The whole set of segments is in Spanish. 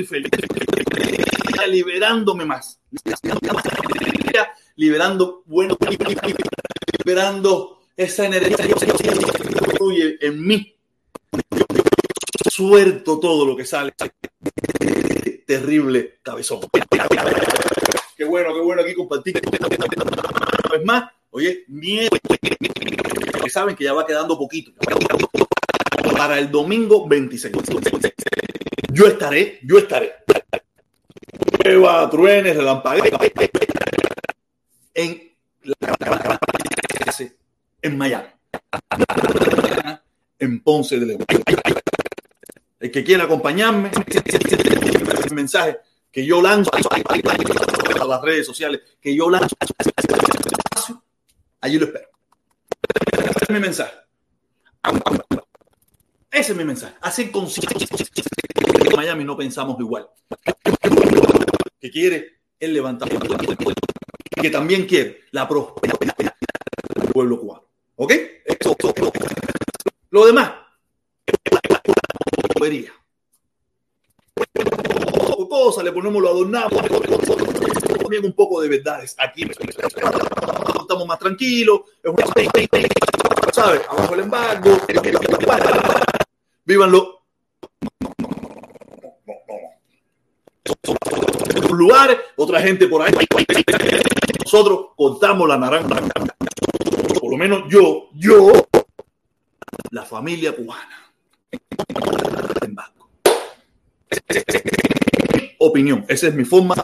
Y feliz. Liberándome más. Liberando bueno, liberando esa energía que en mí. Suelto todo lo que sale. Terrible cabezón. Qué bueno, qué bueno aquí compartir. Es más, oye, miedo. Saben que ya va quedando poquito. Para el domingo 26. Yo estaré, yo estaré. Eva, truenes, relampagueo. En en Miami. En Ponce de León. El que quiera acompañarme, el mensaje que yo lanzo a las redes sociales, que yo lanzo, allí lo espero. Mi mensaje. Ese es mi mensaje. Hacer conciencia. En Miami no pensamos igual. Que quiere el levantamiento. Que también quiere la prosperidad del pueblo cubano. ¿Ok? Lo demás. Bobería. Cosa, le ponemos lo adornamos. También un poco de verdades aquí. Estamos más tranquilos. ¿Sabes? Abajo el embargo. Vívanlo. lugares, otra gente por ahí. Nosotros cortamos la naranja. Por lo menos yo, yo, la familia cubana. En. Opinión, esa es mi forma.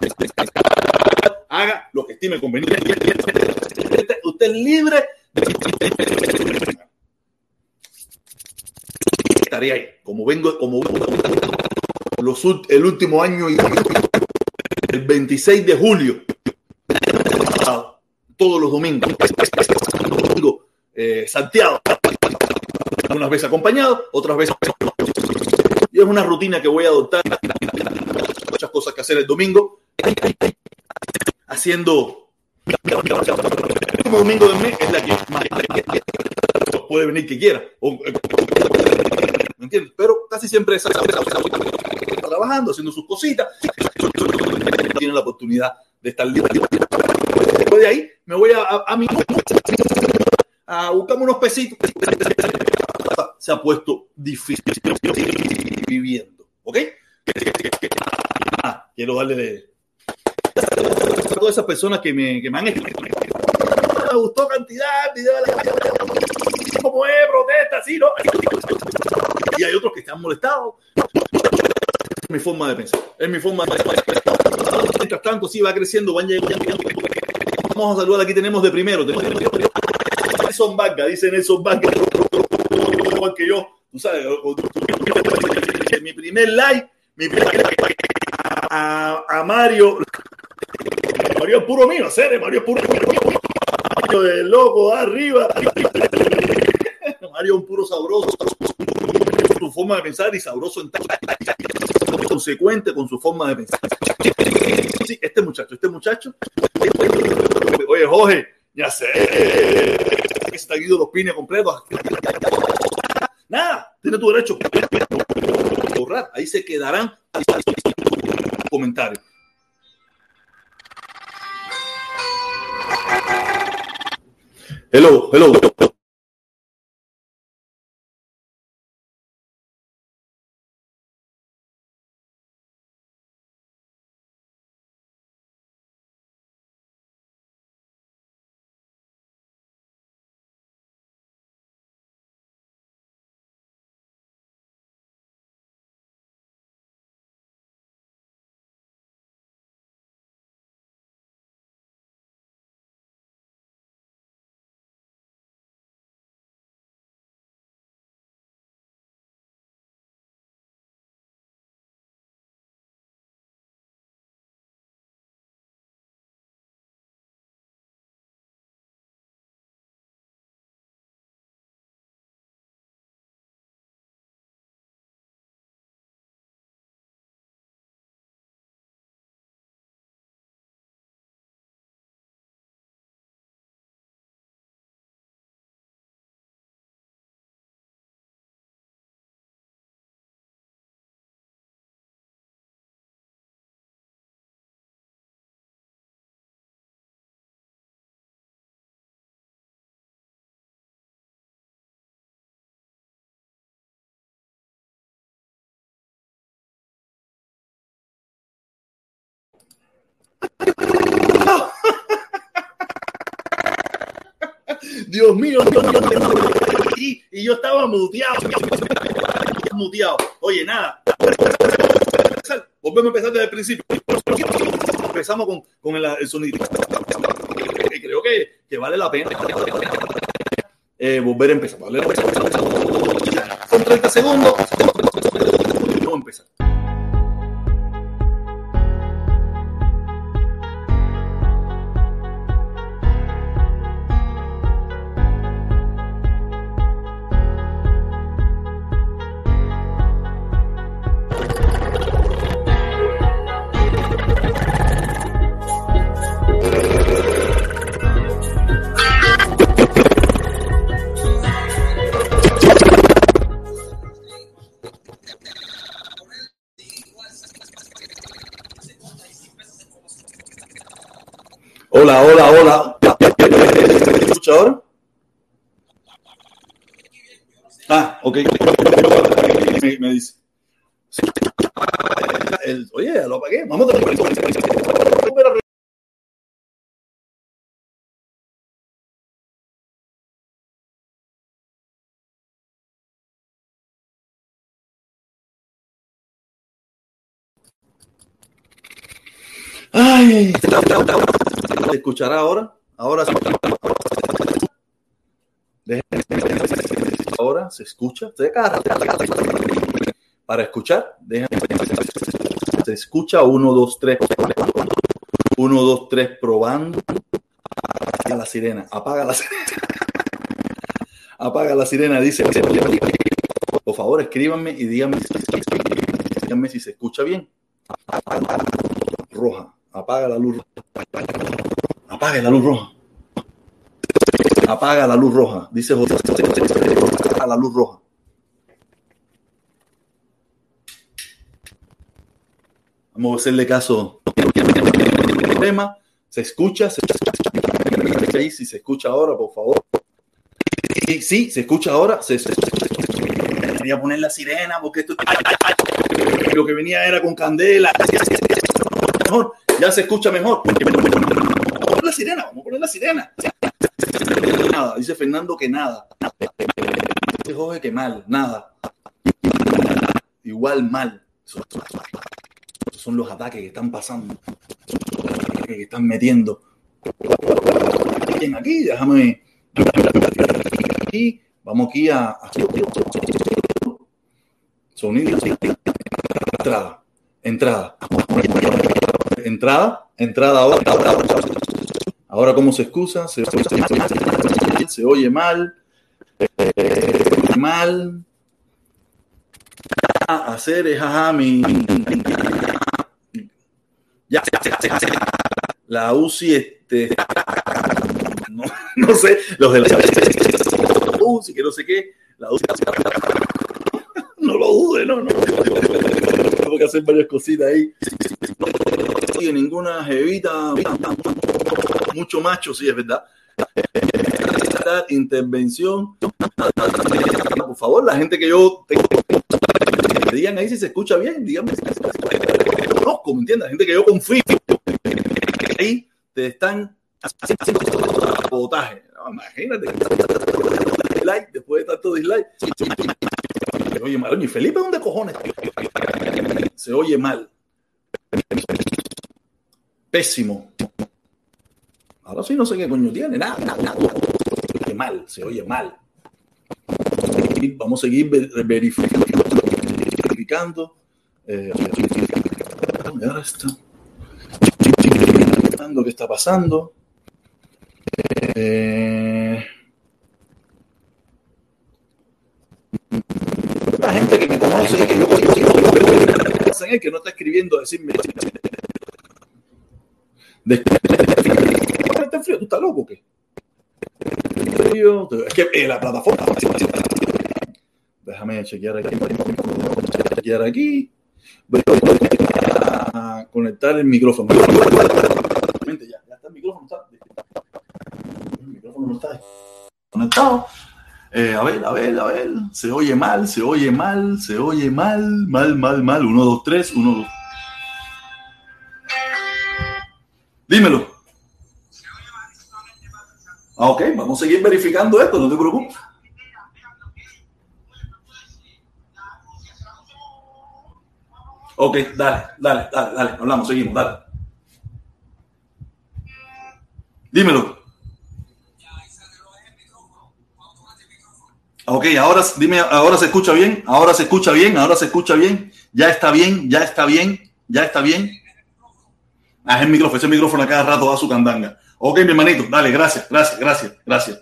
Haga lo que estime conveniente. Usted es libre de estaría ahí. Como vengo, como los, el último año y el 26 de julio, todos los domingos, eh, Santiago, unas veces acompañado, otras veces y es una rutina que voy a adoptar. Muchas cosas que hacer el domingo, haciendo. El último domingo del mes es la que puede venir que quiera. ¿Me entiendes? Pero casi siempre está trabajando, haciendo sus cositas. Tiene la oportunidad de estar libre. De ahí me voy a, a, a mi a buscar unos pesitos. Se ha puesto difícil viviendo. ¿Ok? Ah, quiero darle de... a todas esas personas que me, que me han escrito. Me gustó cantidad, de la como es, protesta, sí, ¿no? Y hay otros que están molestados. Es mi forma de pensar. Es mi forma de pensar. Mientras tanto, sí, va creciendo, van llegando. Vamos a saludar, aquí tenemos de primero. Nelson Vargas, dice Nelson Vargas. Igual que yo, tú sabes, mi primer like, mi primer like a, a Mario. Mario es puro mío, serio, Mario es puro mío. Mario de loco, arriba. Mario un puro sabroso, su forma de pensar y sabroso en consecuente con su forma de pensar. Sí, este muchacho, este muchacho. Oye, Jorge, ya sé. Que está guido los pines completos. Nada, tiene tu derecho. Ahí se quedarán comentarios. Hello, hello. Dios mío, y, y yo estaba muteado. Muteado. Oye, nada. Volvemos a empezar desde el principio. Empezamos con, con el, sonido. Creo que, que vale la pena eh, volver a empezar. ¿vale? Son 30 segundos. Vamos a empezar. ¿Se escuchará ahora? Ahora Ahora se escucha. Para escuchar, se escucha 1, 2, 3. 1, 2, 3, probando. Apaga la sirena, apaga la sirena. Apaga la sirena, dice. Por favor, escríbanme y díganme si se escucha bien. Roja. Apaga la luz. Apaga la luz roja. Apaga la luz roja. Dice José. Apaga la luz roja. Vamos a hacerle caso. Tema. Se escucha. Se escucha. Si se escucha ahora, por favor. Sí, sí, se escucha ahora. Se, se, Quería poner la sirena porque esto lo que venía era con candela. Ya se escucha mejor. La sirena, vamos a poner la sirena. Dice Fernando que nada. Dice Jorge que mal, nada. Igual mal. son los ataques que están pasando, que están metiendo. Aquí, déjame. Aquí, vamos aquí a. Sonido. Entrada. Entrada entrada, entrada ahora. Ahora, ¿cómo se excusa? Se, se oye mal. mal. Hacer es ajá, mi. Ya, la UCI, este. No, no sé, los de la UCI, que no sé qué. La UCI. No lo dude, no, no. Tengo que hacer varias cositas ahí ninguna jevita, mucho macho, sí, es verdad. Intervención. Por favor, la gente que yo tengo, digan ahí si se escucha bien, díganme. No, como entiendes, la gente que yo confío, ahí te están haciendo sabotaje. No, imagínate. Después de tanto dislike. Se oye mal. Oye, Felipe, ¿dónde cojones? Se oye mal. Pésimo. Ahora sí no sé qué coño tiene. Nada, nada, nada. Se oye mal, se oye mal. Vamos a seguir verificando. Eh, ahora está. qué está pasando. Eh, la gente que me conoce, que yo que no está escribiendo, decirme está frío, ¿tú estás loco o qué? Es que eh, la plataforma. Déjame chequear aquí. Chequear aquí. A conectar el micrófono. Ya, está el micrófono. Está. El micrófono no está conectado. Eh, a ver, a ver, a ver. Se oye mal, se oye mal, se oye mal, mal, mal, mal. Uno, dos, tres, uno, dos. Dímelo. Ah, ok, vamos a seguir verificando esto, no te preocupes. Ok, dale, dale, dale, dale, hablamos, seguimos, dale. Dímelo. Ok, ahora dime, ahora se escucha bien, ahora se escucha bien, ahora se escucha bien, ya está bien, ya está bien, ya está bien. Ah, el micrófono, ese micrófono a cada rato da su candanga. Ok, mi hermanito, dale, gracias, gracias, gracias, gracias.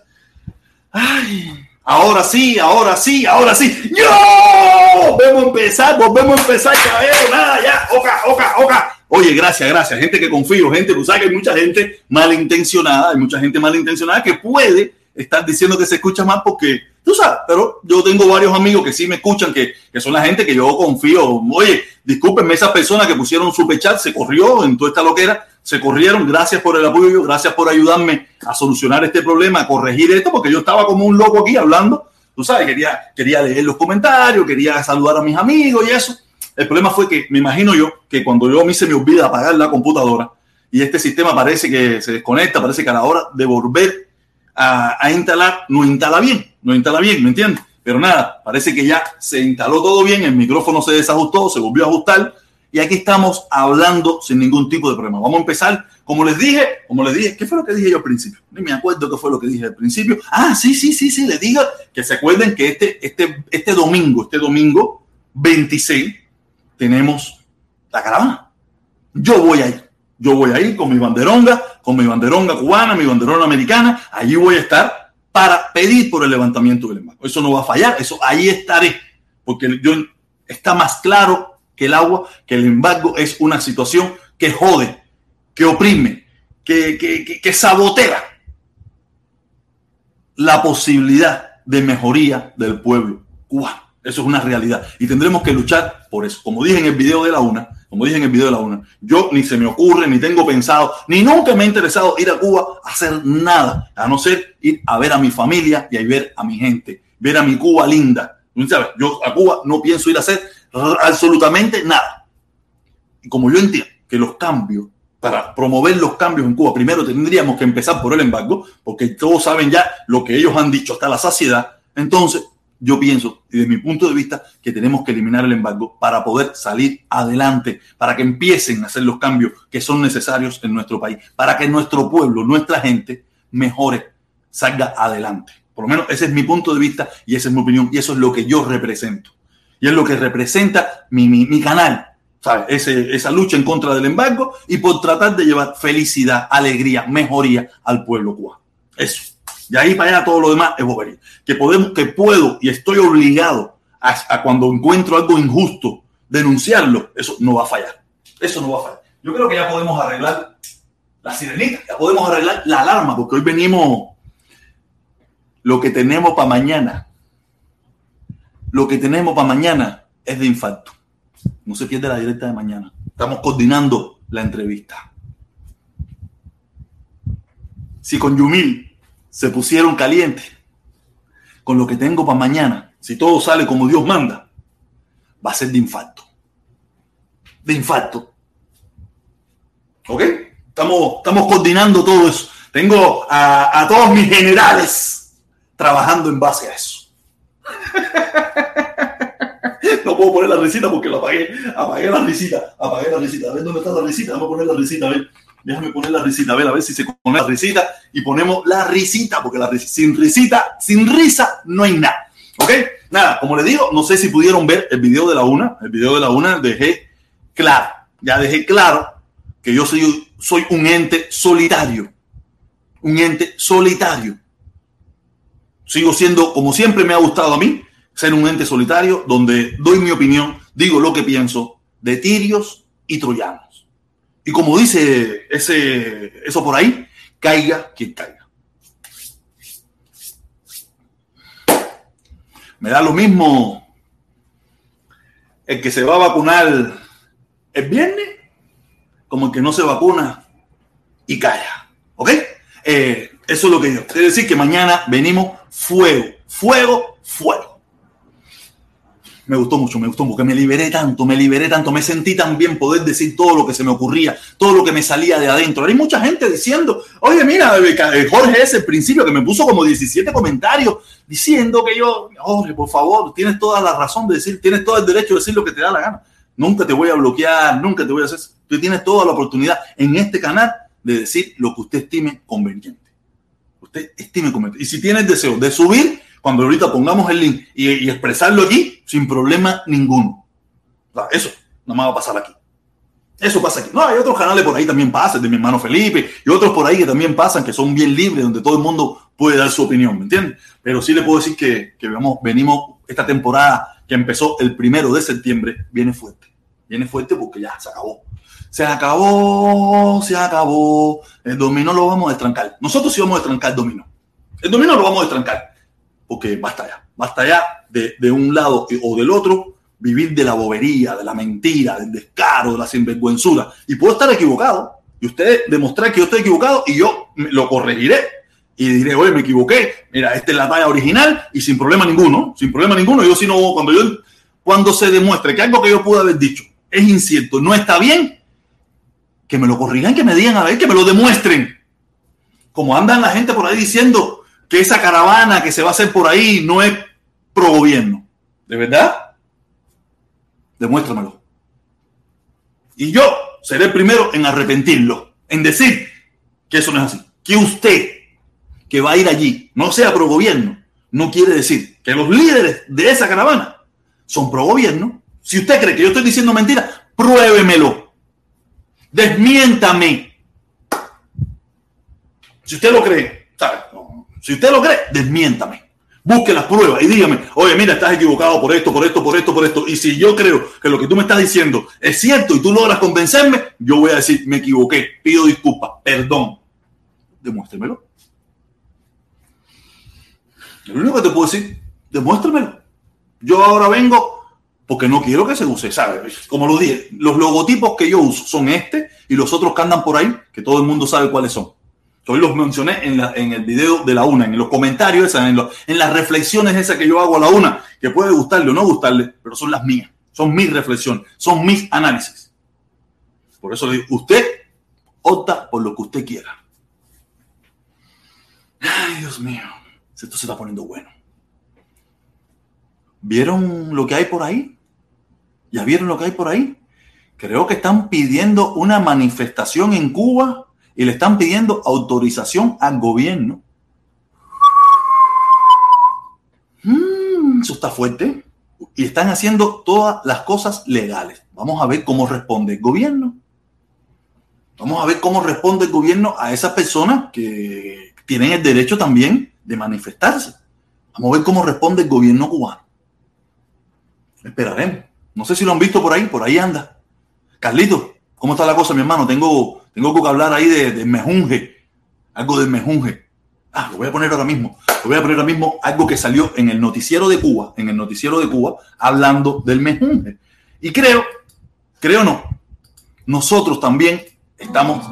Ay, ahora sí, ahora sí, ahora sí. ¡Yo! Volvemos a empezar, volvemos a empezar, caballero, nada, ya, oca, oca, oca. Oye, gracias, gracias. Gente que confío, gente, tú sabes que hay mucha gente malintencionada, hay mucha gente malintencionada que puede estar diciendo que se escucha más porque tú sabes, pero yo tengo varios amigos que sí me escuchan, que, que son la gente que yo confío. Oye, discúlpenme, esa persona que pusieron su pechat se corrió en toda esta loquera, se corrieron. Gracias por el apoyo, gracias por ayudarme a solucionar este problema, a corregir esto, porque yo estaba como un loco aquí hablando. Tú sabes, quería, quería leer los comentarios, quería saludar a mis amigos y eso. El problema fue que me imagino yo que cuando yo a mí se me olvida apagar la computadora y este sistema parece que se desconecta, parece que a la hora de volver a, instalar, no instala bien, no instala bien, ¿me entiendes? Pero nada, parece que ya se instaló todo bien, el micrófono se desajustó, se volvió a ajustar y aquí estamos hablando sin ningún tipo de problema. Vamos a empezar, como les dije, como les dije, ¿qué fue lo que dije yo al principio? Ni me acuerdo qué fue lo que dije al principio. Ah, sí, sí, sí, sí, les digo que se acuerden que este, este, este domingo, este domingo 26, tenemos la caravana. Yo voy a ir. Yo voy a ir con mi banderonga, con mi banderonga cubana, mi banderonga americana. Allí voy a estar para pedir por el levantamiento del embargo. Eso no va a fallar, eso ahí estaré, porque yo, está más claro que el agua, que el embargo es una situación que jode, que oprime, que, que, que sabotea la posibilidad de mejoría del pueblo cubano. Eso es una realidad. Y tendremos que luchar por eso. Como dije en el video de la una, como dije en el video de la una, yo ni se me ocurre, ni tengo pensado, ni nunca me ha interesado ir a Cuba a hacer nada, a no ser ir a ver a mi familia y a ver a mi gente, ver a mi Cuba linda. Yo a Cuba no pienso ir a hacer absolutamente nada. Y como yo entiendo que los cambios, para promover los cambios en Cuba, primero tendríamos que empezar por el embargo, porque todos saben ya lo que ellos han dicho hasta la saciedad. Entonces, yo pienso, y desde mi punto de vista, que tenemos que eliminar el embargo para poder salir adelante, para que empiecen a hacer los cambios que son necesarios en nuestro país, para que nuestro pueblo, nuestra gente, mejore, salga adelante. Por lo menos ese es mi punto de vista y esa es mi opinión y eso es lo que yo represento. Y es lo que representa mi, mi, canal, ¿sabes? esa lucha en contra del embargo y por tratar de llevar felicidad, alegría, mejoría al pueblo cubano. Eso. De ahí para allá todo lo demás es bobería. Que podemos, que puedo y estoy obligado a, cuando encuentro algo injusto denunciarlo, eso no va a fallar. Eso no va a fallar. Yo creo que ya podemos arreglar la sirenita, ya podemos arreglar la alarma, porque hoy venimos lo que tenemos para mañana. Lo que tenemos para mañana es de infarto. No se pierde la directa de mañana. Estamos coordinando la entrevista. Si con Yumil se pusieron calientes con lo que tengo para mañana, si todo sale como Dios manda, va a ser de infarto. De infarto. ¿Ok? Estamos, estamos coordinando todo eso. Tengo a, todos mis generales trabajando en base a eso. no puedo poner la risita porque lo apagué. Apagué la risita. Apagué la risita. A ver dónde está la risita. Vamos a poner la risita. A ver. Déjame poner la risita, a ver, a ver si se pone la risita y ponemos la risita, porque la sin risita, sin risa, no hay nada. ¿Ok? Nada, como le digo, no sé si pudieron ver el video de la una. El video de la una dejé claro, ya dejé claro que yo soy, soy un ente solitario. Un ente solitario. Sigo siendo, como siempre me ha gustado a mí, ser un ente solitario donde doy mi opinión, digo lo que pienso de tirios y troyanos. Y como dice ese, eso por ahí, caiga quien caiga. Me da lo mismo el que se va a vacunar el viernes como el que no se vacuna y calla. ¿Ok? Eh, eso es lo que yo. Quiero decir que mañana venimos fuego, fuego, fuego. Me gustó mucho, me gustó porque me liberé tanto, me liberé tanto, me sentí tan bien poder decir todo lo que se me ocurría, todo lo que me salía de adentro. Hay mucha gente diciendo, oye, mira, eh, Jorge es el principio que me puso como 17 comentarios diciendo que yo, Jorge, por favor, tienes toda la razón de decir, tienes todo el derecho de decir lo que te da la gana. Nunca te voy a bloquear, nunca te voy a hacer. Tú tienes toda la oportunidad en este canal de decir lo que usted estime conveniente. Usted estime conveniente. Y si tiene el deseo de subir, cuando ahorita pongamos el link y, expresarlo aquí sin problema ninguno. eso no me va a pasar aquí. Eso pasa aquí. No, hay otros canales por ahí también pasan, de mi hermano Felipe, y otros por ahí que también pasan, que son bien libres, donde todo el mundo puede dar su opinión, ¿me entiendes? Pero sí le puedo decir que, que venimos esta temporada que empezó el primero de septiembre, viene fuerte. Viene fuerte porque ya se acabó. Se acabó, se acabó. El dominó lo vamos a destrancar. Nosotros sí vamos a destrancar el dominó. El dominó lo vamos a destrancar porque basta ya, basta ya de, de un lado o del otro vivir de la bobería, de la mentira, del descaro, de la sinvergüenzura. Y puedo estar equivocado y usted demostrar que yo estoy equivocado y yo lo corregiré y diré, oye, me equivoqué, mira, esta es la talla original y sin problema ninguno, sin problema ninguno. Yo si no, cuando yo, cuando se demuestre que algo que yo pude haber dicho es incierto, no está bien, que me lo corrigan, que me digan a ver, que me lo demuestren. Como andan la gente por ahí diciendo, que esa caravana que se va a hacer por ahí no es pro gobierno. ¿De verdad? Demuéstramelo. Y yo seré el primero en arrepentirlo, en decir que eso no es así. Que usted, que va a ir allí, no sea pro gobierno, no quiere decir que los líderes de esa caravana son pro gobierno. Si usted cree que yo estoy diciendo mentira, pruébemelo. Desmiéntame. Si usted lo cree. Si usted lo cree, desmiéntame. Busque las pruebas y dígame, oye, mira, estás equivocado por esto, por esto, por esto, por esto. Y si yo creo que lo que tú me estás diciendo es cierto y tú logras convencerme, yo voy a decir, me equivoqué, pido disculpas, perdón. Demuéstremelo. Lo único que te puedo decir, demuéstremelo. Yo ahora vengo porque no quiero que se use, ¿sabes? Como lo dije, los logotipos que yo uso son este y los otros que andan por ahí, que todo el mundo sabe cuáles son. Hoy los mencioné en, el video de la una, en los comentarios, en, en, las reflexiones esas que yo hago a la una, que puede gustarle o no gustarle, pero son las mías, son mis reflexiones, son mis análisis. Por eso le digo, usted opta por lo que usted quiera. Ay, Dios mío, esto se está poniendo bueno. ¿Vieron lo que hay por ahí? ¿Ya vieron lo que hay por ahí? Creo que están pidiendo una manifestación en Cuba y le están pidiendo autorización al gobierno. Mm, eso está fuerte. Y están haciendo todas las cosas legales. Vamos a ver cómo responde el gobierno. Vamos a ver cómo responde el gobierno a esas personas que tienen el derecho también de manifestarse. Vamos a ver cómo responde el gobierno cubano. Esperaremos. No sé si lo han visto por ahí, por ahí anda. Carlito, ¿cómo está la cosa, mi hermano? Tengo tengo que hablar ahí de, de mejunje, algo de mejunje. Ah, lo voy a poner ahora mismo. Lo voy a poner ahora mismo algo que salió en el noticiero de Cuba, en el noticiero de Cuba, hablando del mejunje. Y creo, creo no, nosotros también estamos,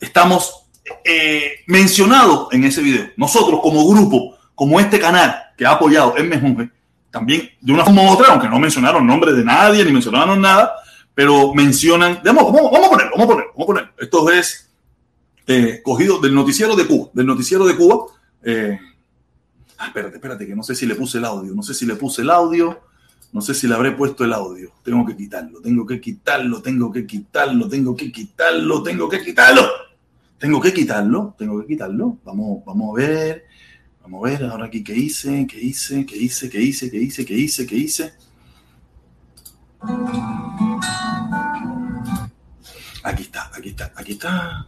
estamos eh, mencionados en ese video. Nosotros como grupo, como este canal que ha apoyado el mejunje, también de una forma u otra, aunque no mencionaron nombre de nadie ni mencionaron nada, pero mencionan, vamos, vamos, a poner, vamos a poner, vamos a poner. Esto es eh, cogido del noticiero de Cuba, del noticiero de Cuba. Eh, ah, espérate, espérate, que no sé si le puse el audio, no sé si le puse el audio, no sé si le habré puesto el audio. Tengo que quitarlo, tengo que quitarlo, tengo que quitarlo, tengo que quitarlo, tengo que quitarlo. Tengo que quitarlo, tengo que quitarlo. Vamos, vamos a ver, vamos a ver ahora aquí qué hice, qué hice, qué hice, qué hice, qué hice, qué hice, qué hice. Aquí está, aquí está, aquí está.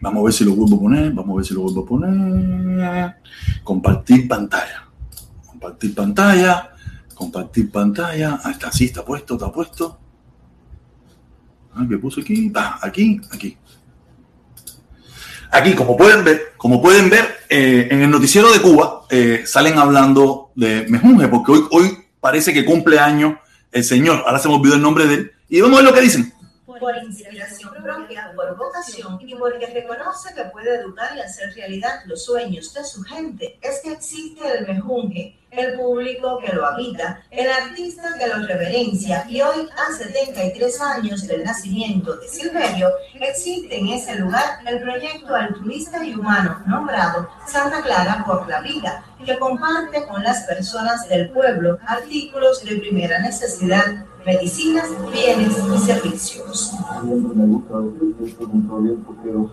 Vamos a ver si lo vuelvo a poner, vamos a ver si lo vuelvo a poner. Compartir pantalla. Compartir pantalla, compartir pantalla. Ahí está, sí, está puesto, está puesto. Ah, ¿Qué puse aquí? Ah, aquí, aquí. Aquí, como pueden ver, como pueden ver, eh, en el noticiero de Cuba eh, salen hablando de Mejunje, porque hoy, hoy parece que cumple año el señor. Ahora se me olvidó el nombre de él. Y vamos a ver lo que dicen por inspiración propia, por vocación y porque reconoce que puede educar y hacer realidad los sueños de su gente. Es que existe el mejunje el público que lo habita, el artista que lo reverencia y hoy a 73 años del nacimiento de Silverio existe en ese lugar el proyecto altruista y humano nombrado Santa Clara por la Vida, que comparte con las personas del pueblo artículos de primera necesidad, medicinas, bienes y servicios. Me gusta que este es un proyecto que los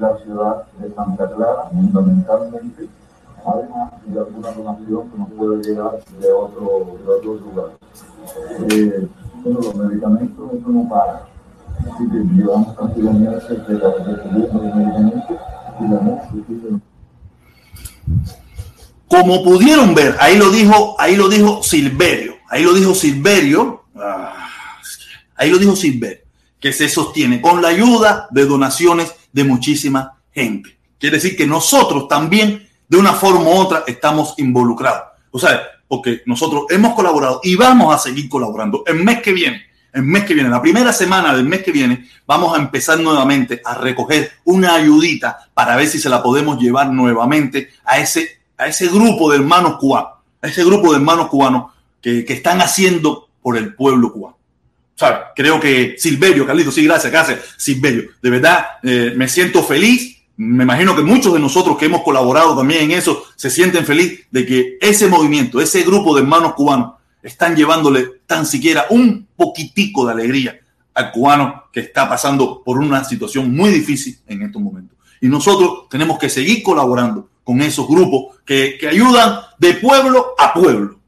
la ciudad de Santa Clara, fundamentalmente además de alguna donación que nos puede llegar de, otro, de otros lugares. Eh, bueno, los medicamentos, eso no para. Así que llevamos casi meses de recibiendo los medicamentos y la noche Como pudieron ver, ahí lo dijo, ahí lo dijo Silverio, ahí lo dijo Silverio, ah, ahí lo dijo Silverio, que se sostiene con la ayuda de donaciones de muchísima gente. Quiere decir que nosotros también de una forma u otra estamos involucrados. O sea, porque nosotros hemos colaborado y vamos a seguir colaborando. El mes que viene, el mes que viene, la primera semana del mes que viene, vamos a empezar nuevamente a recoger una ayudita para ver si se la podemos llevar nuevamente a ese, a ese grupo de hermanos cubanos, a ese grupo de hermanos cubanos que, que están haciendo por el pueblo cubano. O sea, creo que Silverio, Carlito, sí, gracias, gracias, Silverio. De verdad, eh, me siento feliz me imagino que muchos de nosotros que hemos colaborado también en eso se sienten felices de que ese movimiento, ese grupo de hermanos cubanos están llevándole tan siquiera un poquitico de alegría al cubano que está pasando por una situación muy difícil en estos momentos. Y nosotros tenemos que seguir colaborando con esos grupos que, que ayudan de pueblo a pueblo.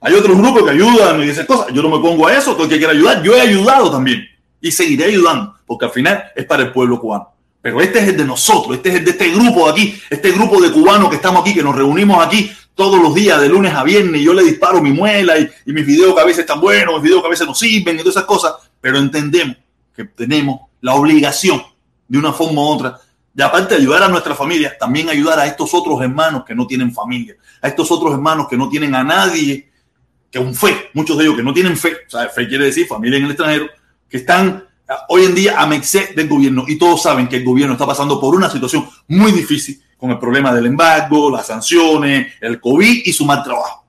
Hay otros grupos que ayudan y dicen cosas. Yo no me pongo a eso, todo el que quiera ayudar. Yo he ayudado también y seguiré ayudando porque al final es para el pueblo cubano. Pero este es el de nosotros, este es el de este grupo de aquí, este grupo de cubanos que estamos aquí, que nos reunimos aquí todos los días, de lunes a viernes, y yo le disparo mi muela y, mis videos que a veces están buenos, mis videos que a veces no sirven y todas esas cosas, pero entendemos que tenemos la obligación, de una forma u otra, de aparte de ayudar a nuestra familia, también ayudar a estos otros hermanos que no tienen familia, a estos otros hermanos que no tienen a nadie, que un fe, muchos de ellos que no tienen fe, o sea, fe quiere decir familia en el extranjero, que están hoy en día a merced del gobierno y todos saben que el gobierno está pasando por una situación muy difícil con el problema del embargo, las sanciones, el COVID y su mal trabajo.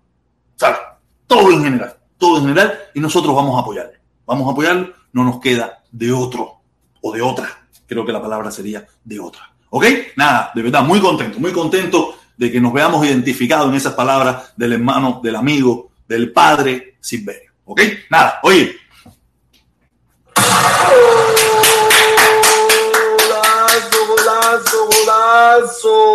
¿Sabes? Todo en general, todo en general y nosotros vamos a apoyarle. Vamos a apoyarlo, no nos queda de otro o de otra. Creo que la palabra sería de otra. ¿Ok? Nada, de verdad, muy contento, muy contento de que nos veamos identificados en esas palabras del hermano, del amigo, del padre Silverio. ¿Ok? Nada, oye,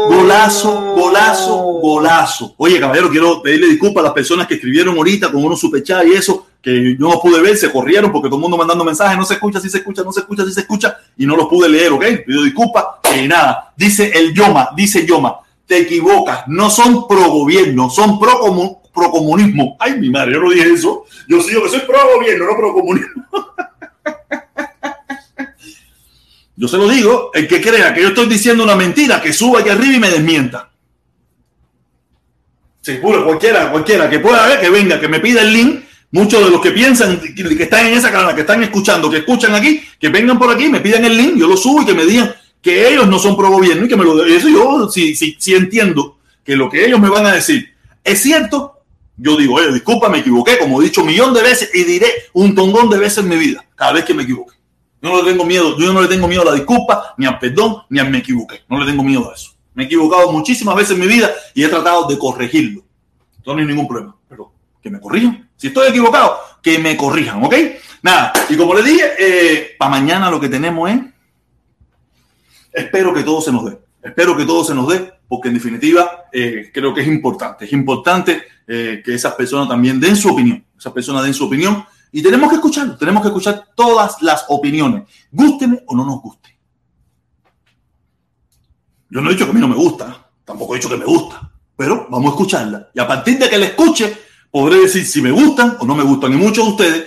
Golazo, golazo, golazo. Oye, caballero, quiero pedirle disculpas a las personas que escribieron ahorita con unos superchats y eso, que yo no pude ver, se corrieron porque todo el mundo mandando mensajes, no se escucha, si se escucha, no se escucha, si se escucha, y no los pude leer, ¿ok? Pido disculpas. Y nada, dice el Yoma, dice Yoma, te equivocas, no son pro gobierno, son pro, pro comunismo. Ay, mi madre, yo no dije eso. Yo sí, yo que soy pro gobierno, no pro comunismo. Yo se lo digo, el que crea que yo estoy diciendo una mentira, que suba aquí arriba y me desmienta. Seguro, cualquiera, cualquiera que pueda ver, que venga, que me pida el link. Muchos de los que piensan, que están en esa canal, que están escuchando, que escuchan aquí, que vengan por aquí, me pidan el link, yo lo subo y que me digan que ellos no son pro gobierno y que me lo Eso yo, si, si entiendo que lo que ellos me van a decir es cierto, yo digo, oye, disculpa, me equivoqué, como he dicho un millón de veces y diré un tongón de veces en mi vida, cada vez que me equivoque. No le tengo miedo, yo no le tengo miedo a la disculpa, ni al perdón, ni a me equivoqué. No le tengo miedo a eso. Me he equivocado muchísimas veces en mi vida y he tratado de corregirlo. No hay ningún problema, pero que me corrijan. Si estoy equivocado, que me corrijan, ¿ok? Nada, y como le dije, eh, para mañana lo que tenemos es, espero que todo se nos dé. Espero que todo se nos dé, porque en definitiva eh, creo que es importante. Es importante eh, que esas personas también den su opinión. Esas personas den su opinión y tenemos que escucharlo, tenemos que escuchar todas las opiniones, gústeme o no nos guste. Yo no he dicho que a mí no me gusta, tampoco he dicho que me gusta, pero vamos a escucharla. Y a partir de que la escuche, podré decir si me gustan o no me gustan. Y muchos de ustedes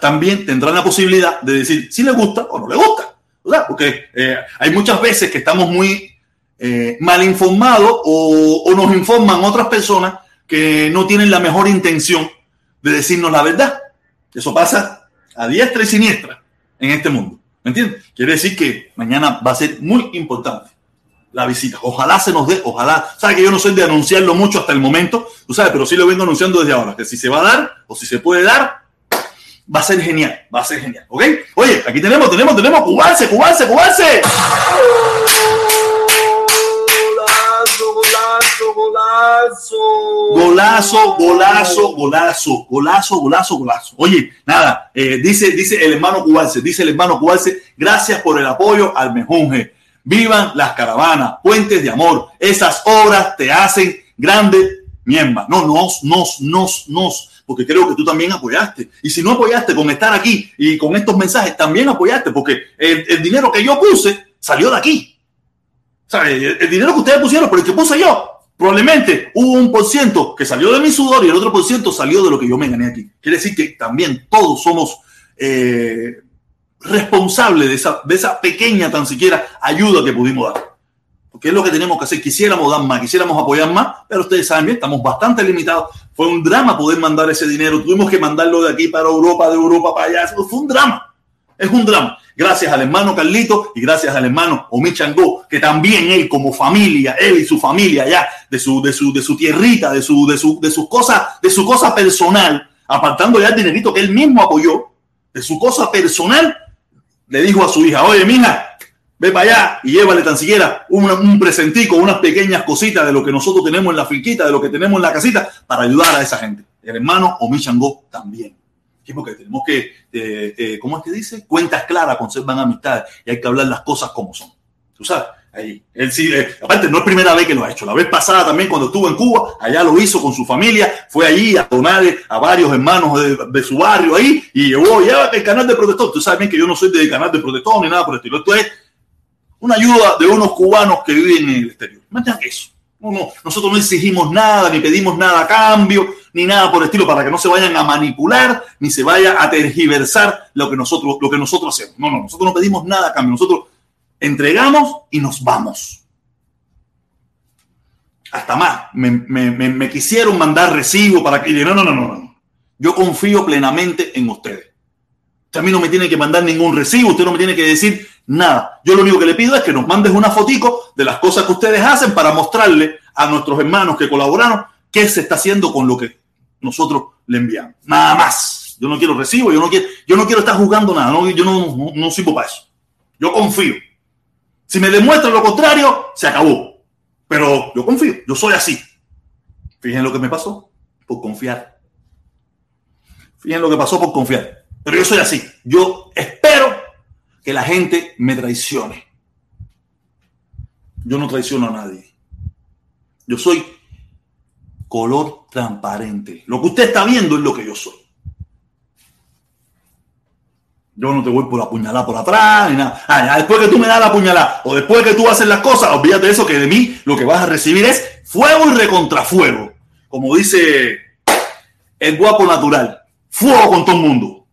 también tendrán la posibilidad de decir si les gusta o no les gusta. ¿verdad? Porque eh, hay muchas veces que estamos muy eh, mal informados o nos informan otras personas que no tienen la mejor intención de decirnos la verdad. Eso pasa a diestra y siniestra en este mundo. ¿Me entiendes? Quiere decir que mañana va a ser muy importante. la visita. Ojalá se nos dé, ojalá. Sabes que yo no soy de anunciarlo mucho hasta el momento, tú sabes, pero sí lo vengo anunciando desde ahora, que si se va a dar o si se puede dar, va a ser genial, va a ser genial, ¿ok? Oye, aquí tenemos, tenemos, tenemos, cubarse, cubarse, cubarse. Golazo, golazo, golazo. Golazo, golazo, golazo, golazo. Oye, nada, eh, dice, dice el hermano Cubarse, dice el hermano Cubarse, gracias por el apoyo al mejunje. Vivan las caravanas, puentes de amor. Esas obras te hacen grande, miembro. No, nos, nos, nos, nos. Porque creo que tú también apoyaste. Y si no apoyaste con estar aquí y con estos mensajes, también apoyaste. Porque el dinero que yo puse salió de aquí. El, dinero que ustedes pusieron, pero el que puse yo, probablemente hubo un por ciento que salió de mi sudor y el otro por ciento salió de lo que yo me gané aquí. Quiere decir que también todos somos eh, responsable de esa, de esa pequeña, tan siquiera, ayuda que pudimos dar. Porque es lo que tenemos que hacer. Quisiéramos dar más, quisiéramos apoyar más, pero ustedes saben bien, estamos bastante limitados. Fue un drama poder mandar ese dinero. Tuvimos que mandarlo de aquí para Europa, de Europa para allá. Fue un drama. Es un drama. Gracias al hermano Carlito y gracias al hermano Omi Changó, que también él como familia, él y su familia allá, de su, de su, de su tierrita, de su, de su, de sus cosas, de su cosa personal, apartando ya el dinerito que él mismo apoyó, de su cosa personal, le dijo a su hija, oye, mija, ve para allá y llévale tan siquiera un, un presentico, unas pequeñas cositas de lo que nosotros tenemos en la finquita, de lo que tenemos en la casita, para ayudar a esa gente. El hermano Omi Changó también. Sí, porque tenemos que, eh, eh, ¿cómo es que dice? Cuentas claras conservan amistades y hay que hablar las cosas como son. Tú sabes, ahí. Él sí, eh, aparte, no es primera vez que lo ha hecho. La vez pasada también, cuando estuvo en Cuba, allá lo hizo con su familia, fue allí a donarle a varios hermanos de, su barrio ahí y llevó, llévate el canal de protector. Tú sabes bien que yo no soy del canal de protector ni nada por el estilo. Esto es una ayuda de unos cubanos que viven en el exterior. Que eso. No, no, nosotros no exigimos nada, ni pedimos nada a cambio, ni nada por el estilo, para que no se vayan a manipular, ni se vaya a tergiversar lo que nosotros, lo que nosotros hacemos. No, no, nosotros no pedimos nada a cambio, nosotros entregamos y nos vamos. Hasta más, me, quisieron mandar recibo para que... No, no, no, no, no. Yo confío plenamente en ustedes. Usted a mí no me tiene que mandar ningún recibo, usted no me tiene que decir nada. Yo lo único que le pido es que nos mandes una fotico de las cosas que ustedes hacen para mostrarle a nuestros hermanos que colaboraron qué se está haciendo con lo que nosotros le enviamos. Nada más. Yo no quiero recibo, yo no quiero, yo no quiero estar jugando nada, yo no, no, no sirvo para eso. Yo confío. Si me demuestran lo contrario, se acabó. Pero yo confío, yo soy así. Fíjense lo que me pasó por confiar. Fíjense lo que pasó por confiar. Pero yo soy así. Yo espero que la gente me traicione. Yo no traiciono a nadie. Yo soy color transparente. Lo que usted está viendo es lo que yo soy. Yo no te voy por la puñalada por atrás ni nada. Ah, después que tú me das la puñalada o después que tú haces las cosas, olvídate de eso que de mí lo que vas a recibir es fuego y recontrafuego. Como dice el guapo natural. Fuego con todo el mundo.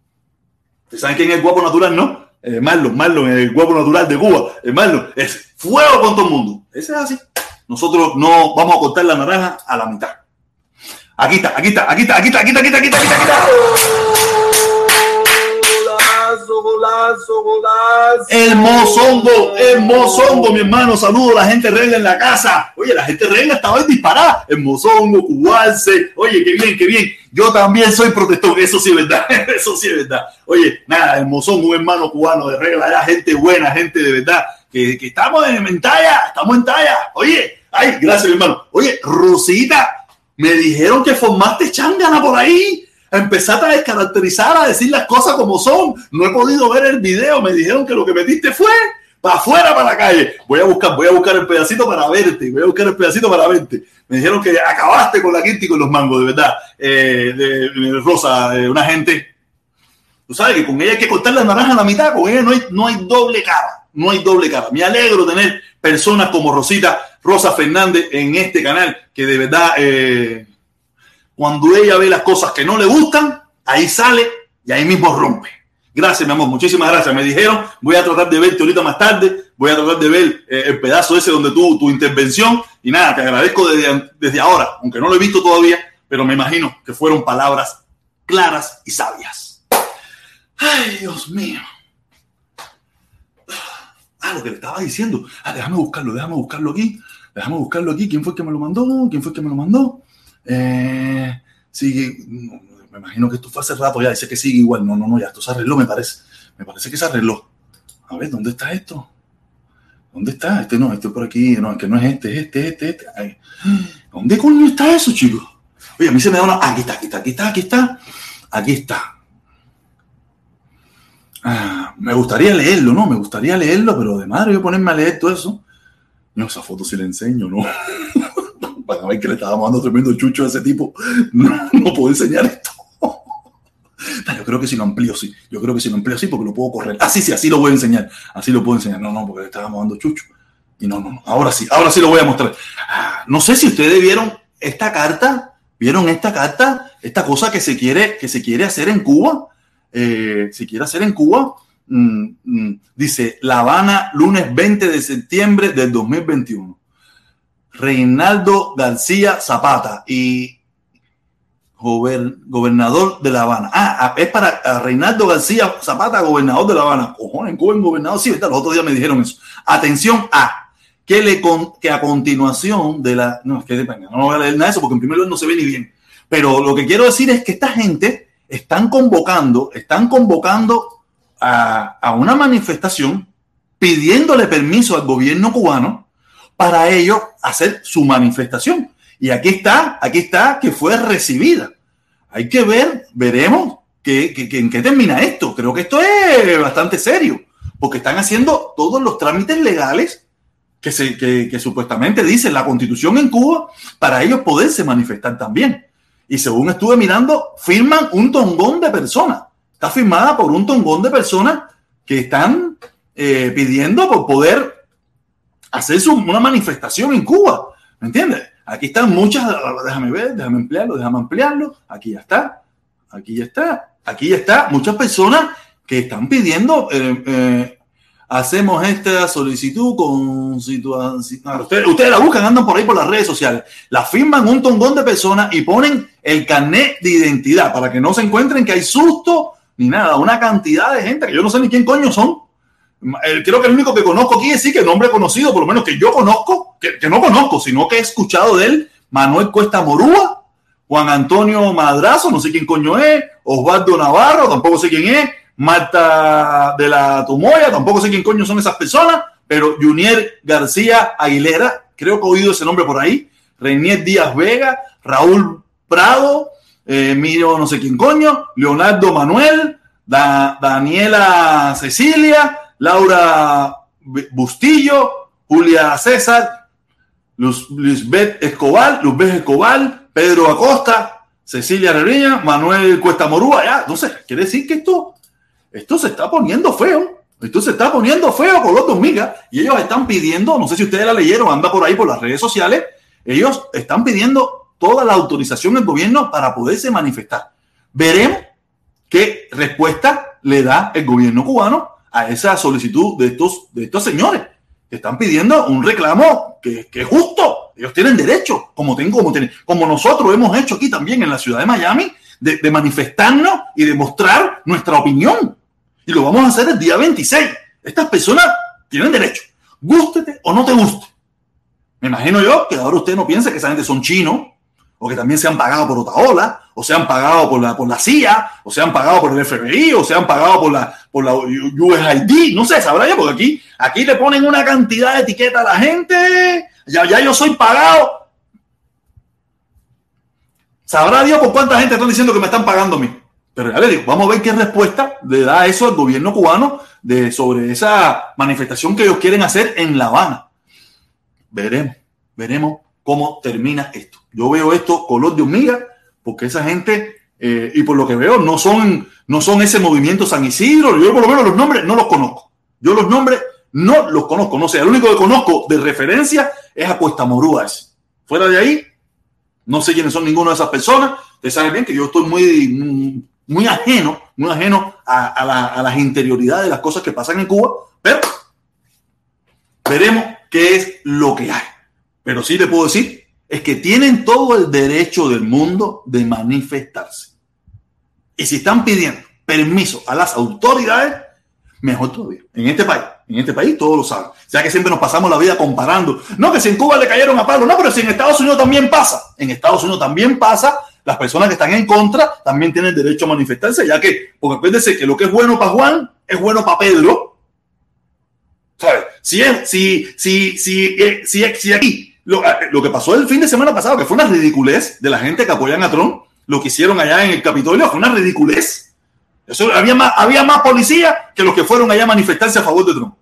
¿Ustedes saben quién es el guapo natural, no? Eh, Marlon, Marlon, el guapo natural de Cuba. El Marlon es fuego con todo el mundo. Ese es así. Nosotros no vamos a cortar la naranja a la mitad. Aquí está, aquí está, aquí está, aquí está, aquí está, aquí está, aquí está, aquí está. Golazo, golazo, golazo. El mozongo, el mozongo, mi hermano. Saludo a la gente reina en la casa. Oye, la gente reina estaba en disparada. El mozongo, cubarse. Oye, qué bien, qué bien. Yo también soy protector. Eso sí es verdad. Eso sí es verdad. Oye, nada, el mozongo, un hermano cubano de regla. Era gente buena, gente de verdad. Que, que estamos en, en talla, estamos en talla. Oye, ay, gracias, mi hermano. Oye, Rosita, me dijeron que formaste changana por ahí. Empezaste a descaracterizar, a decir las cosas como son. No he podido ver el video. Me dijeron que lo que metiste fue para afuera, para la calle. Voy a buscar, voy a buscar el pedacito para verte. Voy a buscar el pedacito para verte. Me dijeron que acabaste con la quinta y con los mangos, de verdad. Eh, de, Rosa, de una gente. Tú sabes que con ella hay que cortar la naranja a la mitad. Con ella no hay, no hay doble cara. No hay doble cara. Me alegro tener personas como Rosita, Rosa Fernández en este canal, que de verdad, eh, cuando ella ve las cosas que no le gustan, ahí sale y ahí mismo rompe. Gracias, mi amor, muchísimas gracias. Me dijeron, voy a tratar de verte ahorita más tarde, voy a tratar de ver eh, el pedazo ese donde tuvo tu intervención y nada, te agradezco desde, desde ahora, aunque no lo he visto todavía, pero me imagino que fueron palabras claras y sabias. Ay, Dios mío. Ah, lo que le estaba diciendo. Ah, déjame buscarlo, déjame buscarlo aquí. Déjame buscarlo aquí. ¿Quién fue que me lo mandó? ¿Quién fue que me lo mandó? Eh, sigue. Me imagino que esto fue hace rato ya. Dice que sigue igual. No, no, no, ya esto se arregló, me parece. Me parece que se arregló. A ver, ¿dónde está esto? ¿Dónde está? Este no, este por aquí. No, que no es este, es este, este, este. ¿Dónde coño está eso, chicos? Oye, a mí se me da una. Aquí está, aquí está, aquí está, aquí está. Aquí está. Ah, me gustaría leerlo, ¿no? Me gustaría leerlo, pero de madre yo ponerme a leer todo eso. Esa foto sí le enseño, ¿no? Para ver que le estaba mandando tremendo chucho a ese tipo. No, no puedo enseñar esto. yo creo que si lo amplío, sí. Yo creo que si lo amplío, sí, porque lo puedo correr. Así, sí, así lo voy a enseñar. Así lo puedo enseñar. No, no, porque le estábamos dando chucho. Y no, no, no. Ahora sí, ahora sí lo voy a mostrar. Ah, no sé si ustedes vieron esta carta. ¿Vieron esta carta? Esta cosa que se quiere, que se quiere hacer en Cuba eh, si quiere hacer en Cuba, mm, mm, dice La Habana, lunes 20 de septiembre del 2021. Reinaldo García Zapata y gobernador de La Habana. Ah, ah es para Reinaldo García Zapata, gobernador de La Habana. Cojones, gobernador. Sí, los otros días me dijeron eso. Atención a que, le que a continuación de la. No, es que no voy a leer nada de eso porque en primer lugar no se ve ni bien. Pero lo que quiero decir es que esta gente están convocando, están convocando a, una manifestación pidiéndole permiso al gobierno cubano para ellos hacer su manifestación. Y aquí está, aquí está que fue recibida. Hay que ver, veremos que, en qué termina esto. Creo que esto es bastante serio, porque están haciendo todos los trámites legales que, se, que supuestamente dice la constitución en Cuba para ellos poderse manifestar también. Y según estuve mirando, firman un tongón de personas. Está firmada por un tongón de personas que están eh, pidiendo por poder hacer una manifestación en Cuba. ¿Me entiendes? Aquí están muchas, déjame ver, déjame ampliarlo, déjame ampliarlo. Aquí ya está, aquí ya está, aquí ya está. Muchas personas que están pidiendo eh, eh, hacemos esta solicitud con situación. Ustedes, la buscan, andan por ahí por las redes sociales, la firman un tongón de personas y ponen el carnet de identidad para que no se encuentren que hay susto ni nada. Una cantidad de gente que yo no sé ni quién coño son. Creo que el único que conozco aquí es sí que nombre conocido, por lo menos que yo conozco, que, no conozco, sino que he escuchado de él, Manuel Cuesta Morúa, Juan Antonio Madrazo, no sé quién coño es, Osvaldo Navarro, tampoco sé quién es, Marta de la Tumoya, tampoco sé quién coño son esas personas, pero Junier García Aguilera, creo que he oído ese nombre por ahí, Reinier Díaz Vega, Raúl Prado, eh, Miro no sé quién coño, Leonardo Manuel, Daniela Cecilia, Laura Bustillo, Julia César, Luz, Luzbeth Escobar, Luzbeth Escobar, Pedro Acosta, Cecilia Reviña, Manuel Cuesta Morúa, ya, sé, quiere decir que esto esto se está poniendo feo. Esto se está poniendo feo con los hormigas y ellos están pidiendo, no sé si ustedes la leyeron, anda por ahí por las redes sociales, ellos están pidiendo toda la autorización del gobierno para poderse manifestar. Veremos qué respuesta le da el gobierno cubano a esa solicitud de estos, de estos señores que están pidiendo un reclamo que, es justo. Ellos tienen derecho, como, tengo, como, como nosotros hemos hecho aquí también en la ciudad de Miami, de, manifestarnos y de mostrar nuestra opinión y lo vamos a hacer el día 26. Estas personas tienen derecho, gústete o no te guste. Me imagino yo que ahora usted no piensa que esa gente son chinos, o que también se han pagado por Otaola, o se han pagado por la, por la CIA, o se han pagado por el FBI, o se han pagado por la, por la USAID, no sé, sabrá yo, porque aquí, aquí le ponen una cantidad de etiqueta a la gente, ya, ya yo soy pagado. Sabrá Dios por cuánta gente están diciendo que me están pagando a mí. Pero ya le digo, vamos a ver qué respuesta le da eso al gobierno cubano de, sobre esa manifestación que ellos quieren hacer en La Habana. Veremos, veremos cómo termina esto. Yo veo esto color de hormiga, porque esa gente, eh, y por lo que veo, no son, no son ese movimiento San Isidro. Yo por lo menos los nombres no los conozco. Yo los nombres no los conozco. No sé, el único que conozco de referencia es a Cuesta Morúas. Fuera de ahí, no sé quiénes son ninguno de esas personas. Ustedes saben bien que yo estoy muy muy ajeno, muy ajeno a, las interioridades de las cosas que pasan en Cuba, pero veremos qué es lo que hay. Pero sí le puedo decir, es que tienen todo el derecho del mundo de manifestarse. Y si están pidiendo permiso a las autoridades, mejor todavía. En este país, En este país todos lo saben. O sea que siempre nos pasamos la vida comparando. No, que si en Cuba le cayeron a palo, no, pero si en Estados Unidos también pasa. En Estados Unidos también pasa. Las personas que están en contra también tienen derecho a manifestarse, ya que, porque acuérdense que lo que es bueno para Juan es bueno para Pedro. ¿Sabes? Si, es, si, si, si, eh, si, si aquí lo, eh, lo, que pasó el fin de semana pasado, que fue una ridiculez de la gente que apoyan a Trump, lo que hicieron allá en el Capitolio fue una ridiculez. Había, más, había más policía que los que fueron allá a manifestarse a favor de Trump.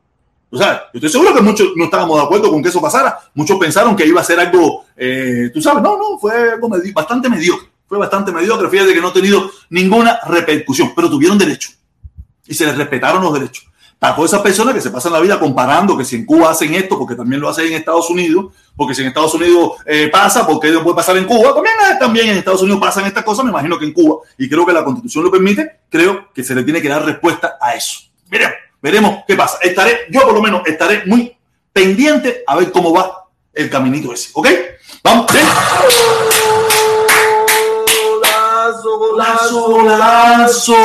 O sea, yo estoy seguro que muchos no estábamos de acuerdo con que eso pasara. Muchos pensaron que iba a ser algo, eh, tú sabes, no, no, fue algo bastante mediocre. Fue bastante mediocre. Fíjate que no ha tenido ninguna repercusión, pero tuvieron derecho y se les respetaron los derechos. Para esas personas que se pasan la vida comparando que si en Cuba hacen esto, porque también lo hacen en Estados Unidos, porque si en Estados Unidos eh, pasa, porque no puede pasar en Cuba, también, eh, también en Estados Unidos pasan estas cosas, me imagino que en Cuba, y creo que la constitución lo permite, creo que se le tiene que dar respuesta a eso. Miremos. Veremos qué pasa. Estaré, yo por lo menos estaré muy pendiente a ver cómo va el caminito ese. ¿Ok? Vamos. ¿sí? Golazo, golazo.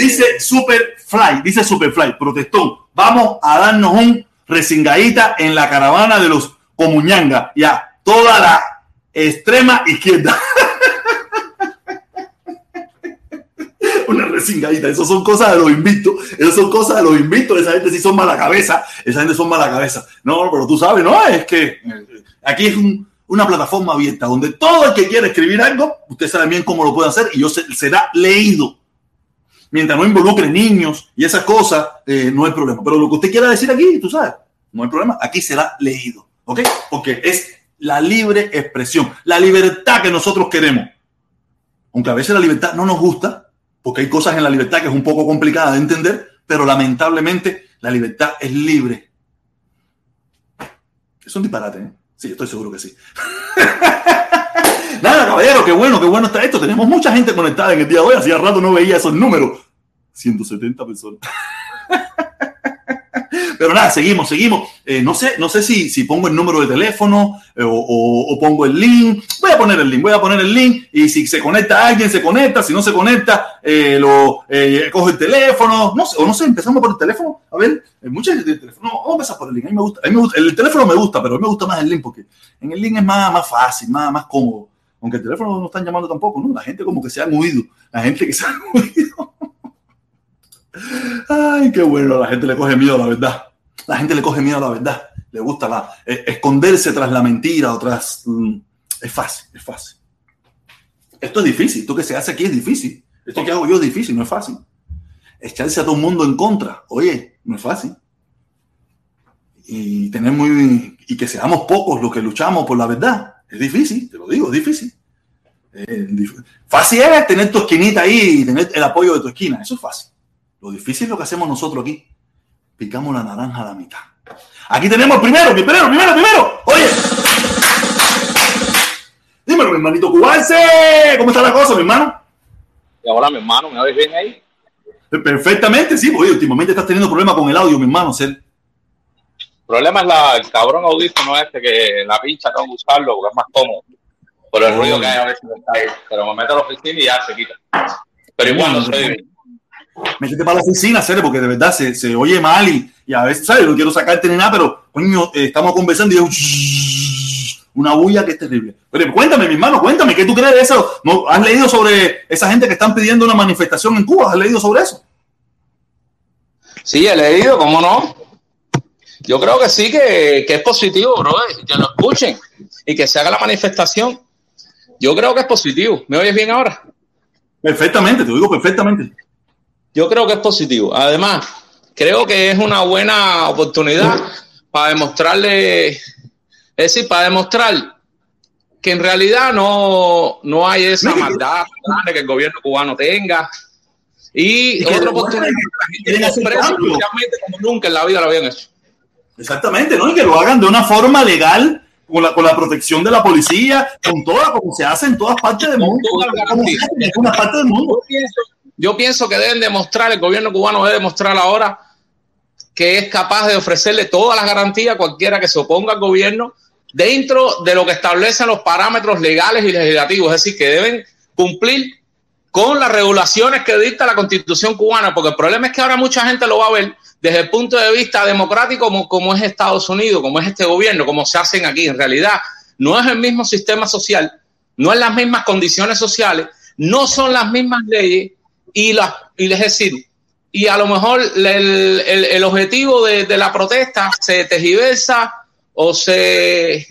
Dice Superfly, dice Superfly, protestón. Vamos a darnos un resingadita en la caravana de los Comuñanga. Ya, toda la extrema izquierda. una resingadita. Eso son cosas de los invictos. Eso son cosas de los invictos. Esa gente sí son mala cabeza. Esa gente son mala cabeza. No, pero tú sabes, no, es que eh, aquí es un, una plataforma abierta donde todo el que quiera escribir algo, usted sabe bien cómo lo puede hacer y yo se, será leído. Mientras no involucre niños y esas cosas, eh, no hay problema. Pero lo que usted quiera decir aquí, tú sabes, no hay problema. Aquí será leído. ¿Ok? Porque es la libre expresión, la libertad que nosotros queremos. Aunque a veces la libertad no nos gusta, porque hay cosas en la libertad que es un poco complicada de entender, pero lamentablemente la libertad es libre. Es un disparate, ¿eh? Sí, estoy seguro que sí. Nada, caballero, qué bueno, qué bueno está esto. Tenemos mucha gente conectada en el día de hoy. Hacía rato no veía esos números. 170 personas. Pero nada, seguimos, seguimos. Eh, no sé, no sé si, si pongo el número de teléfono eh, o, pongo el link. Voy a poner el link, voy a poner el link y si se conecta alguien, se conecta. Si no se conecta, eh, lo eh, coge el teléfono. No sé, o no sé, empezamos por el teléfono. A ver, mucha gente tiene teléfono. No, vamos a empezar por el link. A mí me gusta, a mí me gusta. El teléfono me gusta, pero a mí me gusta más el link porque en el link es más, más fácil, más, más cómodo. Aunque el teléfono no están llamando tampoco, ¿no? La gente como que se han huido. La gente que se ha huido. Ay, qué bueno, la gente le coge miedo, la verdad. La gente le coge miedo a la verdad. Le gusta la, eh, esconderse tras la mentira o tras... Mm, es fácil, es fácil. Esto es difícil. Esto que se hace aquí es difícil. Esto que hago yo es difícil, no es fácil. Echarse a todo el mundo en contra. Oye, no es fácil. Y tener muy... Y que seamos pocos los que luchamos por la verdad. Es difícil, te lo digo, es difícil. Eh, fácil es tener tu esquinita ahí y tener el apoyo de tu esquina. Eso es fácil. Lo difícil es lo que hacemos nosotros aquí. Picamos la naranja a la mitad. Aquí tenemos primero, primero, primero, primero. Oye. Dímelo, mi hermanito cubanse. ¿Cómo está la cosa, mi hermano? Y ahora, mi hermano, ¿me oyes bien ahí? Perfectamente, sí. Oye, últimamente estás teniendo problemas con el audio, mi hermano. ¿sí? El problema es la, el cabrón audífono este que la pincha tengo que usarlo porque es más cómodo. Por el ruido que hay a veces está ahí. Pero me meto a la oficina y ya se quita. Pero igual no se oye métete para la oficina, serio, porque de verdad se, se oye mal y, y, a veces, ¿sabes? No quiero sacarte ni nada, pero, coño, eh, estamos conversando y es una bulla que es terrible. Pero cuéntame, mi hermano, cuéntame, ¿qué tú crees de eso? ¿No, ¿Has leído sobre esa gente que están pidiendo una manifestación en Cuba? ¿Has leído sobre eso? Sí, he leído, ¿cómo no? Yo creo que sí, que, que es positivo, bro, que lo escuchen y que se haga la manifestación. Yo creo que es positivo. ¿Me oyes bien ahora? Perfectamente, te digo perfectamente. Yo creo que es positivo. Además, creo que es una buena oportunidad para demostrarle, es decir, para demostrar que en realidad no, no hay esa maldad que el gobierno cubano tenga. Y, y otra oportunidad que la gente como nunca en la vida lo habían hecho. Exactamente, ¿no? Y que lo hagan de una forma legal, con la, con la protección de la policía, con toda, como se hace en todas partes del mundo. Como se hace en todas partes del mundo. Yo pienso, yo pienso que deben demostrar, el gobierno cubano debe demostrar ahora que es capaz de ofrecerle todas las garantías a cualquiera que se oponga al gobierno dentro de lo que establecen los parámetros legales y legislativos, es decir, que deben cumplir con las regulaciones que dicta la constitución cubana, porque el problema es que ahora mucha gente lo va a ver desde el punto de vista democrático como, como es Estados Unidos, como es este gobierno, como se hacen aquí. En realidad, no es el mismo sistema social, no es las mismas condiciones sociales, no son las mismas leyes y, las, y es decir, y a lo mejor el, el, el objetivo de, de, la protesta se tergiversa o se,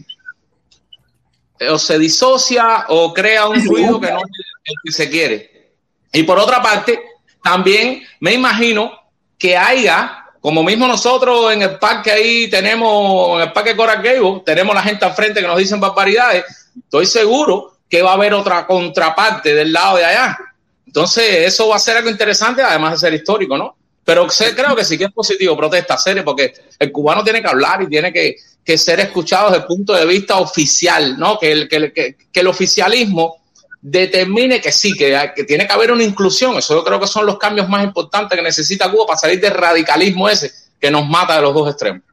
o se disocia o crea un ruido que no es el que se quiere. Y por otra parte, también me imagino que haya, como mismo nosotros en el parque ahí tenemos, en el parque Coral Gable, tenemos la gente al frente que nos dicen barbaridades, estoy seguro que va a haber otra contraparte del lado de allá. Entonces, eso va a ser algo interesante, además de ser histórico, ¿no? Pero creo que sí que es positivo protesta seria, porque el cubano tiene que hablar y tiene que, que ser escuchado desde el punto de vista oficial, ¿no? Que el, que, que, que el oficialismo determine que sí, que, que, tiene que haber una inclusión. Eso yo creo que son los cambios más importantes que necesita Cuba para salir del radicalismo ese que nos mata de los dos extremos.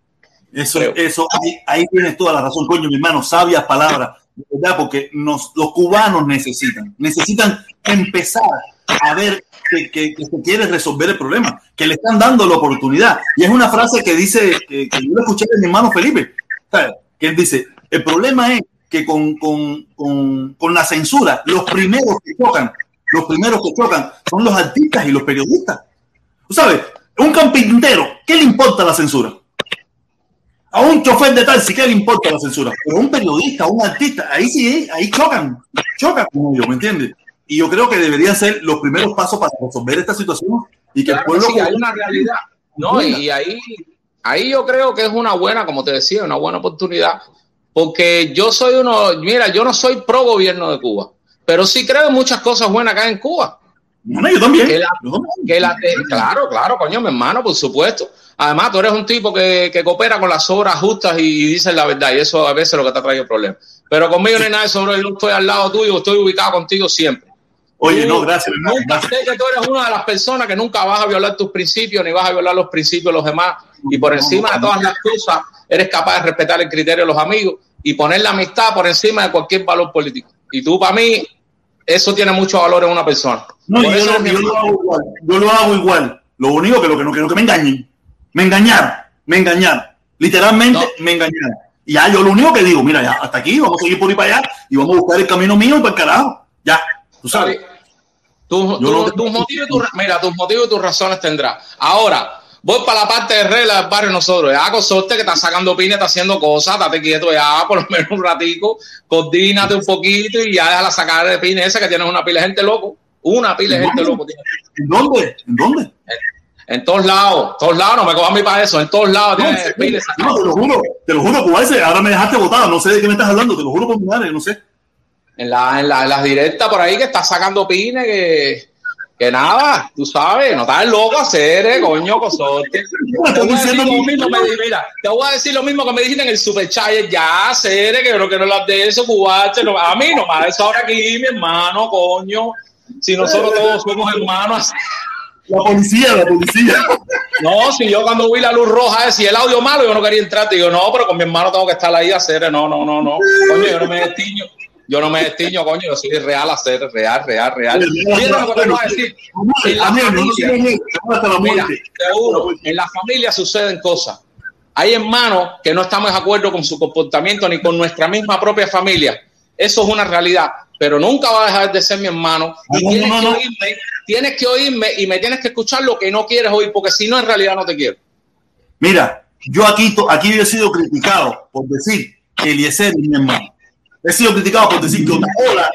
Eso, creo. eso, ahí, ahí, tienes toda la razón, coño, mi hermano, sabias palabras, ¿verdad? Porque nos, los cubanos necesitan, necesitan empezar a ver que, que, que, se quiere resolver el problema, que le están dando la oportunidad. Y es una frase que dice, que, que yo lo escuché de mi hermano Felipe, ¿sabes? que él dice, el problema es que con, con, con, con, la censura, los primeros que chocan, los primeros que chocan son los artistas y los periodistas. ¿Tú sabes? Un carpintero, ¿qué le importa la censura? A un chofer de taxi, ¿qué le importa la censura? Pero un periodista, un artista, ahí sí, ahí chocan, chocan con ellos, ¿me entiendes? Y yo creo que deberían ser los primeros pasos para resolver esta situación y que claro, el pueblo... Sí, hay una realidad. No, y ahí, ahí yo creo que es una buena, como te decía, una buena oportunidad porque yo soy uno, mira, yo no soy pro gobierno de Cuba, pero sí creo en muchas cosas buenas acá en Cuba. No, yo también. Que la, que la, claro, claro, coño, mi hermano, por supuesto. Además, tú eres un tipo que, que coopera con las obras justas y, y dices la verdad, y eso a veces es lo que te ha traído problemas. Pero conmigo no hay nada de sobre, yo estoy al lado tuyo, estoy ubicado contigo siempre. Oye, tú, no, gracias. Nunca sé que tú eres una de las personas que nunca vas a violar tus principios ni vas a violar los principios de los demás. Y por encima de todas las cosas, eres capaz de respetar el criterio de los amigos y poner la amistad por encima de cualquier valor político. Y tú, para mí, eso tiene mucho valor en una persona. No, yo, lo, yo, lo hago igual, yo lo hago igual. Lo único que lo que no quiero que me engañen. Me engañaron, me engañaron. Literalmente no. me engañaron. Y ya, yo lo único que digo, mira, ya, hasta aquí, vamos a seguir por ahí para allá y vamos a buscar el camino mío para el carajo. Ya, tú sabes. No tus motivos, mira, tus motivos y tus razones tendrás. Ahora, voy para la parte de regla del barrio nosotros. Ya consorte que está sacando pines, está haciendo cosas, date quieto ya, por lo menos un ratico, coordínate un poquito y ya déjala sacar de pines esa que tienes una pila de gente loco. Una pila de gente loco. ¿En dónde? ¿En dónde? En, en todos lados, todos lados, no me cojan a mí para eso, en todos lados no, tienes pines. No, te lo juro, te lo juro, Cubaise, ahora me dejaste botado, no sé de qué me estás hablando, te lo juro por mi madre, no sé. En, la, en, la, en las directas por ahí que está sacando pines que que nada, tú sabes, no estás loco hacer, eh, coño, cosote. Te voy, a decir lo mismo, me, mira, te voy a decir lo mismo que me dijiste en el Super Chat, ya, que creo que no hablas de eso, cubache, no, a mí nomás, eso ahora aquí, mi hermano, coño, si nosotros todos somos hermanos. La policía, la policía. No, si yo cuando vi la luz roja, si el audio malo, yo no quería entrar, te digo, no, pero con mi hermano tengo que estar ahí a hacer, no, no, no, no, coño, yo no me destiño. Yo no me destiño, coño, yo soy real a ser, real, real, real. Mira lo que te voy a decir. En la familia, mira, seguro, en la familia suceden cosas. Hay hermanos que no estamos de acuerdo con su comportamiento ni con nuestra misma propia familia. Eso es una realidad, pero nunca va a dejar de ser mi hermano. Y no, tienes, no, no, que oírme, tienes que oírme y me tienes que escuchar lo que no quieres oír, porque si no, en realidad no te quiero. Mira, yo aquí, aquí he sido criticado por decir que Eliezer es mi hermano he sido criticado por decir que Otaola,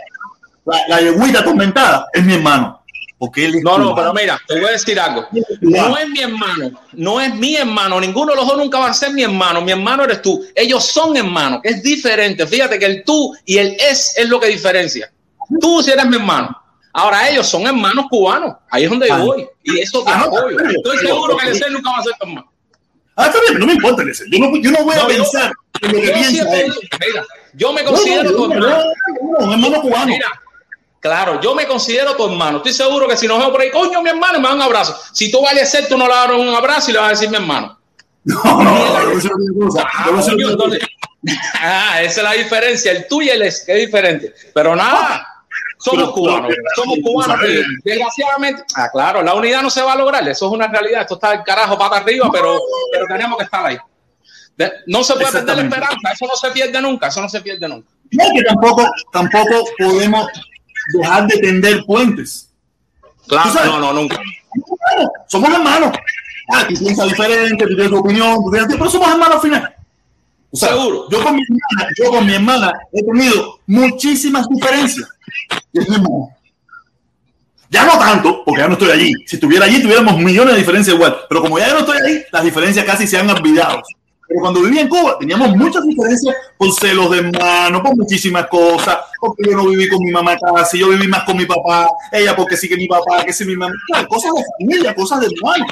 la, la yeguita atormentada, es mi hermano. Porque él es no, no, pero mira, te voy a decir algo. No es mi hermano, no es mi hermano. Ninguno de los dos nunca va a ser mi hermano. Mi hermano eres tú. Ellos son hermanos, es diferente. Fíjate que el tú y el es es lo que diferencia. Tú si eres mi hermano. Ahora ellos son hermanos cubanos. Ahí es donde yo voy. Y eso te ah, apoyo. Estoy seguro que el ser nunca va a ser tu hermano. Ah, está bien, no me importa el ser. Yo no, yo no voy a no, pensar yo, en lo que piensa él. Mira, yo me considero no, tu hermano. No, hermano cubano. Mira, claro, yo me considero tu hermano. Estoy seguro que si nos veo por ahí, coño, mi hermano, me da un abrazo. Si tú vayas a ser, tú no le das un abrazo y le vas a decir mi hermano. No, no, no, ah, esa es la diferencia. El tuyo y el es, que es diferente. Pero nada, Somos cubanos, somos cubanos. desgraciadamente, ah, claro, la unidad no se va a lograr, eso es una realidad. Esto está el carajo para arriba, pero, pero tenemos que estar ahí. De- no se puede perder la esperanza, eso no se pierde nunca, eso no se pierde nunca. No, que tampoco, tampoco podemos dejar de tender puentes. Claro, no, no, nunca. Somos hermanos. Ah, tú piensas diferente, tú tienes tu opinión, tú tienes- pero somos hermanos al final. O sea, Seguro. Yo con mi hermana, yo con mi hermana he tenido muchísimas diferencias. Ya no tanto, porque ya no estoy allí. Si estuviera allí, tuviéramos millones de diferencias igual. Pero como ya no estoy ahí, las diferencias casi se han olvidado. Pero cuando vivía en Cuba, teníamos muchas diferencias por celos de hermano, por muchísimas cosas. Porque yo no viví con mi mamá casi, yo viví más con mi papá. Ella porque sí que mi papá, que sí mi mamá. Claro, cosas de familia, cosas de hermano.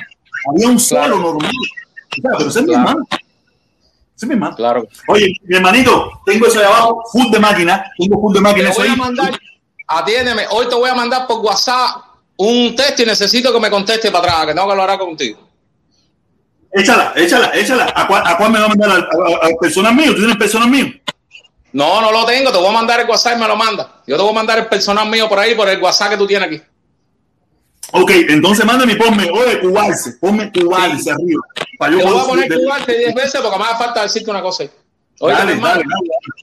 Había un celo Claro. normal. O sea, pero ese es mi Claro. hermano. Es mi hermano. Claro. Oye, mi hermanito, tengo eso de abajo, full de máquina. Tengo full de Te máquina. eso voy a ahí. mandar, atiéndeme, hoy te voy a mandar por WhatsApp un texto y necesito que me conteste para atrás, que tengo que hablar contigo. Échala, échala, échala. ¿A cuál, a cuál me va a mandar? ¿Al, a- al personal mío? ¿Tú tienes personal mío? No, no lo tengo, te voy a mandar el WhatsApp y me lo manda. Yo te voy a mandar el personal mío por ahí, por el WhatsApp que tú tienes aquí. Ok, entonces mándame y ponme, oye, cubarse, ponme cubarse arriba. Para yo Te voy a poner de- cubarte 10 veces porque me hace falta decirte una cosa. ahí. Oye, Dale, dale, dale,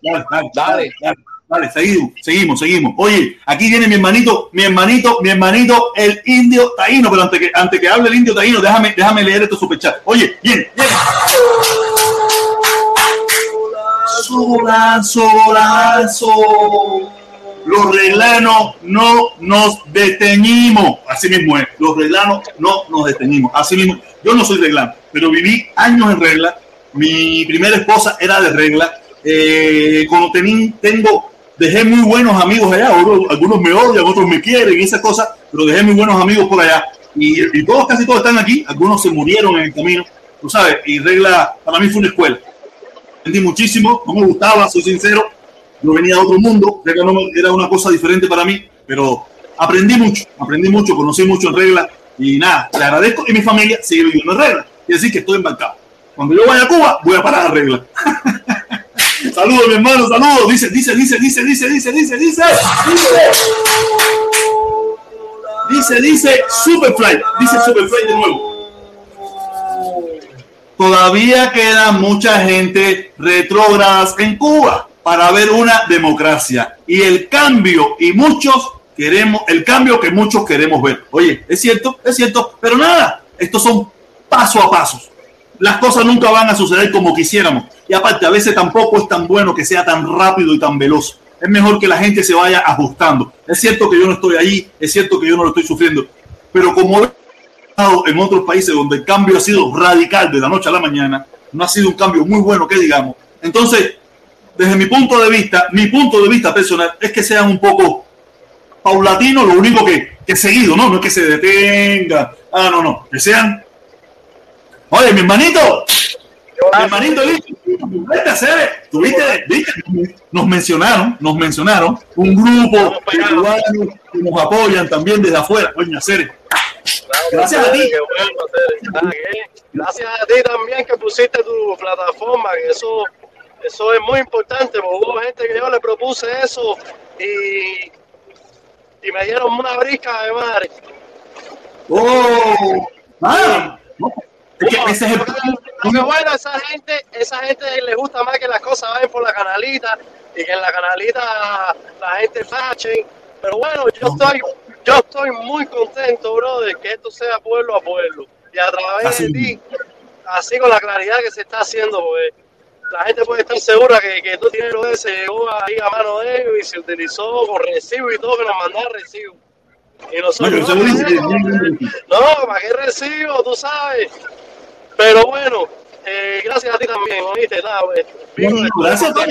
dale, dale, Dale. dale, dale, seguimos, seguimos, seguimos. Oye, aquí viene mi hermanito, mi hermanito, mi hermanito, el indio taíno, pero antes que, antes que hable el indio taíno, déjame, déjame leer estos superchat. Oye, bien, bien. Solazo, solazo. Los reglanos no nos detenimos. Así mismo es. Los reglanos no nos detenimos. Así mismo. Yo no soy reglano, pero viví años en regla. Mi primera esposa era de regla. Eh, cuando tení- tengo, dejé muy buenos amigos allá. Algunos, me odian, otros me quieren y esas cosas, pero dejé muy buenos amigos por allá. Y, y todos, casi todos están aquí. Algunos se murieron en el camino. Tú sabes, y regla para mí fue una escuela aprendí muchísimo, no me gustaba, soy sincero, no venía de otro mundo, ya era una cosa diferente para mí, pero aprendí mucho, aprendí mucho, conocí mucho en regla y nada, le agradezco y mi familia sigue viviendo en regla. Y decir que estoy embarcado. Cuando yo vaya a Cuba, voy a parar a regla. saludos, mi hermano, saludos. Dice, dice, dice, dice, dice, dice, dice, dice. Dice, dice, Superfly. Dice Superfly de nuevo. Todavía queda mucha gente retrógradas en Cuba para ver una democracia y el cambio y muchos queremos el cambio que muchos queremos ver. Oye, es cierto, es cierto, pero nada, estos son paso a pasos. Las cosas nunca van a suceder como quisiéramos y aparte a veces tampoco es tan bueno que sea tan rápido y tan veloz. Es mejor que la gente se vaya ajustando. Es cierto que yo no estoy ahí, es cierto que yo no lo estoy sufriendo, pero como en otros países donde el cambio ha sido radical de la noche a la mañana, no ha sido un cambio muy bueno que digamos. Entonces, desde mi punto de vista, mi punto de vista personal es que sean un poco paulatinos, lo único que, que seguido, ¿no? No es que se detenga, ah, no, no, que sean. Oye, mi hermanito, mi hermanito, hacer, tuviste, viste, nos mencionaron, nos mencionaron un grupo de que nos apoyan también desde afuera, coño, hacer. Gracias a ti. Que- Gracias a ti también que pusiste tu plataforma, eso, eso es muy importante, porque hubo gente que yo le propuse eso y, y me dieron una brisca de madre. Oh, ah, no, es que ese es el Porque bueno, esa gente, esa gente le gusta más que las cosas vayan por la canalita y que en la canalita la gente fache. Pero bueno, yo estoy, yo estoy muy contento, bro, de que esto sea pueblo a pueblo. Y a través Así de ti, así con la claridad que se está haciendo, porque la gente puede estar segura que, que tu dinero ese llegó ahí a mano de ellos y se utilizó con recibo y todo, que nos mandaron recibo. Y No, nosotros, no, que- no, ¿para qué recibo? Tú sabes. Pero bueno, eh, gracias a ti también, ¿oíste? Nada, pues, gracias a todos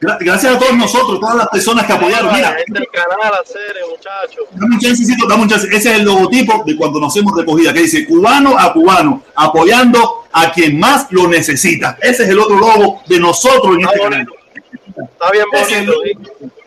Gracias a todos nosotros, todas las personas que apoyaron. Mira, el canal, a serio, muchachos. dame un chancecito, dame un chance. Ese es el logotipo de cuando nos hacemos recogida, que dice cubano a cubano, apoyando a quien más lo necesita. Ese es el otro logo de nosotros en Está este bonito. Está bien Ese es el bonito. logo. ¿sí?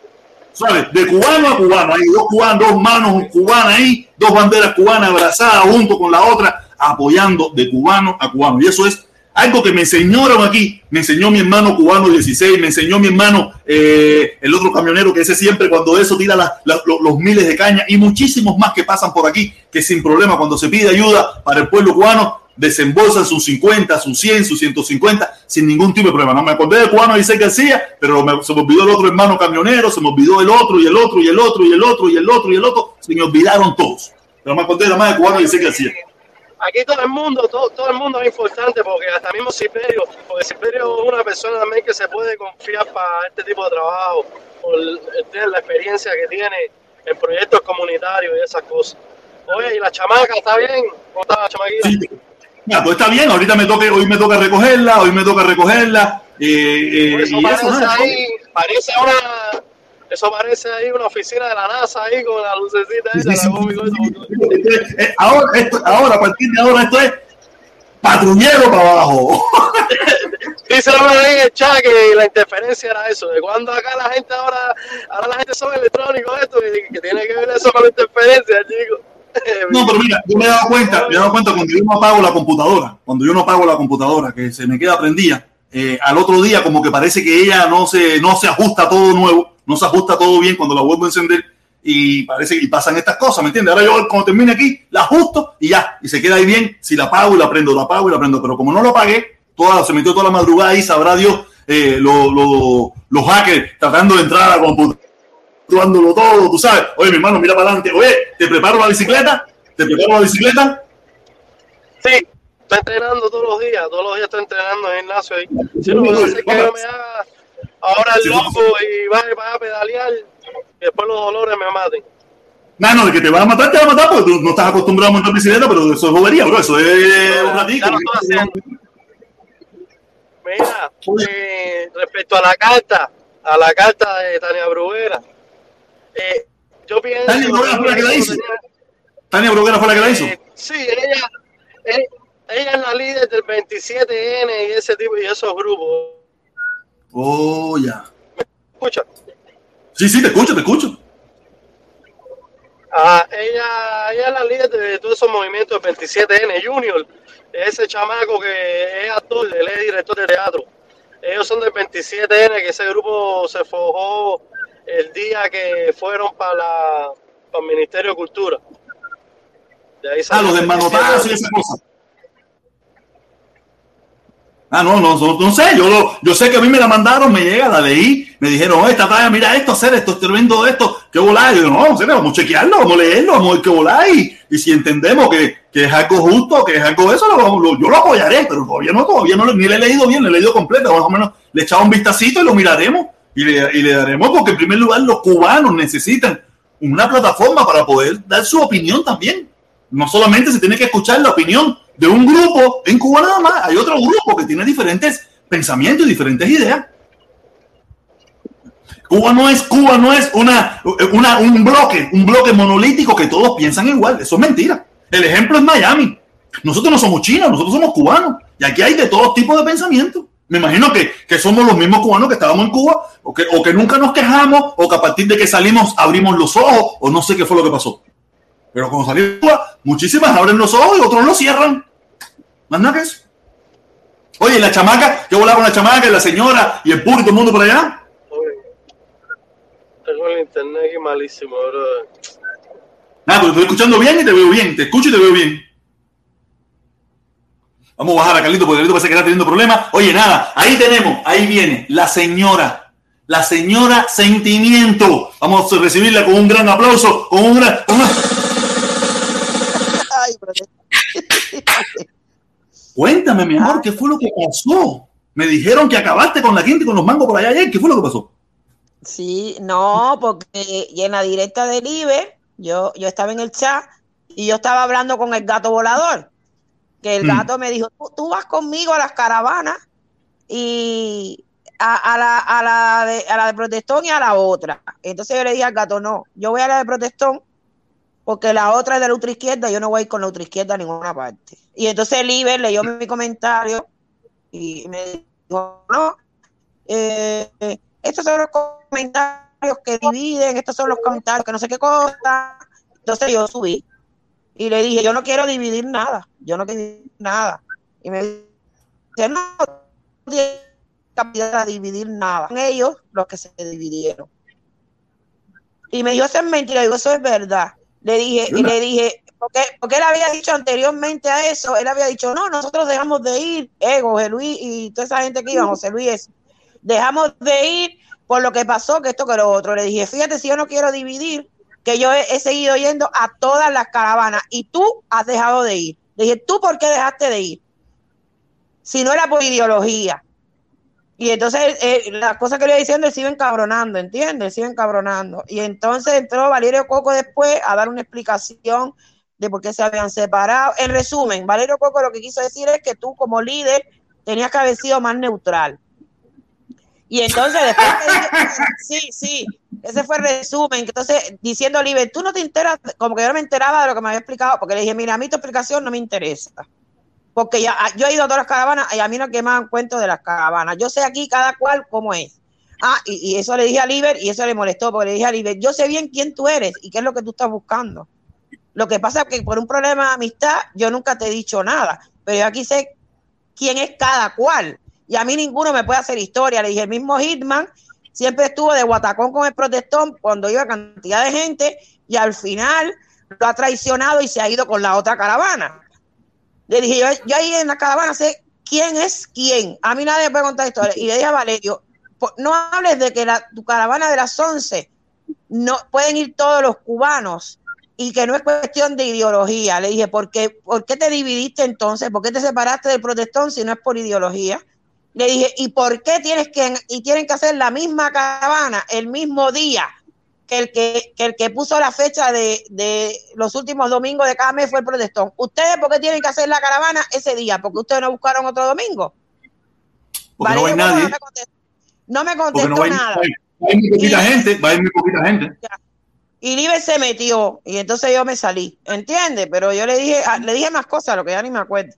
¿Sabes? De cubano a cubano. Hay dos cubanos, dos manos cubanas ahí, dos banderas cubanas abrazadas junto con la otra, apoyando de cubano a cubano. Y eso es algo que me enseñaron aquí, me enseñó mi hermano cubano 16, me enseñó mi hermano, eh, el otro camionero que ese siempre cuando eso tira la, la, los, los, miles de caña y muchísimos más que pasan por aquí, que sin problema cuando se pide ayuda para el pueblo cubano, desembolsan sus 50, sus 100, sus 150 sin ningún tipo de problema. No me acordé del cubano dice García, pero me, se me olvidó el otro hermano camionero, se me olvidó el otro y el otro y el otro y el otro y el otro y el otro, se me olvidaron todos. Pero me acordé nada más del cubano dice García aquí todo el mundo, todo, todo el mundo es importante porque hasta mismo Silverio, porque Silverio es una persona también que se puede confiar para este tipo de trabajo, por tener la experiencia que tiene en proyectos comunitarios y esas cosas. Oye, ¿y la chamaca está bien? ¿Cómo está la chamaquita? Sí. Ya, pues está bien, ahorita me toca, hoy me toca recogerla, hoy me toca recogerla. Eh, eh, eso y parece eso, ahí, parece una, eso parece ahí una oficina de la NASA ahí con la lucecita esa, Sí, sí, la. Eh, ahora, esto, ahora, a partir de ahora, esto es patrullero para abajo. Dice ahí en el chat que la interferencia era eso, de cuando acá la gente ahora, ahora la gente son electrónicos esto, que, que tiene que ver eso con la interferencia, chicos. No, pero mira, yo me he dado cuenta, me he dado cuenta cuando yo no apago la computadora, cuando yo no apago la computadora, que se me queda prendida, eh, al otro día como que parece que ella no se, no se ajusta todo nuevo, no se ajusta todo bien cuando la vuelvo a encender y parece que y pasan estas cosas, ¿me entiendes? Ahora yo cuando termine aquí, la ajusto y ya, y se queda ahí bien, si la apago y la prendo, la apago y la prendo, pero como no lo apagué, toda, se metió toda la madrugada ahí, sabrá Dios, eh, lo- lo- los hackers tratando de entrar a la computadora dándolo todo, tú sabes. Oye, mi hermano, mira para adelante. Oye, ¿te preparo la bicicleta? ¿Te preparo la bicicleta? Sí, estoy entrenando todos los días, todos los días estoy entrenando en el gimnasio ahí. Si no, puedo hacer que yo me haga ahora el loco y vaya para pedalear y después los dolores me maten. No, no, de que te va a matar, te va a matar porque tú no estás acostumbrado a montar bicicleta, pero eso es bobería, bro. Eso es un haciendo. Mira, eh, respecto a la carta, a la carta de Tania Bruguera, eh, yo pienso... Tania Bruguera fue la que la hizo. Tania Broguera fue la que la hizo. Sí, ella, eh, ella es la líder del 27N y ese tipo y esos grupos. Oh, ya. Escucha, Sí, sí, te escucho, te escucho. ah, ella, ella es la líder de todos esos movimientos del 27N Junior, ese chamaco que es actor, él es director de teatro. Ellos son del 27N, que ese grupo se forjó el día que fueron para, la, para el Ministerio de Cultura. De ahí Ah, los desmanotazos y 27N. esa cosa. Ah, no, no, no, no sé, yo, lo- yo sé que a mí me la mandaron, me llega, la leí, me dijeron, oh, esta talla, mira esto, hacer esto, estoy viendo esto, qué volar. Y yo, no, serio, vamos a chequearlo, vamos a leerlo, vamos a ver qué volar. Y, y si entendemos que, que es algo justo, que es algo eso, lo, lo- yo lo apoyaré, pero todavía no, todavía no, ni lo he leído bien, lo he leído completo, más o menos le he echado un vistacito y lo miraremos. Y le, y le daremos, porque en primer lugar los cubanos necesitan una plataforma para poder dar su opinión también no solamente se tiene que escuchar la opinión de un grupo en Cuba nada más, hay otro grupo que tiene diferentes pensamientos y diferentes ideas. Cuba no es, Cuba no es una, una, un bloque, un bloque monolítico que todos piensan igual. Eso es mentira. El ejemplo es Miami. Nosotros no somos chinos, nosotros somos cubanos. Y aquí hay de todos tipos de pensamientos. Me imagino que, que somos los mismos cubanos que estábamos en Cuba, o que, o que nunca nos quejamos, o que a partir de que salimos abrimos los ojos, o no sé qué fue lo que pasó. Pero cuando salimos de Cuba, muchísimas abren los ojos y otros los cierran. Más nada que eso. Oye, ¿y la chamaca, ¿qué volaba con la chamaca y la señora y el público, todo el mundo por allá? Tengo el internet aquí malísimo, bro. Nada, pero te estoy escuchando bien y te veo bien. Te escucho y te veo bien. Vamos a bajar a Carlito porque Carlito parece que está teniendo problemas. Oye, nada, ahí tenemos, ahí viene la señora. La señora Sentimiento. Vamos a recibirla con un gran aplauso, con un gran... con una- Ay, Cuéntame, mi amor, ¿qué fue lo que pasó? Me dijeron que acabaste con la gente y con los mangos por allá ayer. ¿Qué fue lo que pasó? Sí, no, porque en la directa del IBE, yo, yo estaba en el chat y yo estaba hablando con el gato volador, que el Mm. gato me dijo, tú, tú vas conmigo a las caravanas y a, a la, a, la de, a la de Protestón y a la otra. Entonces yo le dije al gato, no, yo voy a la de Protestón porque la otra es de la ultra izquierda, yo no voy a ir con la ultra izquierda a ninguna parte. Y entonces el IBE leyó mi comentario y me dijo, no, eh, estos son los comentarios que dividen, estos son los comentarios que no sé qué cosa. Entonces yo subí y le dije, yo no quiero dividir nada, yo no quiero dividir nada. Y me no tiene capacidad a dividir nada. Son ellos los que se dividieron. Y me dijo, eso es mentira. Digo, eso es verdad. Le dije, y le dije, porque, porque él había dicho anteriormente a eso, él había dicho, no, nosotros dejamos de ir, eh, José Luis y toda esa gente que iba, José Luis, dejamos de ir por lo que pasó, que esto que lo otro. Le dije, fíjate, si yo no quiero dividir, que yo he, seguido yendo a todas las caravanas y tú has dejado de ir. Le dije, ¿tú por qué dejaste de ir? Si no era por ideología. Y entonces eh, las cosas que le iba diciendo él iba encabronando, ¿entiendes? Se iba encabronando. Y entonces entró Valerio Coco después a dar una explicación de por qué se habían separado. En resumen, Valerio Coco lo que quiso decir es que tú como líder tenías que haber sido más neutral. Y entonces después dije, sí, sí, ese fue el resumen. Entonces, diciendo Oliver, tú no te enteras, como que yo no me enteraba de lo que me había explicado, porque le dije, mira, a mí tu explicación no me interesa. Porque ya, yo he ido a todas las caravanas y a mí no me dan cuento de las caravanas. Yo sé aquí cada cual cómo es. Ah, y, eso le dije a Liber y eso le molestó, porque le dije a Liber, yo sé bien quién tú eres y qué es lo que tú estás buscando. Lo que pasa es que por un problema de amistad yo nunca te he dicho nada, pero yo aquí sé quién es cada cual. Y a mí ninguno me puede hacer historia. Le dije, el mismo Hitman siempre estuvo de guatacón con el protestón cuando iba cantidad de gente y al final lo ha traicionado y se ha ido con la otra caravana. Le dije, yo, ahí en la caravana sé quién es quién. A mí nadie me puede contar historia. Y le dije a Valerio, po- no hables de que la, tu caravana de las 11 no pueden ir todos los cubanos y que no es cuestión de ideología. Le dije, ¿por qué, ¿por qué te dividiste entonces? ¿Por qué te separaste del protestón si no es por ideología? Le dije, ¿y por qué tienes que, y tienen que hacer la misma caravana el mismo día que el que, que el que puso la fecha de, de los últimos domingos de cada mes fue el protestón? ¿Ustedes por qué tienen que hacer la caravana ese día? ¿Porque ustedes no buscaron otro domingo? Porque no hay Valerio Coco nadie. No me contestó, no me contestó nada. va a ir- muy poquita gente, va a ir muy poquita gente. Y Liber se metió y entonces yo me salí, ¿entiendes? Pero yo le dije, ah, le dije más cosas, lo que ya ni me acuerdo.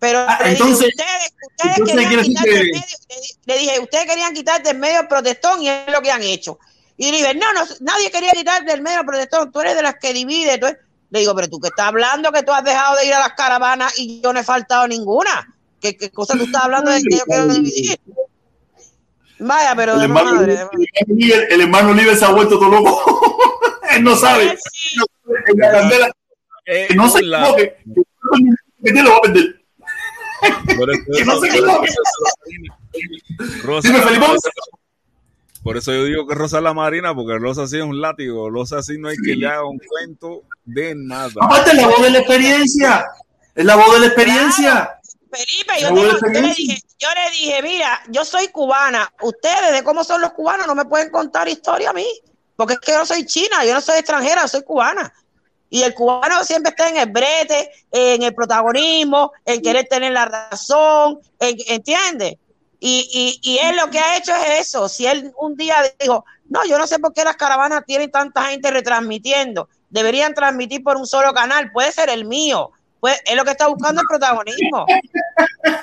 Pero Ah, le dije, entonces- ustedes, ustedes entonces querían quiere decir quitar del que- medio, le, di- le dije, ustedes querían quitar del medio el protestón y es lo que han hecho. Y Liber, no, no, nadie quería quitar del medio el protestón, tú eres de las que divide. tú eres-". Le digo, pero tú que estás hablando que tú has dejado de ir a las caravanas y yo no he faltado ninguna. ¿Qué, qué cosa tú estás hablando de que yo quiero dividir? Vaya, pero El de hermano, madre. el, de hermano Oliver, el hermano Oliver se ha vuelto todo loco. Él no sabe. Sí. En la candela, Eh, que no se la- equivoque. Que te lo va a perder. Por eso- Que no se por equivoque. eso- Rosa, Dime, Felipón. por eso yo digo que Rosa es la marina, porque Rosa sí es un látigo. Rosa sí no hay que le haga un cuento de nada. Aparte, es la voz de la experiencia. Es la voz de la experiencia. Felipe, yo, tengo- yo le dije, yo le dije, mira, yo soy cubana, ustedes de cómo son los cubanos no me pueden contar historia a mí, porque es que yo soy china, yo no soy extranjera, soy cubana. Y el cubano siempre está en el brete, en el protagonismo, en querer tener la razón, en, ¿entiendes? Y, y, y él lo que ha hecho es eso. Si él un día dijo, no, yo no sé por qué las caravanas tienen tanta gente retransmitiendo, deberían transmitir por un solo canal, puede ser el mío. Pues es lo que está buscando el protagonismo.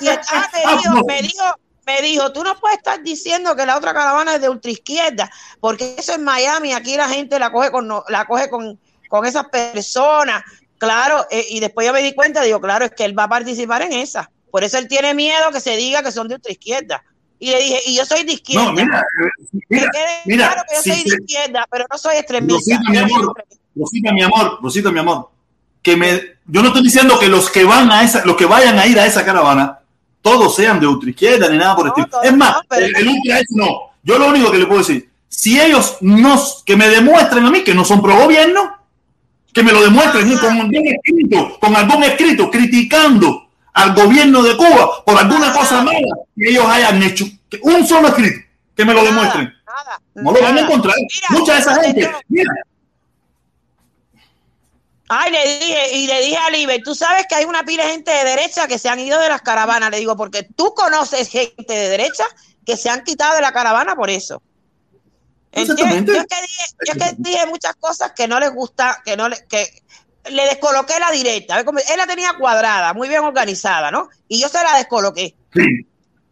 Y el- ah, me dijo, me dijo, me dijo, tú no puedes estar diciendo que la otra caravana es de ultraizquierda, porque eso en Miami, aquí la gente la coge con, no- la coge con, con esas personas. Claro, eh, y después yo me di cuenta, digo, claro, es que él va a participar en esa. Por eso él tiene miedo que se diga que son de ultraizquierda. Y le dije, y yo soy de izquierda. No, mira, eh, mira, mira, claro que yo si soy de izquierda, pero no soy extremista. Rosita, mi amor. Rosita, mi amor, Rosita, mi amor, que me, yo no estoy diciendo que los que van a esa, los que vayan a ir a esa caravana, todos sean de ultraizquierda ni nada por el estilo. Es más, no, pero- el, el ultra es no. Yo lo único que le puedo decir, si ellos no, que me demuestren a mí que no son pro gobierno, que me lo demuestren Ajá. con algún escrito, con algún escrito criticando al gobierno de Cuba por alguna Ajá. cosa mala que ellos hayan hecho. Un solo escrito, que me lo Nada, demuestren. nada, No lo van a encontrar. Mira, Mucha de esa gente. Mira, Ay, le dije, y le dije a Liber, tú sabes que hay una pila de gente de derecha que se han ido de las caravanas. Le digo, porque tú conoces gente de derecha que se han quitado de la caravana por eso. ¿Entiendes? Exactamente. Yo es que dije, yo que dije muchas cosas que no les gusta, que no le, que le descoloqué la directa. Él la tenía cuadrada, muy bien organizada, ¿no? Y yo se la descoloqué. sí.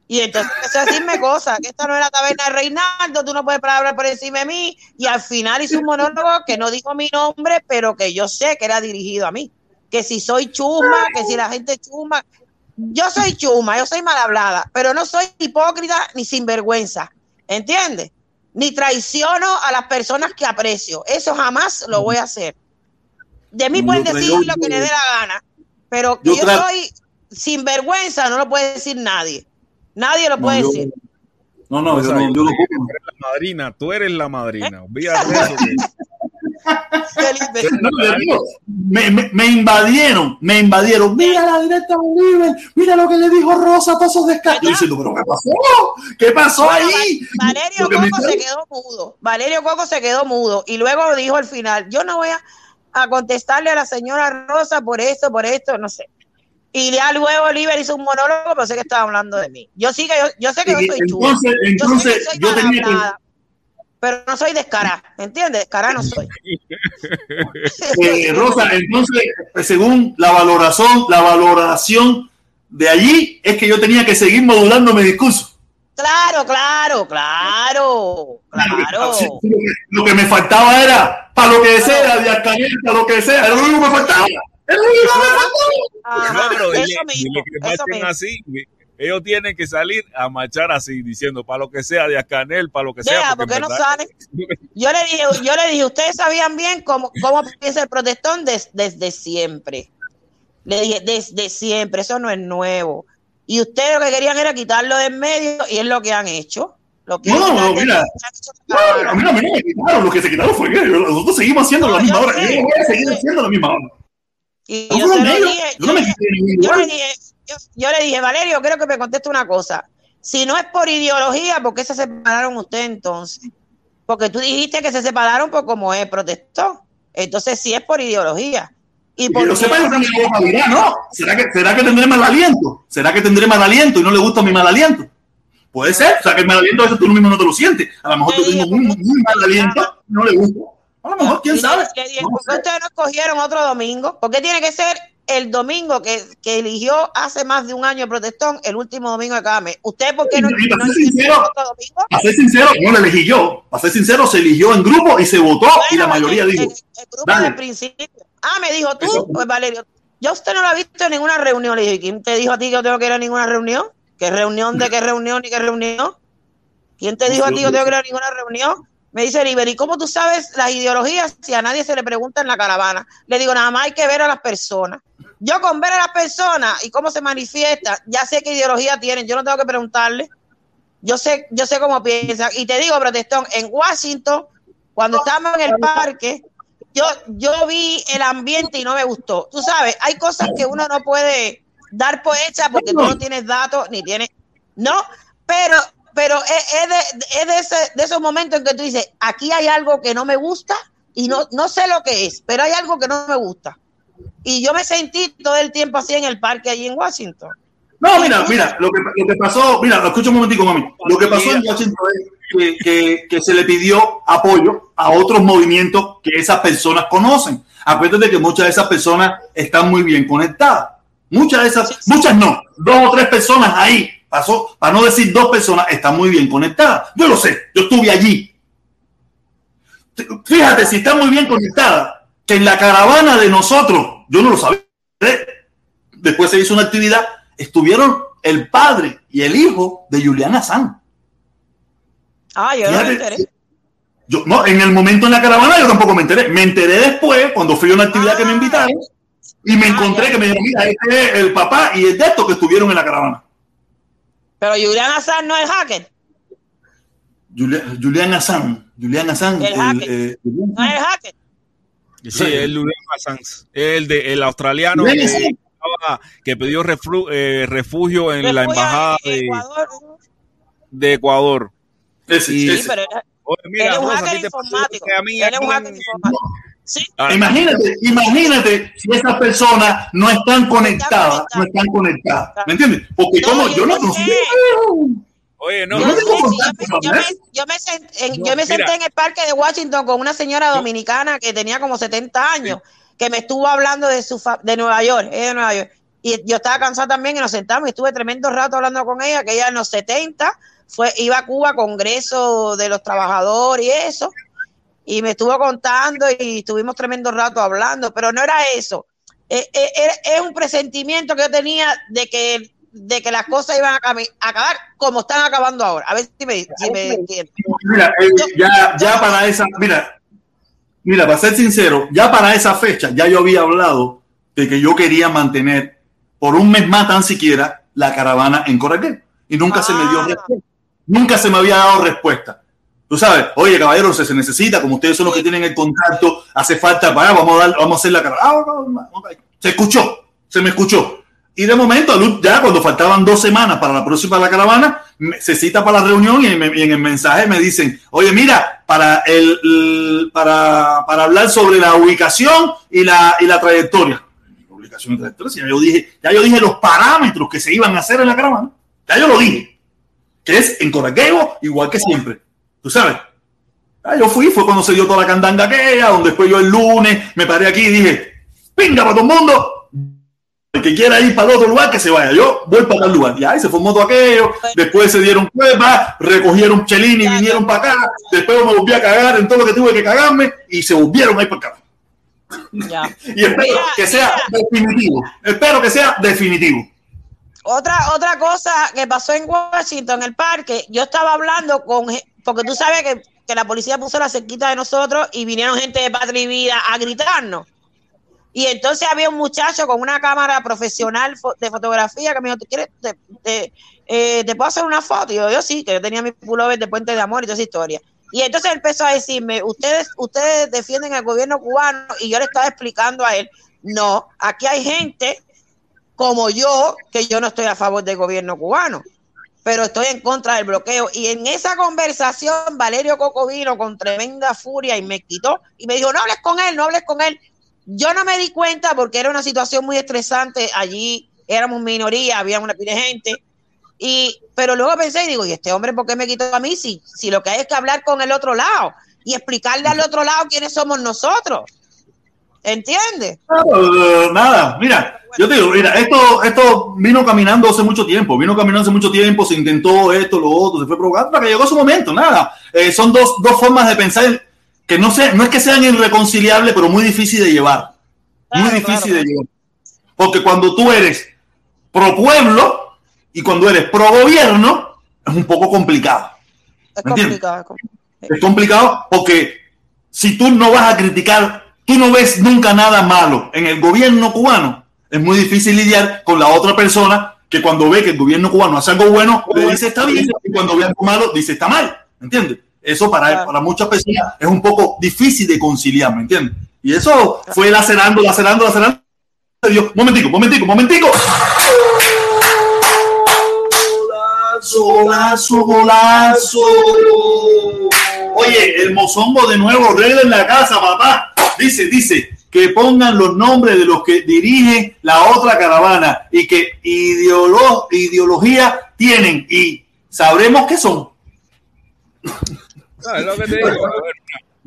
Y entonces empezó a decirme cosas, que esta no es la taberna de Reinaldo, tú no puedes hablar por encima de mí. Y al final hizo un monólogo que no dijo mi nombre, pero que yo sé que era dirigido a mí. Que si soy chusma, que si la gente es chusma. yo soy chuma, yo soy mal hablada, pero no soy hipócrita ni sinvergüenza, ¿entiendes? Ni traiciono a las personas que aprecio. Eso jamás lo voy a hacer. De mí pueden yo decir lo que les dé la gana, pero que Yo yo, soy sinvergüenza, no lo puede decir nadie. Nadie lo No, puede yo- decir. No, no, yo no, yo no Tú eres la madrina, tú eres la madrina. Olvídate de eso. No, digo, me, me- me invadieron, me invadieron. Mira la directa Bolívar, mira lo que le dijo Rosa a todos esos descartos. Yo diciendo, pero ¿qué pasó? ¿Qué pasó Bueno, ahí? Va- Valerio me Coco se quedó mudo. Valerio Coco se quedó mudo. Y luego dijo al final, yo no voy a, a contestarle a la señora Rosa por esto, por esto, no sé. Y ya luego Oliver hizo un monólogo, pero sé que estaba hablando de mí. Yo sí que yo, yo sé que yo soy chula. Entonces, Yo sé entonces que soy yo mal tenía que. Pero no soy descarada, ¿entiendes? Descarada no soy. Eh, Rosa, entonces, según la valoración, la valoración de allí, es que yo tenía que seguir modulando mi discurso. Claro, claro, claro, claro. Lo que, me faltaba era, para lo que sea, de Arcanel, para lo que sea, era lo único que me faltaba. Era lo único que me faltaba. Ajá, dile, eso mismo. así. Ellos tienen que salir a marchar así, diciendo para lo que sea, de Ascanel, para lo que sea. Vea, porque ¿por qué en no verdad- salen? Yo le dije, yo le dije, ustedes sabían bien cómo, cómo piensa el protestón des- desde siempre. Le dije, desde siempre, eso no es nuevo. Y ustedes lo que querían era quitarlo de en medio y es lo que han hecho. Lo que No, han no, hecho, mira. No, a mí no me me quitaron, lo que se quitaron fue que nosotros seguimos haciendo No, la misma yo hora. sé, Yo voy a seguir yo sé. haciendo la misma hora. Y No yo se lo dije, Yo no me yo- quité ningún yo lugar. le dije, yo, yo le dije, Valerio, quiero que me conteste una cosa. Si no es por ideología, ¿por qué se separaron ustedes entonces? Porque tú dijiste que se separaron por como él protestó. Entonces, si es por ideología. Y Que por yo sepa, ¿no? ¿Será que, ¿Será que tendré mal aliento? ¿Será que tendré mal aliento y no le gusta mi mal aliento? Puede ser, o sea que el mal aliento a veces tú mismo no te lo sientes. A lo mejor tú tengo dije, muy, mal aliento, no le gusta. A lo mejor, quién Y sabe. le dije, No ¿por qué ustedes no escogieron otro domingo? ¿Por qué tiene que ser el domingo que, que eligió hace más de un año el protestón, el último domingo de cada mes? ¿Usted por qué no, Y- y no ser sincero, otro domingo? Para ser sincero, no lo elegí yo. Para ser sincero, se eligió en grupo y se votó y la mayoría el, dijo. el- el grupo dale. del principio. Ah, me dijo tú, Eso. pues Valerio. Yo usted no lo ha visto en ninguna reunión. Le dije, ¿quién te dijo a ti que yo tengo que ir a ninguna reunión? ¿Qué reunión de qué reunión ni qué reunión? ¿Quién te dijo a ti que yo tengo que ir a ninguna reunión? Me dice River, ¿y cómo tú sabes las ideologías si a nadie se le pregunta en la caravana? Le digo, nada más hay que ver a las personas. Yo con ver a las personas y cómo se manifiesta, ya sé qué ideología tienen, yo no tengo que preguntarle. Yo sé, yo sé cómo piensan. Y te digo, protestón, en Washington, cuando estábamos en el parque, yo, yo vi el ambiente y no me gustó. Tú sabes, hay cosas que uno no puede dar por hecha porque tú no tienes datos ni tienes. No, pero, pero es, es de, es de, ese- de esos momentos en que tú dices, aquí hay algo que no me gusta y no, no sé lo que es, pero hay algo que no me gusta. Y yo me sentí todo el tiempo así en el parque allí en Washington. No, mira, mira, lo que, lo que pasó, mira, lo escucho un momentico, mami. Lo que pasó en Washington es que, que, que se le pidió apoyo a otros movimientos que esas personas conocen. Acuérdate que muchas de esas personas están muy bien conectadas. Muchas de esas, muchas no, dos o tres personas ahí, pasó, para no decir dos personas, están muy bien conectadas. Yo lo sé, yo estuve allí. Fíjate, si están muy bien conectadas, que en la caravana de nosotros, yo no lo sabía, después se hizo una actividad, estuvieron el padre y el hijo de Juliana San. Ah, yo no me enteré. Yo, no, en el momento en la caravana yo tampoco me enteré. Me enteré después, cuando fui a una actividad que me invitaron, y me Ah, encontré ya. que me dijeron, mira, este es el papá y el de estos que estuvieron en la caravana. Pero Julián Assange no es hacker. Juliana San. Juliana San. El hacker. eh, No es hacker. Sí, el Julian Assange, el de el australiano que, que pidió reflu- eh, refugio en la Refugio embajada en de, Ecuador. de Ecuador. ese, Y- Sí, ese. pero él, Oye, mira, es un Rosa, ¿a hacker informático. que a mí Él es aquí un hacker informático. Sí, Ah, Imagínate, imagínate si esas personas no están conectadas, no están conectadas. ¿Me entiendes? Porque No, como yo no sé. Oye, no, Yo no sé, tengo sí, yo me, senté, en, No, yo me senté en el parque de Washington con una señora dominicana que tenía como 70 años, que me estuvo hablando de su fa- de Nueva York, ella de Nueva York. Y yo estaba cansada también y nos sentamos y estuve tremendo rato hablando con ella, que ella en los 70 fue, iba a Cuba a Congreso de los Trabajadores y eso. Y me estuvo contando y estuvimos tremendo rato hablando, pero no era eso. Eh, eh, es un presentimiento que yo tenía de que de que las cosas iban a acabar como están acabando ahora. A ver si me, si me entienden. Mira, eh, ya, ya para esa, mira, mira, para ser sincero, ya para esa fecha, ya yo había hablado de que yo quería mantener por un mes más tan siquiera la caravana en Coraquel. Y nunca se me dio Ah. respuesta. Nunca se me había dado respuesta. Tú sabes, oye, caballero, se, se necesita, como ustedes son los que tienen el contacto, hace falta, para, vamos a dar, vamos a hacer la caravana. Ah. Se escuchó, se me escuchó. Y de momento, ya cuando faltaban dos semanas para la próxima la caravana, se cita para la reunión y, en el mensaje me dicen, oye, mira, para, el, para, para hablar sobre la ubicación y la, y la trayectoria. Ubicación y trayectoria, ya yo dije, ya yo dije los parámetros que se iban a hacer en la caravana. Ya yo lo dije. Que es en Coraqueo, igual que siempre. Tú sabes. Ah, yo fui, fue cuando se dio toda la candanga aquella, donde después yo el lunes me paré aquí y dije, pinga para todo el mundo, el que quiera ir para el otro lugar, que se vaya. Yo voy para tal lugar. Y ahí se formó todo aquello. Después se dieron cuevas, recogieron chelín y vinieron para acá. Después me volví a cagar en todo lo que tuve que cagarme y se volvieron ahí para acá. Ya. Y espero Mira, que sea definitivo. Espero que sea definitivo. Otra, otra cosa que pasó en Washington, en el parque, yo estaba hablando con, porque tú sabes que, que la policía puso la cerquita de nosotros y vinieron gente de Patria y Vida a gritarnos. Y entonces había un muchacho con una cámara profesional de fotografía que me dijo, ¿tú quieres, te, te- eh, te puedo hacer una foto? Y yo, yo sí, que yo tenía mi pullover de Puente de Amor y toda esa historia. Y entonces empezó a decirme, ustedes, ustedes defienden al gobierno cubano y yo le estaba explicando a él, no, aquí hay gente como yo, que yo no estoy a favor del gobierno cubano, pero estoy en contra del bloqueo. Y en esa conversación, Valerio Coco vino con tremenda furia y me quitó y me dijo, no hables con él, no hables con él. Yo no me di cuenta porque era una situación muy estresante. Allí éramos minoría, había una pila de gente. Y, pero luego pensé y digo, ¿y este hombre por qué me quitó a mí? Si, si lo que hay es que hablar con el otro lado y explicarle al otro lado quiénes somos nosotros. ¿Entiendes? Eh, nada, mira, yo te digo, mira, esto, esto vino caminando hace mucho tiempo, vino caminando hace mucho tiempo, se intentó esto, lo otro, se fue provocando para que llegó su momento, nada. Eh, son dos, dos formas de pensar que no, sé, no es que sean irreconciliables, pero muy difícil de llevar. Muy difícil claro. de llevar. Porque cuando tú eres pro pueblo y cuando eres pro gobierno, es un poco complicado. Es complicado. es complicado. Es complicado porque si tú no vas a criticar, tú no ves nunca nada malo en el gobierno cubano, es muy difícil lidiar con la otra persona que cuando ve que el gobierno cubano hace algo bueno, le dice está bien, y cuando ve algo malo, dice está mal. ¿Entiendes? Eso para, Claro. para muchas personas es un poco difícil de conciliar, ¿me entiendes? Y eso fue lacerando, lacerando, lacerando. Dios, momentico, momentico, momentico. Golazo, golazo, golazo. Oye, el mozongo de nuevo, regla en la casa, papá. Dice, dice, que pongan los nombres de los que dirigen la otra caravana y que ideolo- ideología tienen y sabremos qué son. Es lo que te digo. A ver,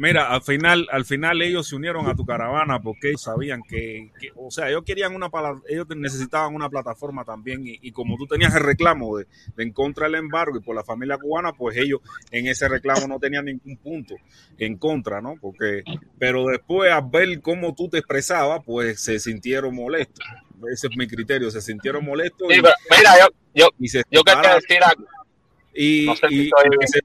Mira, al final, al final ellos se unieron a tu caravana porque ellos sabían que, que- o sea, ellos querían una ellos necesitaban una plataforma también y, y como tú tenías el reclamo de, de en contra del embargo y por la familia cubana, pues ellos en ese reclamo no tenían ningún punto en contra, ¿no? Porque, pero después al ver cómo tú te expresabas, pues se sintieron molestos. Ese es mi criterio, se sintieron molestos Sí, y, mira, yo, yo, y se yo quería decir algo. y, No sé si y- estoy y bien. se,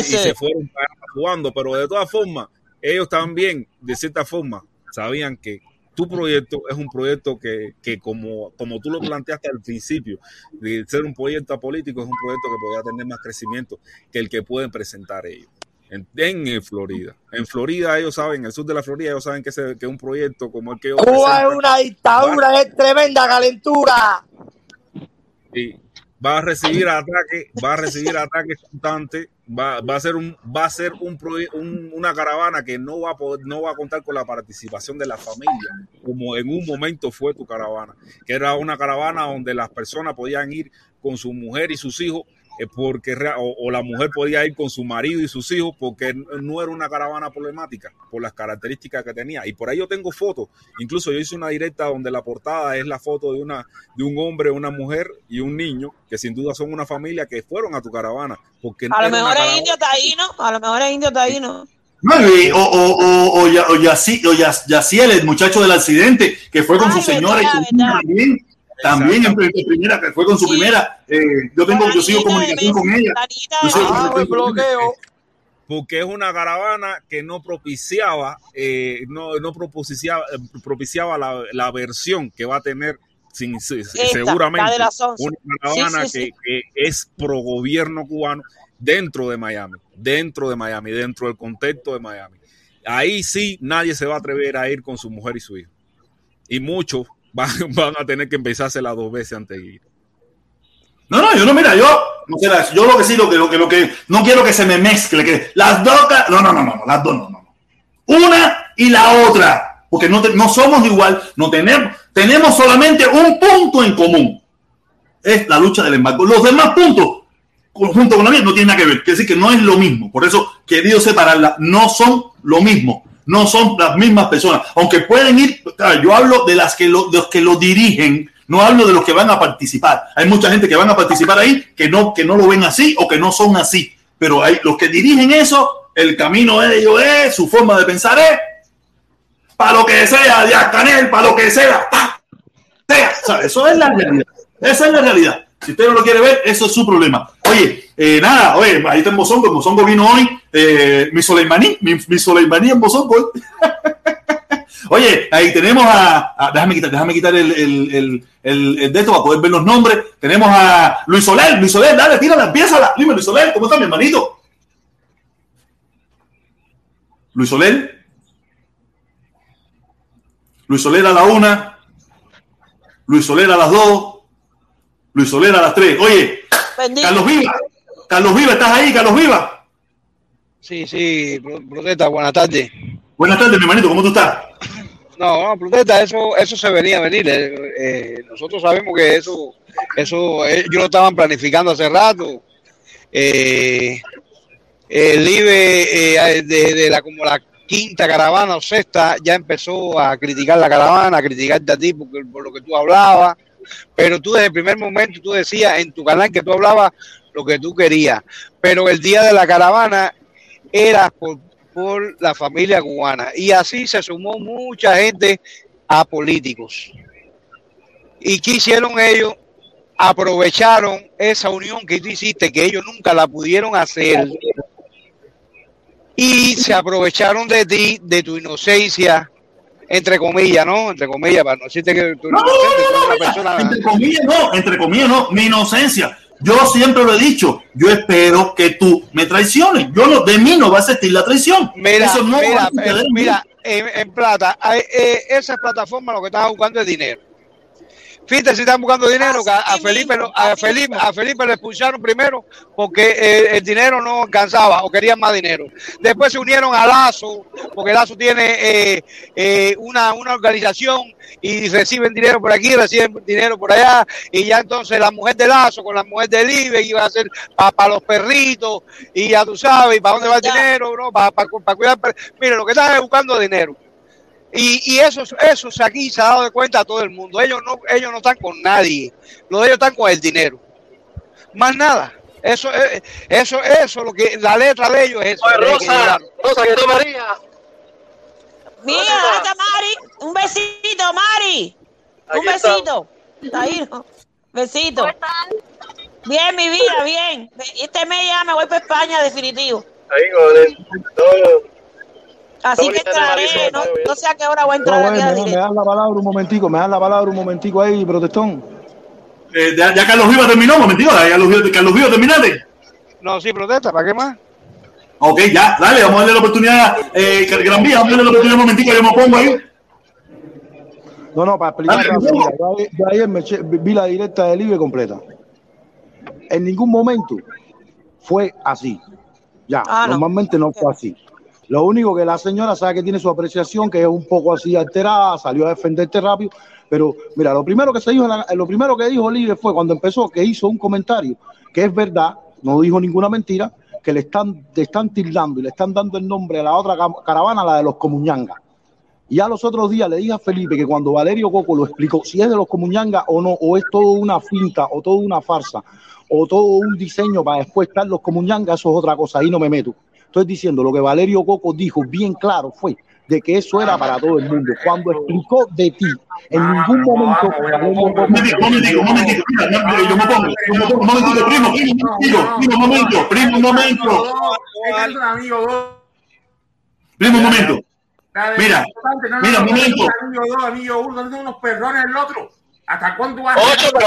y- se fueron para- jugando, pero de todas formas, ellos también, de cierta forma, sabían que tu proyecto es un proyecto que, que como, como tú lo planteaste al principio, de ser un proyecto político, es un proyecto que podría tener más crecimiento que el que pueden presentar ellos. En, en, eh, Florida. En Florida ellos saben, en el sur de la Florida ellos saben que, ese- que un proyecto como el que Cuba es una dictadura, es tremenda calentura. y va a recibir ataques, va a recibir ataques constantes, va, va a ser un, va a ser un, un- una caravana que no va a poder, no va a contar con la participación de la familia, como en un momento fue tu caravana, que era una caravana donde las personas podían ir con su mujer y sus hijos, porque rea- o, o la mujer podía ir con su marido y sus hijos, porque no era una caravana problemática por las características que tenía. Y por ahí yo tengo fotos, incluso yo hice una directa donde la portada es la foto de una de un hombre, una mujer y un niño, que sin duda son una familia que fueron a tu caravana. Porque A lo mejor es indio taíno, a lo mejor es indio taíno. No, y- o, o, o, o, Yaciel, el muchacho del accidente, que fue con Ay, su señora y también. en, en primera, que fue con su Sí. primera. eh, yo tengo, yo sigo comunicación con ella. Yo sigo. Ah, con bloqueo. porque es una caravana que no propiciaba, eh, no, no propiciaba, propiciaba la, la versión que va a tener sin, Esta, seguramente la de las 11. una caravana Sí, sí, sí. Que, que es pro gobierno cubano dentro de Miami, dentro de Miami, dentro del contexto de Miami. Ahí sí nadie se va a atrever a ir con su mujer y su hijo. Y muchos van, a tener que empezársela dos veces antes de. No, no, yo no, mira, yo, no sé, yo lo que sí, lo que, lo que, lo que, no quiero que se me mezcle, que las dos, no, no, no, no, las dos, no, no. Una y la otra, porque no, no somos igual, no tenemos, tenemos solamente un punto en común, es la lucha del embargo. Los demás puntos, junto con la mía, no tienen nada que ver, quiere decir que no es lo mismo, por eso querido separarla, no son lo mismo, no son las mismas personas, aunque pueden ir, yo hablo de las que lo, de los que lo dirigen, no hablo de los que van a participar. Hay mucha gente que van a participar ahí que no, que no lo ven así o que no son así. Pero hay los que dirigen eso, el camino de ellos es, su forma de pensar es, para lo que sea, Díaz Canel, para lo que sea, pa, sea. O sea, eso es la realidad. Esa es la realidad. Si usted no lo quiere ver, eso es su problema. Oye, eh, nada, oye, ahí está en Bozongo, en Bozongo vino hoy eh, mi Soleimaní, mi, mi Soleimaní en Bozongo. Oye, ahí tenemos a, déjame quitar, déjame quitar el, el, el, el- el de esto para poder ver los nombres. Tenemos a Luis Soler, Luis Soler, dale, tírala, empieza. Dime, Luis Soler, ¿cómo está mi hermanito? Luis Soler. Luis Soler a la una. Luis Soler a las dos. Luis Soler a las tres. Oye, Bendito. Carlos Viva. Carlos Viva, ¿estás ahí, Carlos Viva? Sí, sí, protesta, buenas tardes. Buenas tardes, mi hermanito, ¿cómo tú estás? No, no, protesta, eso, eso se venía a venir. eh, eh, nosotros sabemos que eso, eso, ellos lo estaban planificando hace rato. Eh, el IBE, eh, de, de la, como la quinta caravana o sexta, ya empezó a criticar la caravana, a criticarte a ti por, por lo que tú hablabas. Pero tú desde el primer momento tú decías en tu canal que tú hablabas lo que tú querías. Pero el día de la caravana era por, por la familia cubana. Y así se sumó mucha gente a políticos. ¿Y qué hicieron ellos? Aprovecharon esa unión que tú hiciste, que ellos nunca la pudieron hacer. Y se aprovecharon de ti, de tu inocencia, entre comillas, ¿no? Entre comillas, para no decirte que tú No, no, no, no, persona... entre comillas no, entre comillas no, mi inocencia. Yo siempre lo he dicho, yo espero que tú me traiciones. Yo no, de mí no va a existir la traición. Mira, Eso no va mira, a eh, en mira, en, en plata, hay, eh, esas plataformas lo que estaban buscando es dinero. Fíjate si están buscando dinero, que a, Felipe, a Felipe, a Felipe le expulsaron primero porque eh, el dinero no alcanzaba o querían más dinero. Después se unieron a Lazo, porque Lazo tiene eh, eh, una, una organización y reciben dinero por aquí, reciben dinero por allá, y ya entonces la mujer de Lazo con la mujer del IBE iba a ser para los perritos, y ya tú sabes, ¿y para dónde va el dinero, bro? Para cuidar. per- Mire, lo que están es buscando dinero. Y, y eso, eso se aquí se ha dado de cuenta a todo el mundo. Ellos no, ellos no están con nadie. Los de ellos están con el dinero. Más nada. Eso, es- eso, eso, lo que la letra de ellos es eso. Oye, Tiene que Rosa. Rosa, que está María. Mira, Hola. ¿dónde está Mari? Un besito, Mari. Un Aquí besito. Está ahí, ¿no? Besito. Bien, mi vida, bien. Este mes ya me voy para España, definitivo. Ahí con. Todo. Así que entraré, no, no sé a qué hora voy a No, entrar bueno, aquí a me, me das la palabra un momentico, me das la palabra un momentico ahí, protestón. Eh, ya, ya Carlos Viva terminó, un momentico, ya Carlos Viva, Carlos Viva terminaste. No, sí, protesta, ¿para qué más? Ok, ya, dale, vamos a darle la oportunidad, eh, Gran Vía, vamos a darle la oportunidad un momentico, yo me pongo ahí. No, no, para explicar yo ayer, yo ayer me eché- vi la directa del IBE completa. En ningún momento fue así. Ya, Ah, no. normalmente no fue así. Lo único que la señora sabe que tiene su apreciación, que es un poco así alterada, salió a defenderte rápido. Pero mira, lo primero que se dijo, lo primero que dijo el IBE fue cuando empezó, que hizo un comentario, que es verdad, no dijo ninguna mentira, que le están, le están tildando y le están dando el nombre a la otra caravana, la de los comuñangas. Y ya los otros días le dije a Felipe que cuando Valerio Coco lo explicó, si es de los comuñangas o no, o es todo una finta, o todo una farsa, o todo un diseño para después estar los comuñangas, eso es otra cosa, ahí no me meto. Estoy diciendo lo que Valerio Coco dijo bien claro fue de que eso era para todo el mundo. Cuando explicó de ti, en ningún momento. Un momentico, un momentico, un momentico. Mira, no, yo me pongo, yo me pongo. Un momentito, primo, primo, un momentito, primo, un momento, primo, un momento. Primo, un momento. Mira, mira, un momento. Anillo 2, anillo 1, son unos perrones el otro. ¿Hasta cuándo vas Ocho, pero.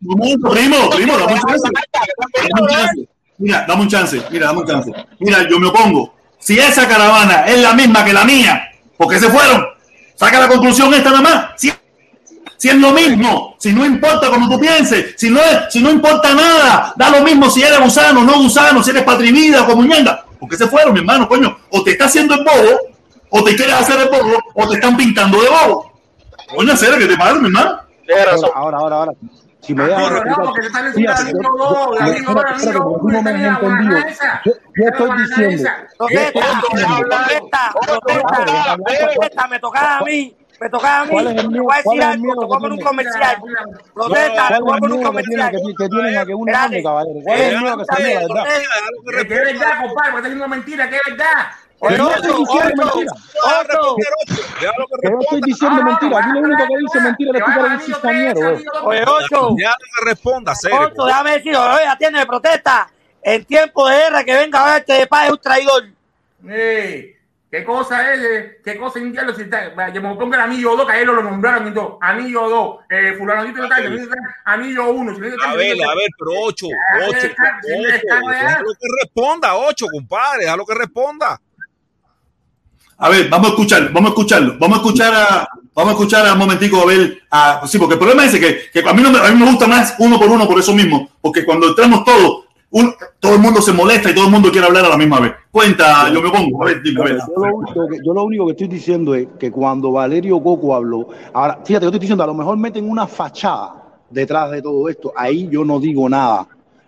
Un momento, primo, primo, dame un chance. Mira, dame un chance, mira, dame un chance. Mira, yo me opongo. Si esa caravana es la misma que la mía, ¿por qué se fueron? Saca la conclusión esta nada más. Si, si es lo mismo, si no importa como tú pienses, si no, es, si no importa nada, da lo mismo si eres gusano, no gusano, si eres patrivida o. ¿Por qué se fueron, mi hermano? Coño, o te está haciendo el bobo, o te quieres hacer el bobo, o te están pintando de bobo. Coño, serio, que te pasa, mi hermano. Ahora, ahora, ahora. Si me dejas No, no, explicar- porque te están Fíjate, diciendo yo- anillo 2, yo- anillo 2, espérate, espérate, anillo porque tú 1, no me has entendido. Yo, yo estoy diciendo. Me tocaba a mí, me tocaba a mí. ¿Cuál es el Te voy a ¿Cuál decir algo, te voy a poner un comercial. Protesta, te ¿Cuál voy a es poner el un miedo que tienen, comercial. que, tienen a que uno hable, caballero? ¿Cuál es el miedo que se verdad? Que que es verdad, compadre, porque está diciendo mentira, que es verdad. Que yo estoy diciendo mentira. Que yo estoy diciendo mentira. Aquí lo único que dice mentira es tú que eres un cizañero, eh. Oye, Ocho, Ya no me responda, serio. Ocho, déjame decir, oye, atiende, protesta. En tiempo de guerra, que venga a verte de paz es un traidor. Eh, ¿Qué cosa es? eh? ¿Qué cosa es un diablo? Si está, yo me pongo el anillo 2, que a él lo nombraron y todo. Anillo 2, eh, fulano, anillo 1. A ver, a ver, pero ocho, ocho, ya, ya, ya, ocho, ya, ya. déjalo que responda, ocho, compadre, déjalo que responda. A ver, vamos a escucharlo, vamos a escucharlo, vamos a escuchar a, vamos a escuchar a un momentico a ver, a, sí, porque el problema es que, que a, mí no me, a mí me gusta más uno por uno por eso mismo, porque cuando entramos todos, un- todo el mundo se molesta y todo el mundo quiere hablar a la misma vez. Cuenta, yo me pongo, a ver, dime, a ver. Yo lo, único que, yo lo único que estoy diciendo es que cuando Valerio Coco habló, ahora, fíjate, yo estoy diciendo, a lo mejor meten una fachada detrás de todo esto, ahí yo no digo nada.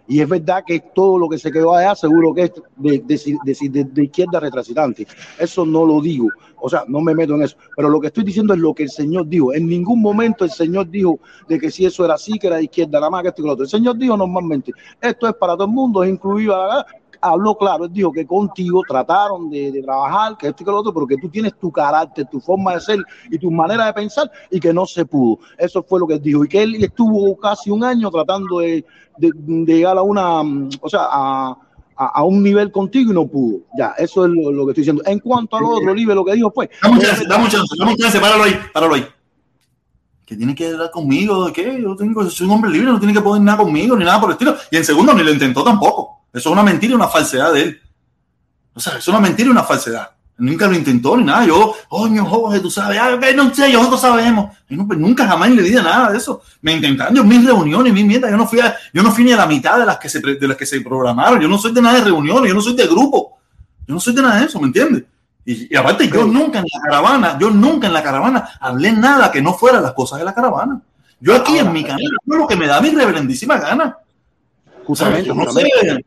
Y es verdad que todo lo que se quedó allá seguro que es de, de- de- de- izquierda retrasitante. Eso no lo digo, o sea, no me meto en eso. Pero lo que estoy diciendo es lo que el Señor dijo. En ningún momento el Señor dijo de que si eso era así, que era de izquierda, nada más que esto y lo otro. El Señor dijo normalmente, esto es para todo el mundo, incluido a la habló claro, él dijo que contigo trataron de, de trabajar, que esto y que lo otro, pero que tú tienes tu carácter, tu forma de ser y tu manera de pensar y que no se pudo. Eso fue lo que él dijo. Y que él estuvo casi un año tratando de, de- de llegar a una, mm, o sea, a, a- a un nivel contigo y no pudo. Ya, eso es lo, lo que estoy diciendo. En cuanto a lo otro, Olive, lo que dijo fue... Dame un chance, dame chance, dame chance, páralo ahí, páralo ahí. Que tiene que hablar conmigo, ¿de qué? Yo tengo, soy un hombre libre, no tiene que poner nada conmigo, ni nada por el estilo. Y en segundo, ni lo intentó tampoco. Eso es una mentira y una falsedad de él. O sea, es una mentira y una falsedad. Nunca lo intentó ni nada. Yo, coño, Jorge, tú sabes, ah, no sé, nosotros sabemos. Y no, pues nunca jamás la vida nada de eso. Me intentaron yo mis reuniones, mis mierdas. Yo no fui a, yo no fui ni a la mitad de las que se de las que se programaron. Yo no soy de nada de reuniones, yo no soy de grupo. Yo no soy de nada de eso, ¿me entiendes? Y, y aparte, yo nunca en la caravana, yo nunca en la caravana hablé nada que no fuera las cosas de la caravana. Yo aquí en mi canal, lo que me da mi reverendísima gana. Justamente, Yo no justamente. sé.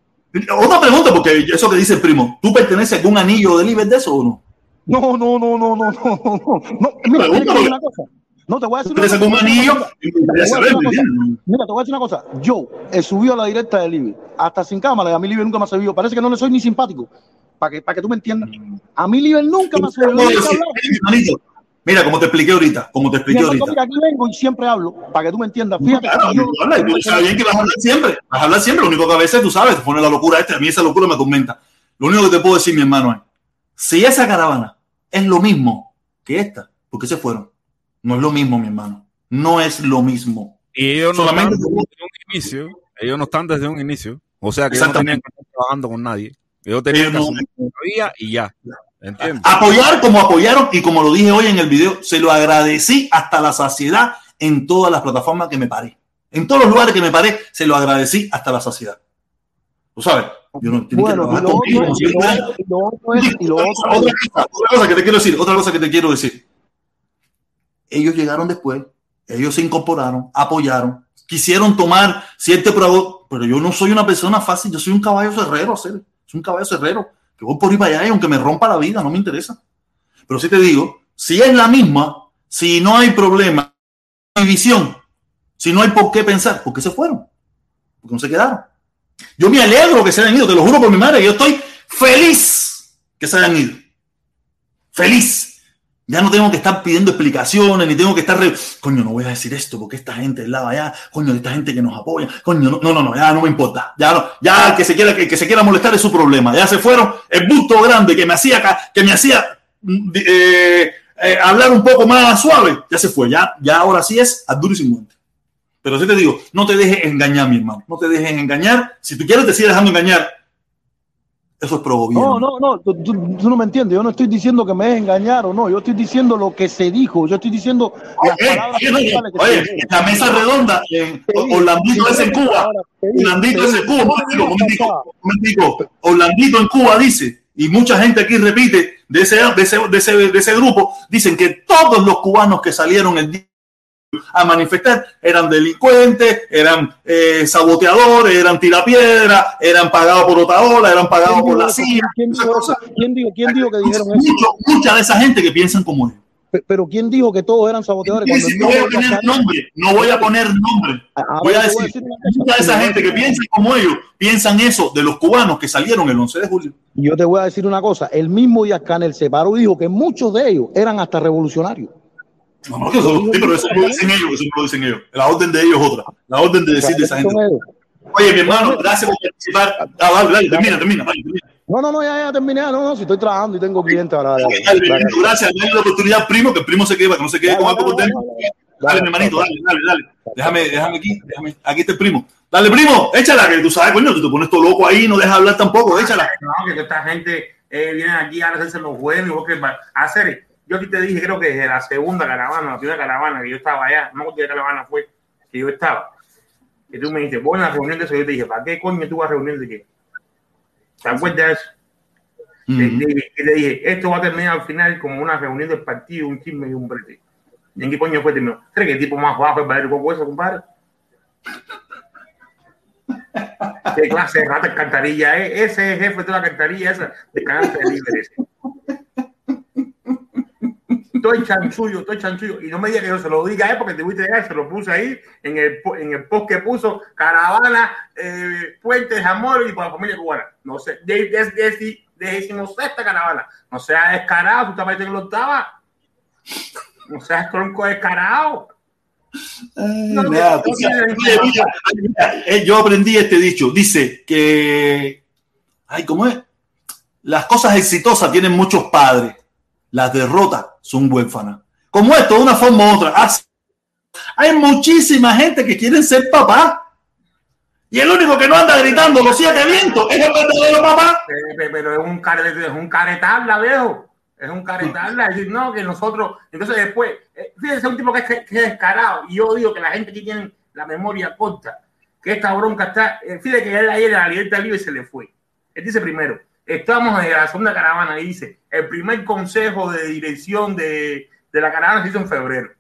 Otra pregunta, porque eso que dice el primo, ¿tú perteneces a algún anillo de Liber de eso o no? No, no, no, no, no, no, no. no. Mira, te una cosa. No, te voy a decir ¿Tú perteneces a algún anillo? Me Te gustaría voy a saber, decir ¿me una cosa. entiendes? Mira, te voy a decir una cosa. Yo he subido a la directa de Libby, hasta sin cámara, y a mí Libby nunca me ha servido. Parece que no le soy ni simpático. Para que, para que tú me entiendas. A mí Libby nunca me ha servido. Puedo Nunca decir, hablaba. "Hey, hermanito, Mira, como te expliqué ahorita, como te expliqué ahorita. mira, aquí vengo y siempre hablo, para que tú me entiendas. Fíjate Claro, que yo- tú hablas, y tú sabes bien que vas a hablar siempre. Vas a hablar siempre. Lo único que a veces tú sabes, te pone la locura esta. A mí esa locura me tormenta. Lo único que te puedo decir, mi hermano, es: si esa caravana es lo mismo que esta, ¿por qué se fueron? No es lo mismo, mi hermano. No es lo mismo. Y ellos no Solamente- están desde un inicio. Ellos no están desde un inicio. O sea que ellos no tenían Exactamente. que estar trabajando con nadie. Ellos tenían Ellos que no- y ya. Apoyar como apoyaron y como lo dije hoy en el video, se lo agradecí hasta la saciedad en todas las plataformas que me paré. En todos los lugares que me paré, se lo agradecí hasta la saciedad. Tú sabes, yo no Bueno, otro otra, cosa, que te quiero decir, otra cosa que te quiero decir. Ellos llegaron después, ellos se incorporaron, apoyaron, quisieron tomar cierto pro, pero yo no soy una persona fácil, yo soy un caballo cerrero, soy un caballo cerrero, que voy por ahí para allá y aunque me rompa la vida, no me interesa. Pero sí te digo, si es la misma, si no hay problema, no hay visión, si no hay por qué pensar, ¿por qué se fueron? ¿Por qué no se quedaron? Yo me alegro que se hayan ido, te lo juro por mi madre, yo estoy feliz que se hayan ido. Feliz. Ya no tengo que estar pidiendo explicaciones, ni tengo que estar, coño, no voy a decir esto porque esta gente del lado allá, coño, esta gente que nos apoya, coño, no, no, no, ya no me importa, ya no, ya que se quiera, que, que se quiera molestar es su problema, ya se fueron, el busto grande que me hacía, que me hacía mm, eh, eh, hablar un poco más suave, ya se fue, ya, ya ahora sí es a duro y sin muerte. Pero sí te digo, no te dejes engañar, mi hermano, no te dejes engañar, si tú quieres te sigues dejando engañar, eso es pro gobierno. No, no, no, tú, tú- no me entiendes. Yo no estoy diciendo que me dejen engañar o no. Yo estoy diciendo lo que se dijo. Yo estoy diciendo las Oye, palabras oye, oye, que oye, se la mesa redonda, en Orlandito es en Cuba. Orlandito es en Cuba. Orlandito en Cuba dice, y mucha gente aquí repite de ese, de ese, de ese, de ese grupo, dicen que todos los cubanos que salieron el día a manifestar eran delincuentes, eran eh, saboteadores, eran tirapiedras, eran pagados por Otaola, eran pagados por la CIA. ¿Quién dijo, cosas. quién dijo, quién dijo que dijeron eso? Mucho- mucha de esa gente que piensan como él. Pe- Pero ¿quién dijo que todos eran saboteadores? Cuando no voy a poner nombre, no voy a poner nombre. Ahora Voy a decir, mucha de esa gente que piensa como ellos, piensan eso de los cubanos que salieron el 11 de julio. Yo te voy a decir una cosa. El mismo Díaz Canel se paró y dijo que muchos de ellos eran hasta revolucionarios. No, no, que eso, sí, pero eso no lo dicen ellos, eso lo dicen ellos. La orden de ellos es otra. La orden de decir de esa gente. Oye, mi hermano, gracias por participar. Ah, dale, dale, termina, termina, dale, termina. No, no, no, ya, ya terminé. No, no, si estoy trabajando y tengo clientes ahora. dale, Dale, dale. Gracias, dale la oportunidad primo, que el primo se quede, que no se quede con algo por dentro. Dale, mi hermanito, dale, dale, dale. Déjame, déjame aquí, déjame, aquí está el primo. Dale, primo, échala, que tú sabes, coño, tú te pones todo loco ahí, no dejas hablar tampoco, échala. No, que esta gente eh, viene aquí a hacerse los buenos y vos que va a hacer. Yo aquí te dije, creo que desde la segunda caravana, la primera caravana que yo estaba allá, no me caravana fue que yo estaba. Y tú me dijiste, voy a una reunión de eso. Yo te dije, ¿para qué coño tú vas a reunir de qué? ¿Te acuerdas de eso? Te dije- Y te dije, esto va a terminar al final como una reunión del partido, un chisme y un brete. ¿Y en qué coño fue terminó? ¿Crees que el tipo más bajo es Valerio Coco eso, compadre? ¿Qué clase de rata alcantarilla es? Ese es el jefe de la alcantarilla esa de canal de libres. Estoy chanchullo, estoy chanchullo. Y no me digas que yo se lo diga a él porque te voy a entregar, se lo puse ahí en el, en el post que puso Caravana, eh, Puentes, Amor y por la familia cubana. No sé, de, de, de, de, decimosexta caravana. No seas descarado, tú estás en la octava. No seas tronco descarado. No, Nada, mira, mira, yo aprendí este dicho. Dice que, ay, ¿cómo es? Las cosas exitosas tienen muchos padres. Las derrotas son huérfanas. Como esto, de una forma u otra. Ah, Hay muchísima gente que quieren ser papá. Y el único que no anda gritando los siete vientos es el verdadero papá. Pe- pe- Pero es un, care, es un caretabla, viejo. Es un caretabla. Es decir, no, que nosotros. Entonces, después, eh, fíjense, un tipo que es, que es descarado. Y yo digo que la gente aquí tiene la memoria corta. Que esta bronca está. eh, Fíjate que él ayer a la libertad libre se le fue. Él dice primero: estamos en la segunda caravana. Dice: el primer consejo de dirección de, de la caravana se hizo en febrero.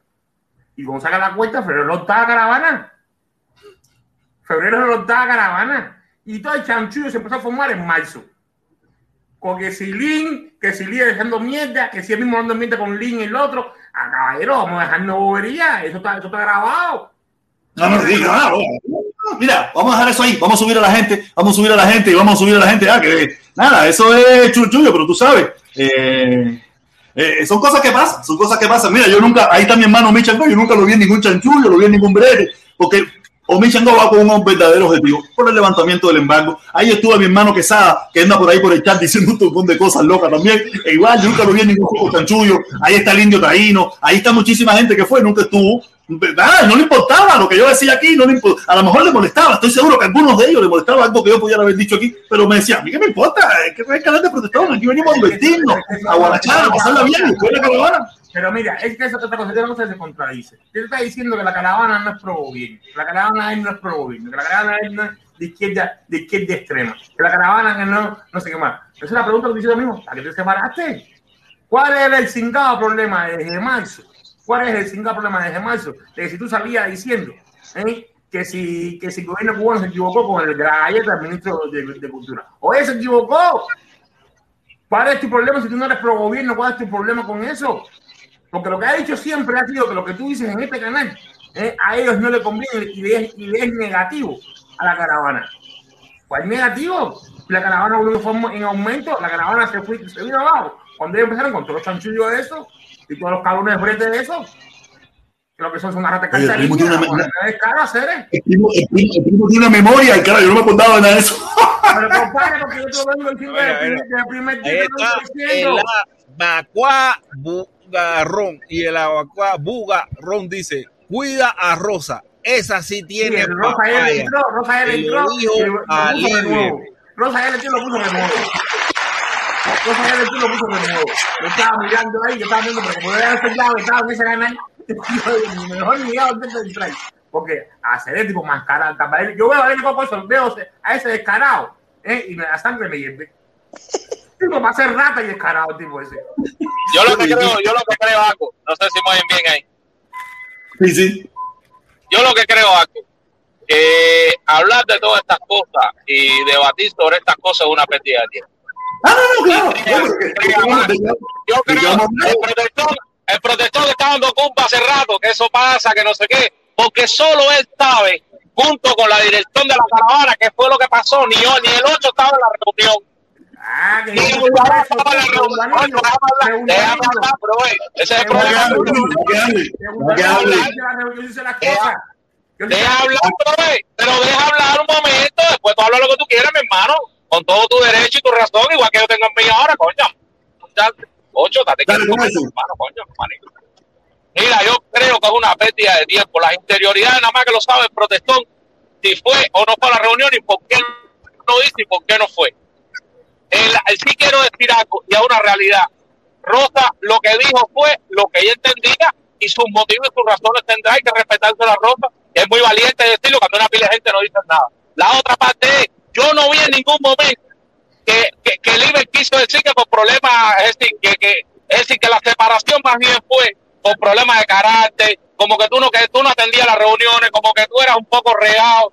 Y cuando saca la cuenta, febrero está la caravana. Febrero está la caravana. Y todo el chanchullo se empezó a formar en marzo. Con que si Lin, que si Lin dejando mierda, que si él mismo dando mierda con Lin y el otro. A caballero, vamos a dejarnos bobería. Eso está, eso está grabado. No, no. Mira, vamos a dejar eso ahí, vamos a subir a la gente, vamos a subir a la gente y vamos a subir a la gente. Ah, que nada, eso es chuchullo, pero tú sabes. eh, eh, son cosas que pasan, son cosas que pasan. Mira, yo nunca, ahí está mi hermano Michango, yo nunca lo vi en ningún chanchullo, lo vi en ningún brete, porque o Michango va con un verdadero objetivo, por el levantamiento del embargo. Ahí estuvo mi hermano Quesada, que anda por ahí por el chat diciendo un montón de cosas locas también. E igual, nunca lo vi en ningún juego chanchullo. Ahí está el indio taíno, ahí está muchísima gente que fue, nunca estuvo. ¿Verdad? No le importaba lo que yo decía aquí, no le a lo mejor le molestaba, estoy seguro que a algunos de ellos le molestaba algo que yo pudiera haber dicho aquí, pero me decía, a mí qué me importa, es que hay canal de protestón, aquí venimos a divertirnos, a guarachar, a pasarla bien, después la caravana. Pero mira, es que esa otra cosa, esa cosa se contradice. Te está diciendo que la caravana no es pro gobierno, que la caravana él no es pro gobierno, que la caravana él no es de izquierda, de izquierda extrema, que la caravana que no, no sé qué más. Esa es la pregunta que te hice mismo, ¿para qué te separaste? ¿Cuál era el cingado problema desde marzo? ¿Cuál es el cingado problema desde marzo? De que si tú salías diciendo ¿eh? que, si, que si el gobierno cubano se equivocó con el de la galleta del ministro de, Cultura. ¿O se equivocó? ¿Cuál es tu problema si tú no eres pro gobierno? ¿Cuál es tu problema con eso? Porque lo que ha dicho siempre ha sido que lo que tú dices en este canal ¿eh? a ellos no le conviene y es, y es negativo a la caravana. ¿Cuál negativo? Y la caravana fue en aumento, la caravana se, fue, se vino abajo. Cuando ellos empezaron con todos los chanchullos de eso y todos los cabrones frente de eso, creo que son una rata Oye, el primo tiene una- tiene una memoria, y cara, yo no me acordaba de nada de eso. Pero compadre, porque yo te lo vengo diciendo desde el primer- día que lo está estoy el diciendo. abacuá bugarrón. Y el abacuá bugarrón dice, cuida a Rosa. Esa sí Sí, tiene el Rosa ya le papaya. entró, Rosa ya le Y entró. lo lo- lo. Rosa ya le entró y lo puso de nuevo. Puso de nuevo. Yo estaba mirando ahí, yo estaba viendo, pero como yo era enseñado, estaba en ese canal, yo, mejor ni mirado antes de entrar. Porque hacer el tipo más cara, también- yo veo a él con eso, veo a ese descarado, ¿eh? y me la sangre me hierve. Tipo, va a ser rata y descarado, tipo ese. Yo lo que creo, yo lo que creo, Aco, no sé si me oyen bien ahí. Sí, sí. Yo lo que creo, Aco, que hablar de todas estas cosas y debatir sobre estas cosas es una pérdida de tiempo. Ah, no, no, claro. Que- Yo ¿De qué creo que el protector, el protector le está dando culpa hace rato, que eso pasa, que no sé qué, porque solo él sabe, junto con la dirección de la caravana, qué fue lo que pasó, ni yo, ni el 8 estaba en la reunión. Ah, que güey, ese es el problema. que que Deja hablar, pero deja hablar un momento, después tú hablas lo que tú quieras, mi hermano, con todo tu derecho y tu razón, igual que yo tengo en mí ahora, coño. Ocho, date eso. hermano, coño, manito. Mira, yo creo que es una pérdida de tiempo. Las interioridades, nada más que lo sabe el protestón, si fue o no fue a la reunión y por qué no hizo y por qué no fue. El, el sí quiero decir algo y es una realidad. Rosa lo que dijo fue lo que ella entendía y sus motivos y sus razones tendrá que respetarse la Rosa. que es muy valiente decirlo cuando una pila de gente no dice nada. La otra parte es, yo no vi en ningún momento que, que, que quiso decir que por problemas, es decir, que, que, es decir, que la separación más bien fue por problemas de carácter, como que tú no, que tú no atendías las reuniones, como que tú eras un poco regado.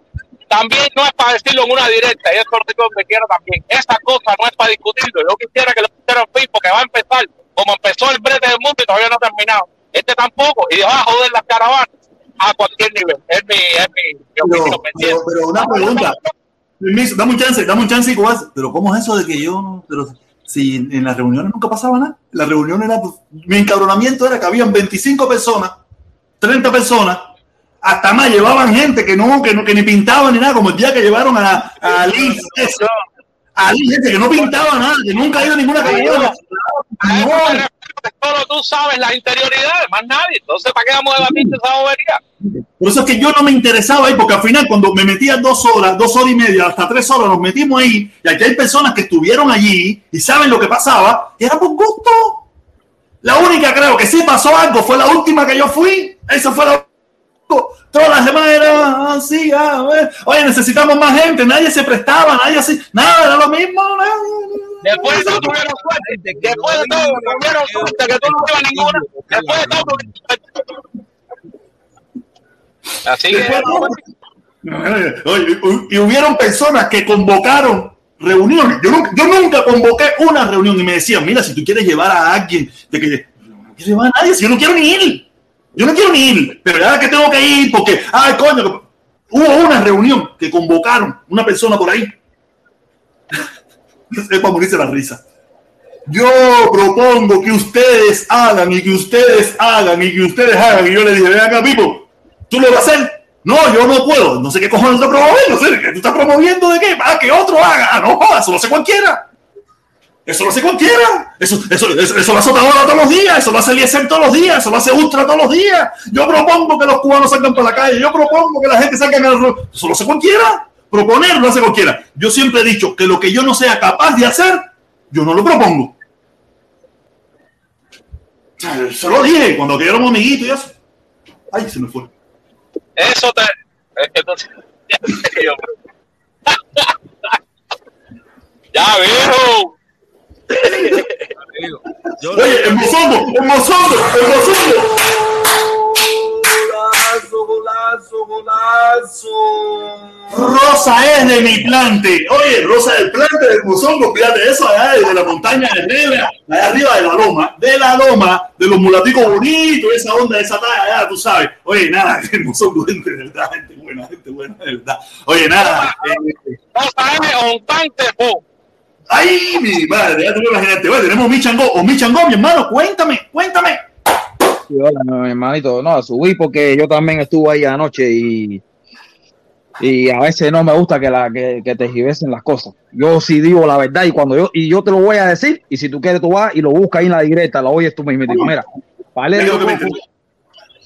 También no es para decirlo en una directa, y eso es lo que quiero también. Esa cosa no es para discutirlo. Yo quisiera que lo pusieran fin porque va a empezar como empezó el brete del mundo y todavía no ha terminado. Este tampoco, y va a joder las caravanas a cualquier nivel. Es mi, es mi, mi opinión, ¿me pero, pero una pregunta. Permiso, dame un chance, dame un chance igual. Pero ¿cómo es eso de que yo no? Pero si en, en las reuniones nunca pasaba nada. La reunión era, pues, mi encabronamiento era que habían 25 personas, 30 personas, hasta más llevaban gente que no, que no, que ni pintaban ni nada, como el día que llevaron a, a eso. A gente que no pintaba nada, que nunca ha ido a ninguna caravana. Solo tú sabes las interioridades, más nadie. Entonces, ¿para qué vamos a debatir esa bobería? Por eso es que yo no me interesaba ahí, porque al final cuando me metía dos horas, dos horas y media, hasta tres horas, nos metimos ahí, y aquí hay personas que estuvieron allí y saben lo que pasaba, y era por gusto. La única creo que sí pasó algo fue la última que yo fui, esa fue la Todas las demás eran así, a ver. Oye, necesitamos más gente, nadie se prestaba, nadie así, nada, era lo mismo. nada. Después de todo tuvieron suerte. Después de todo tuvieron suerte que tú no a ninguna. Después de todo. Así que, y hubieron personas que convocaron reuniones. Yo nunca, yo nunca convoqué una reunión y me decían, mira, si tú quieres llevar a alguien, de que no quiero llevar a nadie, si yo no quiero ni ir. Yo no quiero ni ir, pero ya que tengo que ir porque, ay, coño, hubo una reunión que convocaron una persona por ahí. es para morirse la risa. Yo propongo que ustedes hagan y que ustedes hagan y que ustedes hagan. Y yo le dije, ven acá, Pipo, ¿tú lo vas a hacer? No, yo no puedo. No sé qué cojones está promoviendo. No sé, ¿qué tú estás promoviendo de qué? Para que otro haga. Ah, no, jodas, lo hace cualquiera. Eso lo hace cualquiera. Eso, eso, eso, lo hace Otaola todos los días. Eso lo hace Eliezer todos los días. Eso lo hace Ultra todos los días. Yo propongo que los cubanos salgan para la calle. Yo propongo que la gente salga a la Eso lo hace cualquiera. Proponer lo hace cualquiera. Yo siempre he dicho que lo que yo no sea capaz de hacer, yo no lo propongo. Se lo dije cuando éramos amiguitos y eso. Ay, se me fue. eso te. Ya, viejo. Oye, el mozondo, el mozondo, el mozondo. Golazo, golazo, golazo. Rosa es de mi plante. Oye, Rosa del plante del Mozongo, fíjate eso, allá de la montaña de Negra, allá arriba de la loma, de la loma, de los mulaticos bonitos, esa onda, esa talla, allá, tú sabes. Oye, nada, el Mozongo, gente de verdad, gente buena, gente buena, de verdad. Oye, nada. eh, Rosa es un plante, po. Ay, mi madre, ya tú imaginaste. Oye, tenemos mi changó, o mi changó, mi hermano, cuéntame, cuéntame. Sí, hola, mi hermanito. No, subí porque yo también estuve ahí anoche y, y a veces no me gusta que, la, que, que te gibesen las cosas. Yo sí digo la verdad y cuando yo y yo te lo voy a decir y si tú quieres tú vas y lo buscas ahí en la directa, lo oyes tú mismo. y dices, Mira, Valerio Coco,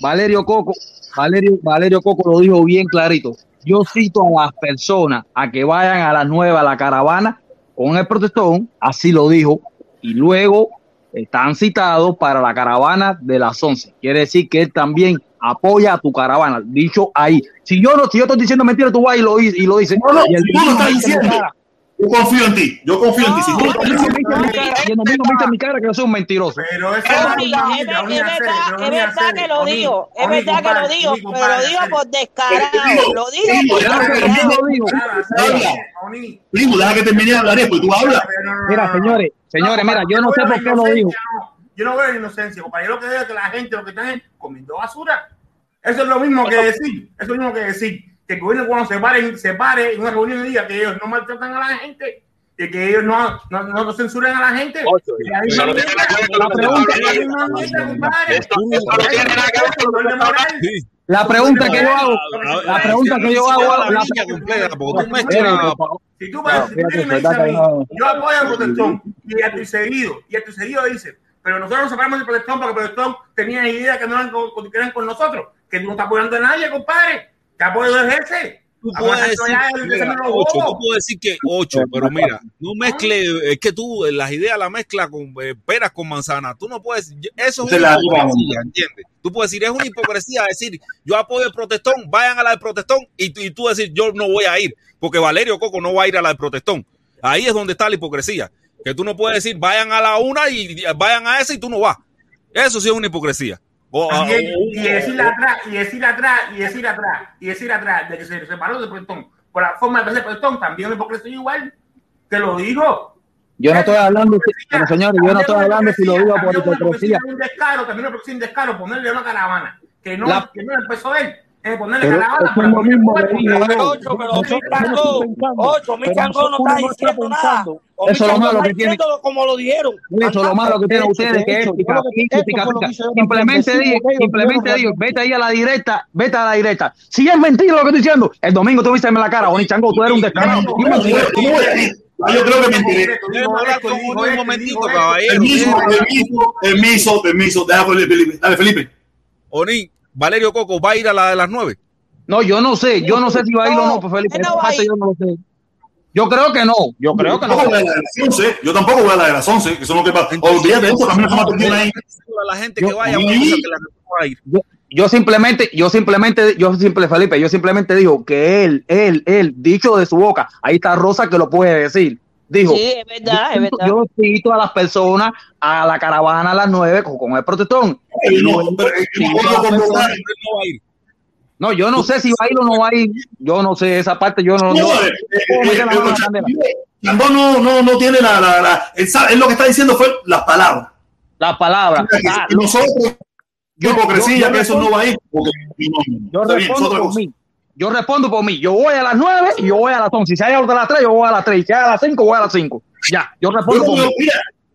Valerio Coco, Valerio, Valerio Coco lo dijo bien clarito. Yo cito a las personas a que vayan a las nueve a la caravana con el protestón, así lo dijo, y luego están citados para la caravana de las 11. Quiere decir que él también apoya a tu caravana. Dicho ahí. Si yo no, si yo estoy diciendo mentira, tú vas y lo, y lo dices. No, no, Y el lo en mi diciendo. cara- Yo confío en ti, yo confío en ti. Si tú me dice en mi cara- que yo soy un mentiroso. Pero eso Es, verdad, es verdad que lo digo, es verdad que lo digo, pero lo digo por descarado, lo digo por descarado. Primo, deja que termine de hablar después, tú hablas. Mira, señores, señores, mira, yo no sé por qué lo digo. Yo no veo la inocencia, lo que veo es que la gente lo que está es comiendo basura. Eso es lo mismo que decir, eso es lo mismo que decir que el gobierno cuando se pare, se pare en una reunión y diga que ellos no maltratan a la gente, y que ellos no, no, no, no censuran a la gente. Y ahí Eso no tiene nada que ver con lo que estamos la hablando. La pregunta que yo hago, la pregunta que yo hago, la completa, porque tú. Si tú, me, si tú fíjate, me dices a mí, yo apoyo al protestón y a tu seguido, y a tu seguido dice, pero nosotros nos separamos del protestón porque el protestón tenía idea que no eran con, con- que eran con nosotros, que tú no estás apoyando a nadie, compadre. ¿Qué apoyo es ese? Tú puedes decir, mira, ocho, tú puedes decir que ocho, pero mira, no mezcle, es que tú eh, las ideas las mezclas con eh, peras con manzana. Tú no puedes, eso es Se una hipocresía, ¿entiendes? Tú puedes decir, es una hipocresía decir, yo apoyo el protestón, vayan a la del protestón, y, tú- y tú decir, yo no voy a ir, porque Valerio Coco no va a ir a la del protestón. Ahí es donde está la hipocresía. Que tú no puedes decir, vayan a la una y y vayan a esa y tú no vas. Eso sí es una hipocresía. O- También, o- y decir atrás, y decir atrás, y decir atrás, y decir atrás, de que se separó del protestón por la forma de protestón, también la hipocresía igual. Te lo digo. Yo no estoy hablando, pero señores, yo no estoy hablando si lo digo por También hipocresía. un descaro, también un descaro ponerle una caravana, que no, La- que no empezó él, es ponerle Pero eso es lo mismo Pero yo. ocho, pero ocho, mi pero chango no está diciendo nada. Eso es lo chango malo que tiene. como lo dijeron. Eso es lo malo que tienen De ustedes, que es pica, pica, Simplemente digo, simplemente digo, vete ahí a la directa, vete a la directa. Si es mentira lo que estoy diciendo, el domingo tú viste en la cara, Bonnie Chango, tú eres un descarado. Yo creo que me enteré. Déjame hablar con uno un momentito, caballero. Permiso, Déjame- permiso, permiso, permiso. Deja Felipe, Felipe. Dale, Felipe. Onín, Valerio Coco va a ir a la de las nueve. No, yo no sé, yo no sé si va a ir o no, pues Felipe, no va a parte ir. yo no lo sé. Yo creo que no, yo creo que no. Yo tampoco voy a la de las 11. Yo tampoco voy a la de las 11, que son lo que pasa. Olvídate de eso, también a perder ahí. A la gente Yo- que vaya, Sí. vamos a que la va a ir. Yo, yo simplemente, yo simplemente, yo simple Felipe, yo simplemente digo que él, él, él, dicho de su boca, ahí está Rosa que lo puede decir. Dijo, Sí, es verdad, es yo, verdad. yo cito a las personas a la caravana a las nueve con, con el protestón. No, yo-. No yo sé si va a ir o no va a ir. Yo no sé esa parte, yo no. No, no, no, no tiene la, la, la él, sabe, él lo que está diciendo fue las palabras. Las palabras. Ah, Y nosotros, yo- hipocresía, yo- yo que eso no va a ir. Porque, no, Yo bien, es respondo mí. Yo respondo por mí. Yo voy a las nueve y yo voy a las once. Si hay otra a las tres, yo voy a las tres. Y si hay a las cinco, voy a las cinco. Ya, yo Yo, respondo por no- mí. mira,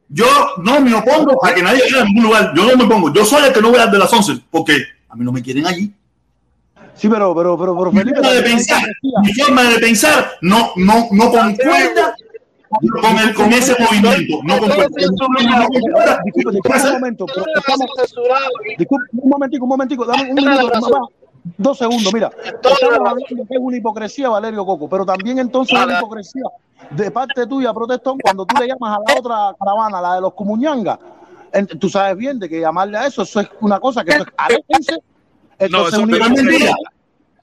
yo no me opongo a que nadie vaya a ningún lugar. Yo no me opongo. Yo soy el que no voy a de las 11 porque a mí no me quieren allí. Sí, pero, pero, pero, pero Mi Felipe, forma de pensar, mi forma de pensar no, no, no concuerda con, el, con ese movimiento. No concuerda. Disculpe, disculpe un momento, disculpe, un momentico, un momentico, dame un minuto, mamá. Dos segundos, mira. Estamos hablando que es una hipocresía, Valerio Coco, pero también entonces es una hipocresía de parte tuya, protestón, cuando tú le llamas a la otra caravana, la de los Cumuñangas. En- Tú sabes bien de que llamarle a eso, eso es una cosa que eso es aléjense. No, Entonces, eso una es hipocresía. mentira.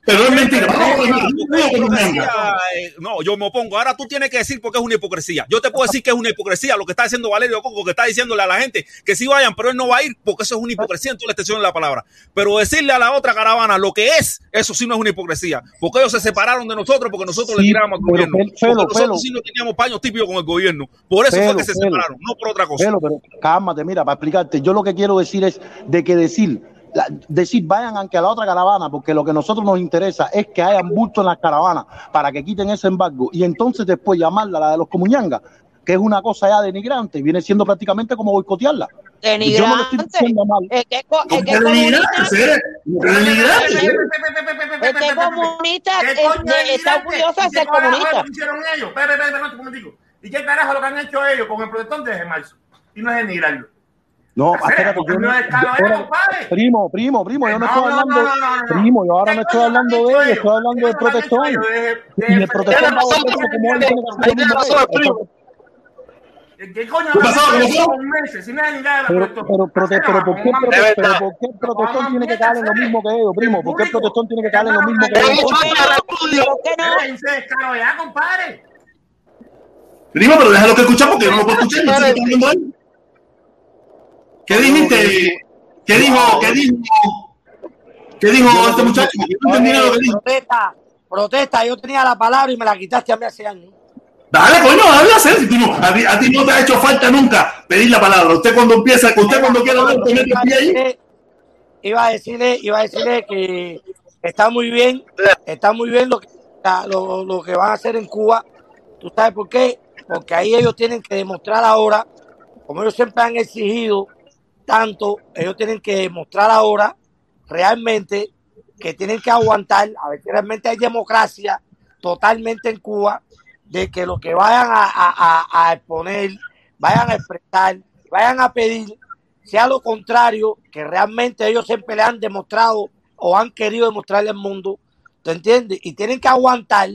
Pero es mentira. No, yo me opongo. Ahora tú tienes que decir porque es una hipocresía. Yo te puedo decir que es una hipocresía lo que está diciendo Valerio Coco, que está diciéndole a la gente que sí vayan, pero él no va a ir porque eso es una hipocresía en toda la extensión de la palabra. Pero decirle a la otra caravana lo que es, eso sí no es una hipocresía. Porque ellos se separaron de nosotros porque nosotros le tirábamos al gobierno. Pelo, Porque nosotros Pelo. sí no teníamos paños típicos con el gobierno. Por eso fue que se separaron, no por otra cosa. Pero, pero cálmate, mira, para explicarte, yo lo que quiero decir es de que decir, la- decir vayan aunque a la otra caravana, porque lo que a nosotros nos interesa es que hayan bulto en las caravanas para que quiten ese embargo y entonces después llamarla la de los comunyangas, que es una cosa ya denigrante, viene siendo prácticamente como boicotearla. Y yo no lo estoy Denigrante. es co- el que es ¿Qué denigrante, comunista, comunista ¿Y qué ser carajo es comunista. lo que han hecho ellos con el protestón desde marzo? Y no es denigrarlo. No, primo, primo, primo, yo no No, estoy hablando, no, no, no, no. primo, yo ahora no ¿Qué estoy coño hablando de ellos? estoy hablando ¿Qué del? Desde- Y el va volver como él tiene que hacer que. ¿Qué coño ¿Qué pasó? de Pero, pero, ¿por qué, el prote- De pero verdad. ¿por qué el protestón Vamos, tiene que caer en lo mismo que ellos, primo? ¿Por qué el protestón tiene que caer en lo mismo que ellos? dicho ¿Por qué. Primo, pero déjalo que escuchar porque yo no lo puedo escuchar. no hablando él. ¿Qué dijiste? ¿Qué dijo? ¿Qué dijo? ¿Qué dijo este muchacho? Yo no lo que dijo. Protesta, protesta, yo tenía la palabra y me la quitaste a mí hace años. Dale, coño, habla. Tú no- A ti, a ti no te ha hecho falta nunca pedir la palabra. Usted cuando empieza, usted cuando quiera hablar, te mete el pie ahí. Iba a decirle, iba a decirle que está muy bien, está muy bien lo que, lo, lo que van a hacer en Cuba. ¿Tú sabes por qué? Porque ahí ellos tienen que demostrar ahora, como ellos siempre han exigido tanto, ellos tienen que demostrar ahora realmente que tienen que aguantar, a ver si realmente hay democracia totalmente en Cuba, de que lo que vayan a exponer, vayan a expresar, vayan a pedir, sea lo contrario, que realmente ellos siempre le han demostrado o han querido demostrarle al mundo, ¿te entiendes? Y tienen que aguantar,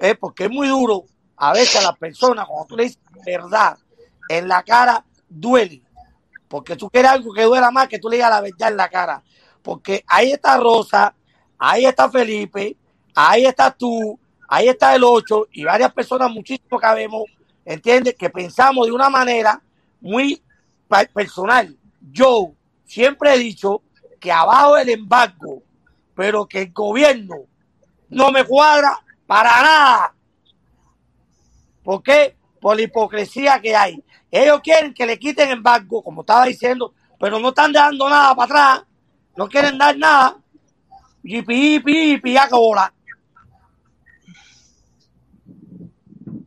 ¿eh? porque es muy duro a veces a las personas, cuando tú le dices verdad en la cara, duele, porque tú quieres algo que duela más que tú le digas la verdad en la cara, porque ahí está Rosa, ahí está Felipe, ahí estás tú, ahí está el 8 y varias personas, muchísimo que vemos, ¿entiendes? Que pensamos de una manera muy personal. Yo siempre he dicho que abajo el embargo, pero que el gobierno no me cuadra para nada. ¿Por qué? Por la hipocresía que hay. Ellos quieren que le quiten embargo, como estaba diciendo, pero no están dando nada para atrás. No quieren dar nada. Yipi, yipi, yipi, ya acabó la.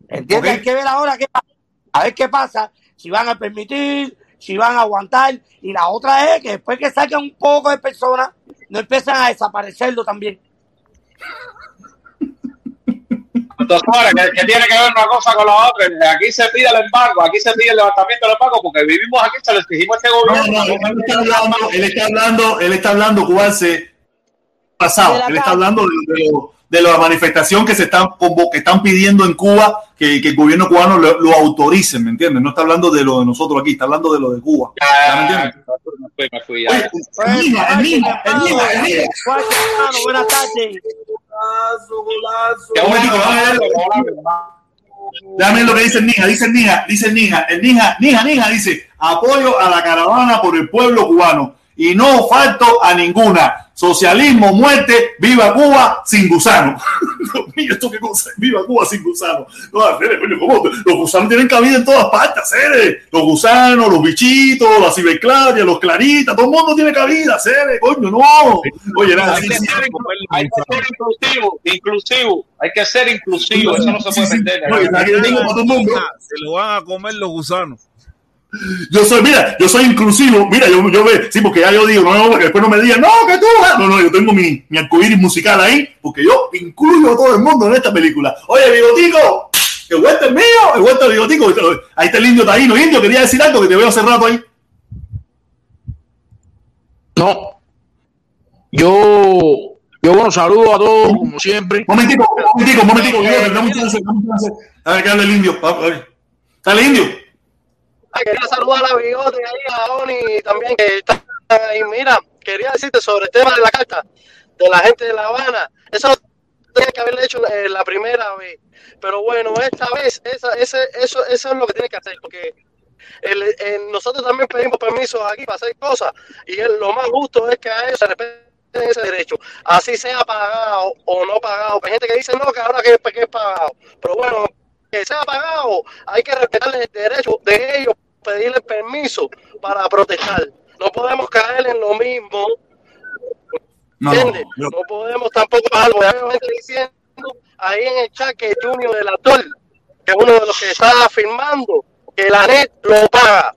¿Entiendes? Hay que ver ahora qué pasa. A ver qué pasa. Si van a permitir, si van a aguantar. Y la otra es que después que saquen un poco de personas, no empiezan a desaparecerlo también. Doctora, que, que tiene que ver una cosa con la otra. Aquí se pide el embargo, aquí se pide el levantamiento del embargo porque vivimos aquí, se lo exigimos a este No, gobierno. no, él está hablando, él está hablando, él está hablando, Cubarse, pasado. Él está hablando de, de de la manifestación que se están que están pidiendo en Cuba que, que el gobierno cubano lo, lo autorice, ¿me entiendes? No está hablando de lo de nosotros aquí, está hablando de lo de Cuba. Buenas tardes. Déjame ver lo que dice el Nija, dice el Nija, dice el Nija, el Nija, Nija, Nija dice, apoyo a la caravana por el pueblo cubano y no falto a ninguna. Socialismo, muerte, viva Cuba sin gusano. Dios mío, ¿esto qué cosa? Viva Cuba sin gusano. No, Cere, coño, ¿cómo? Los gusanos tienen cabida en todas partes, Cere. Los gusanos, los bichitos, las ciberclarias, los claritas, todo el mundo tiene cabida, Cere, coño, no. Oye, nada, Hay sí, que sí, ser hay que ser inclusivo, inclusivo, hay que ser inclusivo, eso no se puede Sí, sí. perder. Oye, ¿sabes qué yo digo para todo el mundo? Se lo van a comer los gusanos. Yo soy, mira, yo soy inclusivo. Mira, yo, yo ve, sí, porque ya yo digo, no, no, porque después no me digan, no, que tú, ah". no, no, yo tengo mi, mi arcoíris musical ahí, porque yo incluyo a todo el mundo en esta película. Oye, bigotico, el huerto es mío, el huerto es bigotico. Ahí está el indio taíno, indio, quería decir algo que te veo hace rato ahí. No. Yo, yo bueno, saludo a todos, como siempre. Momentico, momentico, momentico, yo, dame un chance, dame un chance. A ver, que hable el indio. Dale, indio. Quería saludar a Bigote ahí, a Oni también, que está ahí. Mira, quería decirte sobre el tema de la carta de la gente de La Habana. Eso tenía que haberle hecho eh, la primera vez. Pero bueno, esta vez, esa, ese, eso, eso es lo que tiene que hacer, porque el, nosotros también pedimos permisos aquí para hacer cosas, y el- lo más justo es que a ellos se respeten ese derecho, así sea pagado o no pagado. Hay gente que dice no, que ahora que, que es pagado, pero bueno, que sea pagado, hay que respetarles el derecho de ellos, pedirles permiso para protestar. No podemos caer en lo mismo No, ¿Entiendes? no, No podemos tampoco gente diciendo ahí en el chat que Junior del actor, que es uno de los que está firmando, que la net lo paga.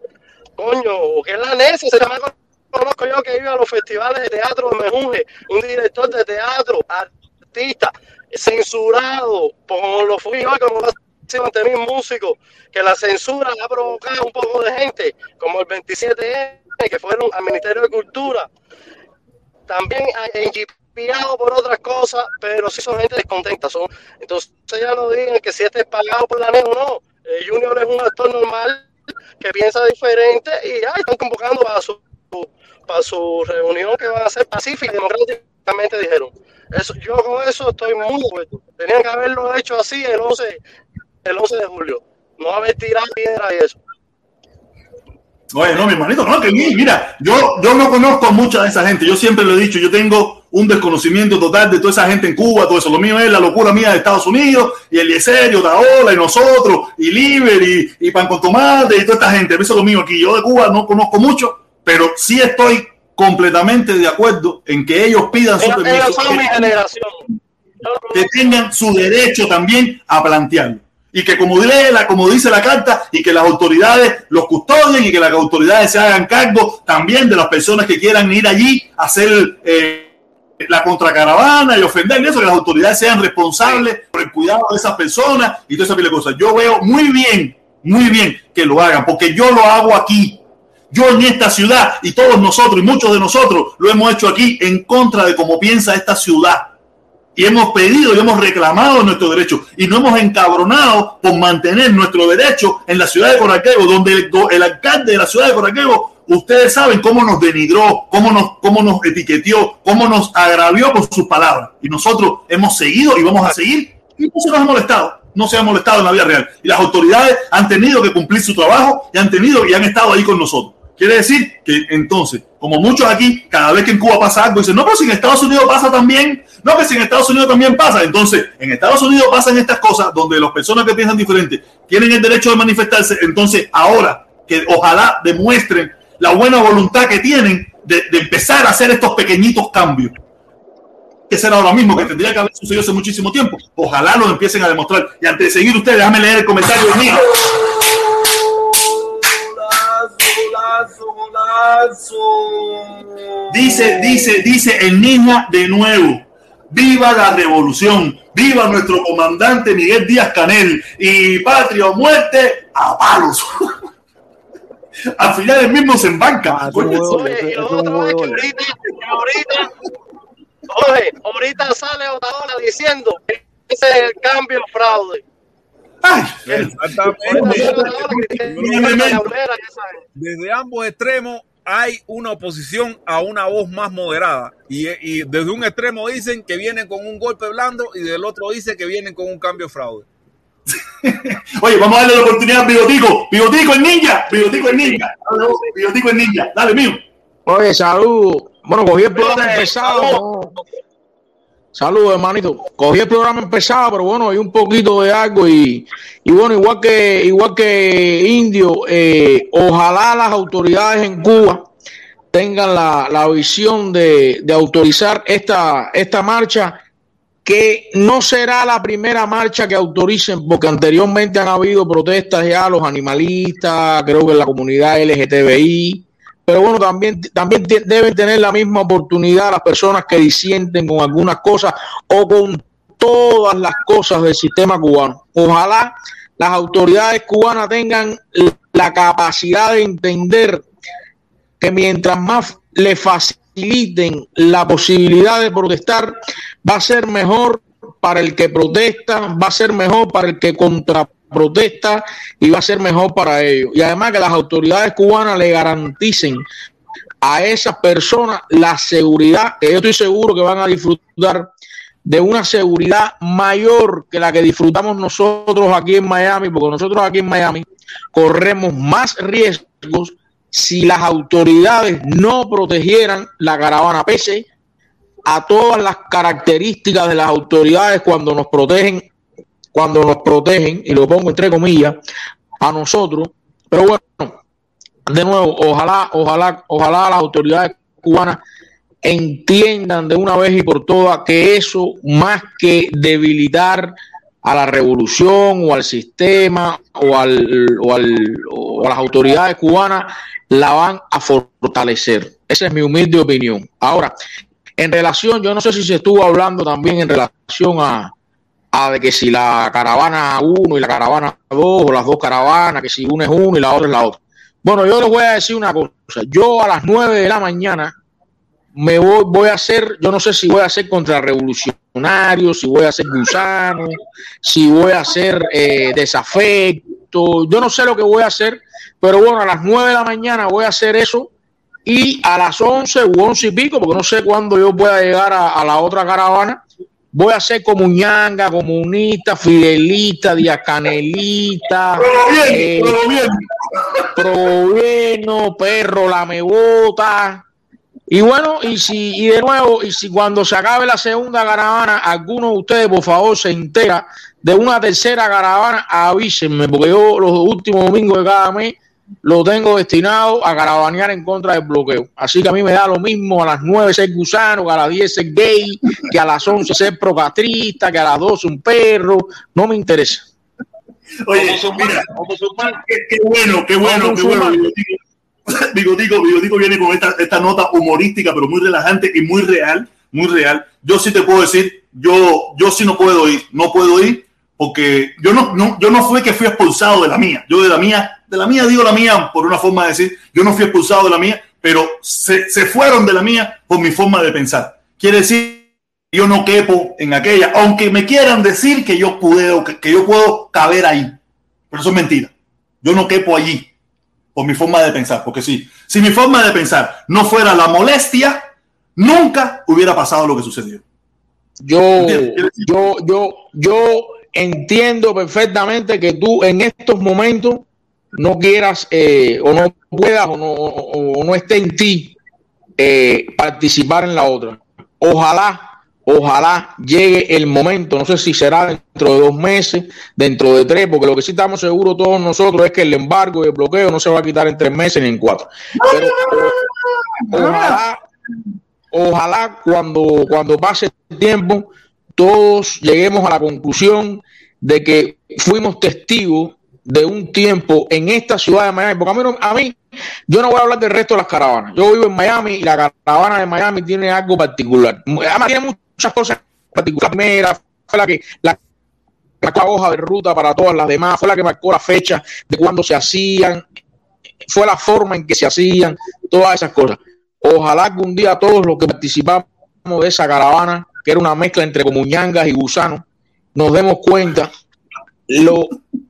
Coño, que la net, si se llama conozco yo que iba a los festivales de teatro de Mejunje, un director de teatro, artista, censurado por los fui yo, como lo ante mis músicos, que la censura ha provocado un poco de gente, como el 27N, que fueron al Ministerio de Cultura, también enjipiado por otras cosas, pero sí son gente descontenta. Son, entonces ya no digan que si este es pagado por la NEO o no. Eh, Junior es un actor normal que piensa diferente y ya están convocando para su, para su reunión que van a ser pacífica y democráticamente dijeron. Eso, yo con eso estoy muy de acuerdo. Tenían que haberlo hecho así el 11, el 11 de julio. No haber tirado piedra y eso. Oye, no, mi hermanito, no, que mi- mira, yo, yo no conozco a mucha de esa gente. Yo siempre lo he dicho, yo tengo un desconocimiento total de toda esa gente en Cuba, todo eso. Lo mío es la locura mía de Estados Unidos, y el Yeserio, Daola, y nosotros, y Liber, y, y Pan con Tomate, y toda esta gente. Eso es lo mío aquí. Yo de Cuba no conozco mucho, pero sí estoy completamente de acuerdo en que ellos pidan su ellos permiso, mi generación. que tengan su derecho también a plantearlo. Y que como, la, como dice la carta, y que las autoridades los custodien y que las autoridades se hagan cargo también de las personas que quieran ir allí a hacer eh, la contracaravana y ofender eso, que las autoridades sean responsables por el cuidado de esas personas y toda esa pila de cosas. Yo veo muy bien, muy bien que lo hagan, porque yo lo hago aquí. Yo en esta ciudad y todos nosotros y muchos de nosotros lo hemos hecho aquí en contra de cómo piensa esta ciudad y hemos pedido y hemos reclamado nuestro derecho y no hemos encabronado por mantener nuestro derecho en la ciudad de Coraquebo, donde el, alcalde de la ciudad de Coraquebo, ustedes saben cómo nos denigró, cómo nos, cómo nos etiqueteó, cómo nos agravió con sus palabras. Y nosotros hemos seguido y vamos a seguir y no se nos ha molestado, no se ha molestado en la vida real. Y las autoridades han tenido que cumplir su trabajo y han tenido y han estado ahí con nosotros. Quiere decir que entonces, como muchos aquí, cada vez que en Cuba pasa algo, dicen, no, pero si en Estados Unidos pasa también, no, que si en Estados Unidos también pasa. Entonces, en Estados Unidos pasan estas cosas donde las personas que piensan diferente tienen el derecho de manifestarse. Entonces, ahora que ojalá demuestren la buena voluntad que tienen de, empezar a hacer estos pequeñitos cambios. Que será ahora mismo, que tendría que haber sucedido hace muchísimo tiempo. Ojalá lo empiecen a demostrar. Y antes de seguir ustedes, déjame leer el comentario mío. Dice, dice, dice el niña de nuevo. Viva la revolución, viva nuestro comandante Miguel Díaz Canel y patria o muerte a palos. Al final el mismo se embanca. Coño, Oye, y lo otro es que ahorita, ahorita, oye, ahorita sale Otaola diciendo que ese es el cambio fraude. Exactamente. Exactamente. Desde ambos extremos hay una oposición a una voz más moderada. Y, y desde un extremo dicen que vienen con un golpe blando y del otro dice que vienen con un cambio fraude. Oye, vamos a darle la oportunidad a Bigotico. Bigotico el ninja. Bigotico el ninja. Bigotico el ninja. Dale, mío. Oye, salud. Bueno, cogí el programa empezado. ¿no? Saludos, hermanito. Cogí el programa empezado, pero bueno, hay un poquito de algo y, y bueno, igual que igual que Indio, eh, ojalá las autoridades en Cuba tengan la, la visión de, de autorizar esta, esta marcha, que no será la primera marcha que autoricen, porque anteriormente han habido protestas ya los animalistas, creo que la comunidad LGTBI, pero bueno, también, deben tener la misma oportunidad las personas que disienten con algunas cosas o con todas las cosas del sistema cubano. Ojalá las autoridades cubanas tengan la capacidad de entender que mientras más le faciliten la posibilidad de protestar, va a ser mejor para el que protesta, va a ser mejor para el que contraprotesta y va a ser mejor para ellos. Y además que las autoridades cubanas le garanticen a esas personas la seguridad, que yo estoy seguro que van a disfrutar de una seguridad mayor que la que disfrutamos nosotros aquí en Miami, porque nosotros aquí en Miami corremos más riesgos si las autoridades no protegieran la caravana, pese a todas las características de las autoridades cuando nos protegen, cuando nos protegen, y lo pongo entre comillas, a nosotros. Pero bueno, de nuevo, ojalá, ojalá, ojalá las autoridades cubanas entiendan de una vez y por todas que eso, más que debilitar a la revolución o al sistema o, al, o, al, o a las autoridades cubanas, la van a fortalecer. Esa es mi humilde opinión. Ahora, en relación, yo no sé si se estuvo hablando también en relación a, a de que si la caravana 1 y la caravana 2 o las dos caravanas, que si una es uno y la otra es la otra. Bueno, yo les voy a decir una cosa. Yo a las 9 de la mañana me voy, a hacer, yo no sé si voy a hacer contra revolucionarios, si voy a hacer gusano, si voy a hacer eh, desafecto, yo no sé lo que voy a hacer, pero bueno, a las 9 de la mañana voy a hacer eso y a las 11 u 11 y pico, porque no sé cuándo yo pueda llegar a la otra caravana, voy a ser comuñanga, comunista, fidelista, diacanelita, eh, probueno, perro, lamebota. Y bueno, y si, y de nuevo, y si cuando se acabe la segunda caravana, alguno de ustedes, por favor, se entera de una tercera caravana, avísenme, porque yo los últimos domingos de cada mes lo tengo destinado a caravanear en contra del bloqueo. Así que a mí me da lo mismo a las 9 ser gusano, que a las 10 ser gay, que a las 11 ser procatrista, que a las 12 un perro. No me interesa. Oye, mira, qué, qué bueno, qué bueno, qué bueno. Bigotico, Bigotico viene con esta, esta nota humorística, pero muy relajante y muy real, muy real. Yo sí te puedo decir, yo, yo sí no puedo ir, no puedo ir, porque yo no, no, yo no fui que fui expulsado de la mía. Yo de la mía, de la mía digo la mía por una forma de decir, yo no fui expulsado de la mía, pero se, se fueron de la mía por mi forma de pensar. Quiere decir, yo no quepo en aquella, aunque me quieran decir que yo puedo, que, que yo puedo caber ahí. Pero eso es mentira. Yo no quepo allí por mi forma de pensar, porque sí, si mi forma de pensar no fuera la molestia, nunca hubiera pasado lo que sucedió. Yo, yo, yo, yo entiendo perfectamente que tú en estos momentos no quieras eh, o no puedas o no, o, no esté en ti eh, participar en la otra. Ojalá Ojalá llegue el momento, no sé si será dentro de dos meses, dentro de tres, porque lo que sí estamos seguros todos nosotros es que el embargo y el bloqueo no se va a quitar en tres meses ni en cuatro. Ojalá, ojalá cuando, cuando pase el tiempo, todos lleguemos a la conclusión de que fuimos testigos de un tiempo en esta ciudad de Miami, porque a mí, a mí, yo no voy a hablar del resto de las caravanas. Yo vivo en Miami y la caravana de Miami tiene algo particular. Además, tiene muchas cosas particulares. Primera, fue la que la marcó la hoja de ruta para todas las demás, fue la que marcó la fecha de cuándo se hacían, fue la forma en que se hacían, todas esas cosas. Ojalá algún día todos los que participamos de esa caravana, que era una mezcla entre comuñangas y gusanos, nos demos cuenta lo,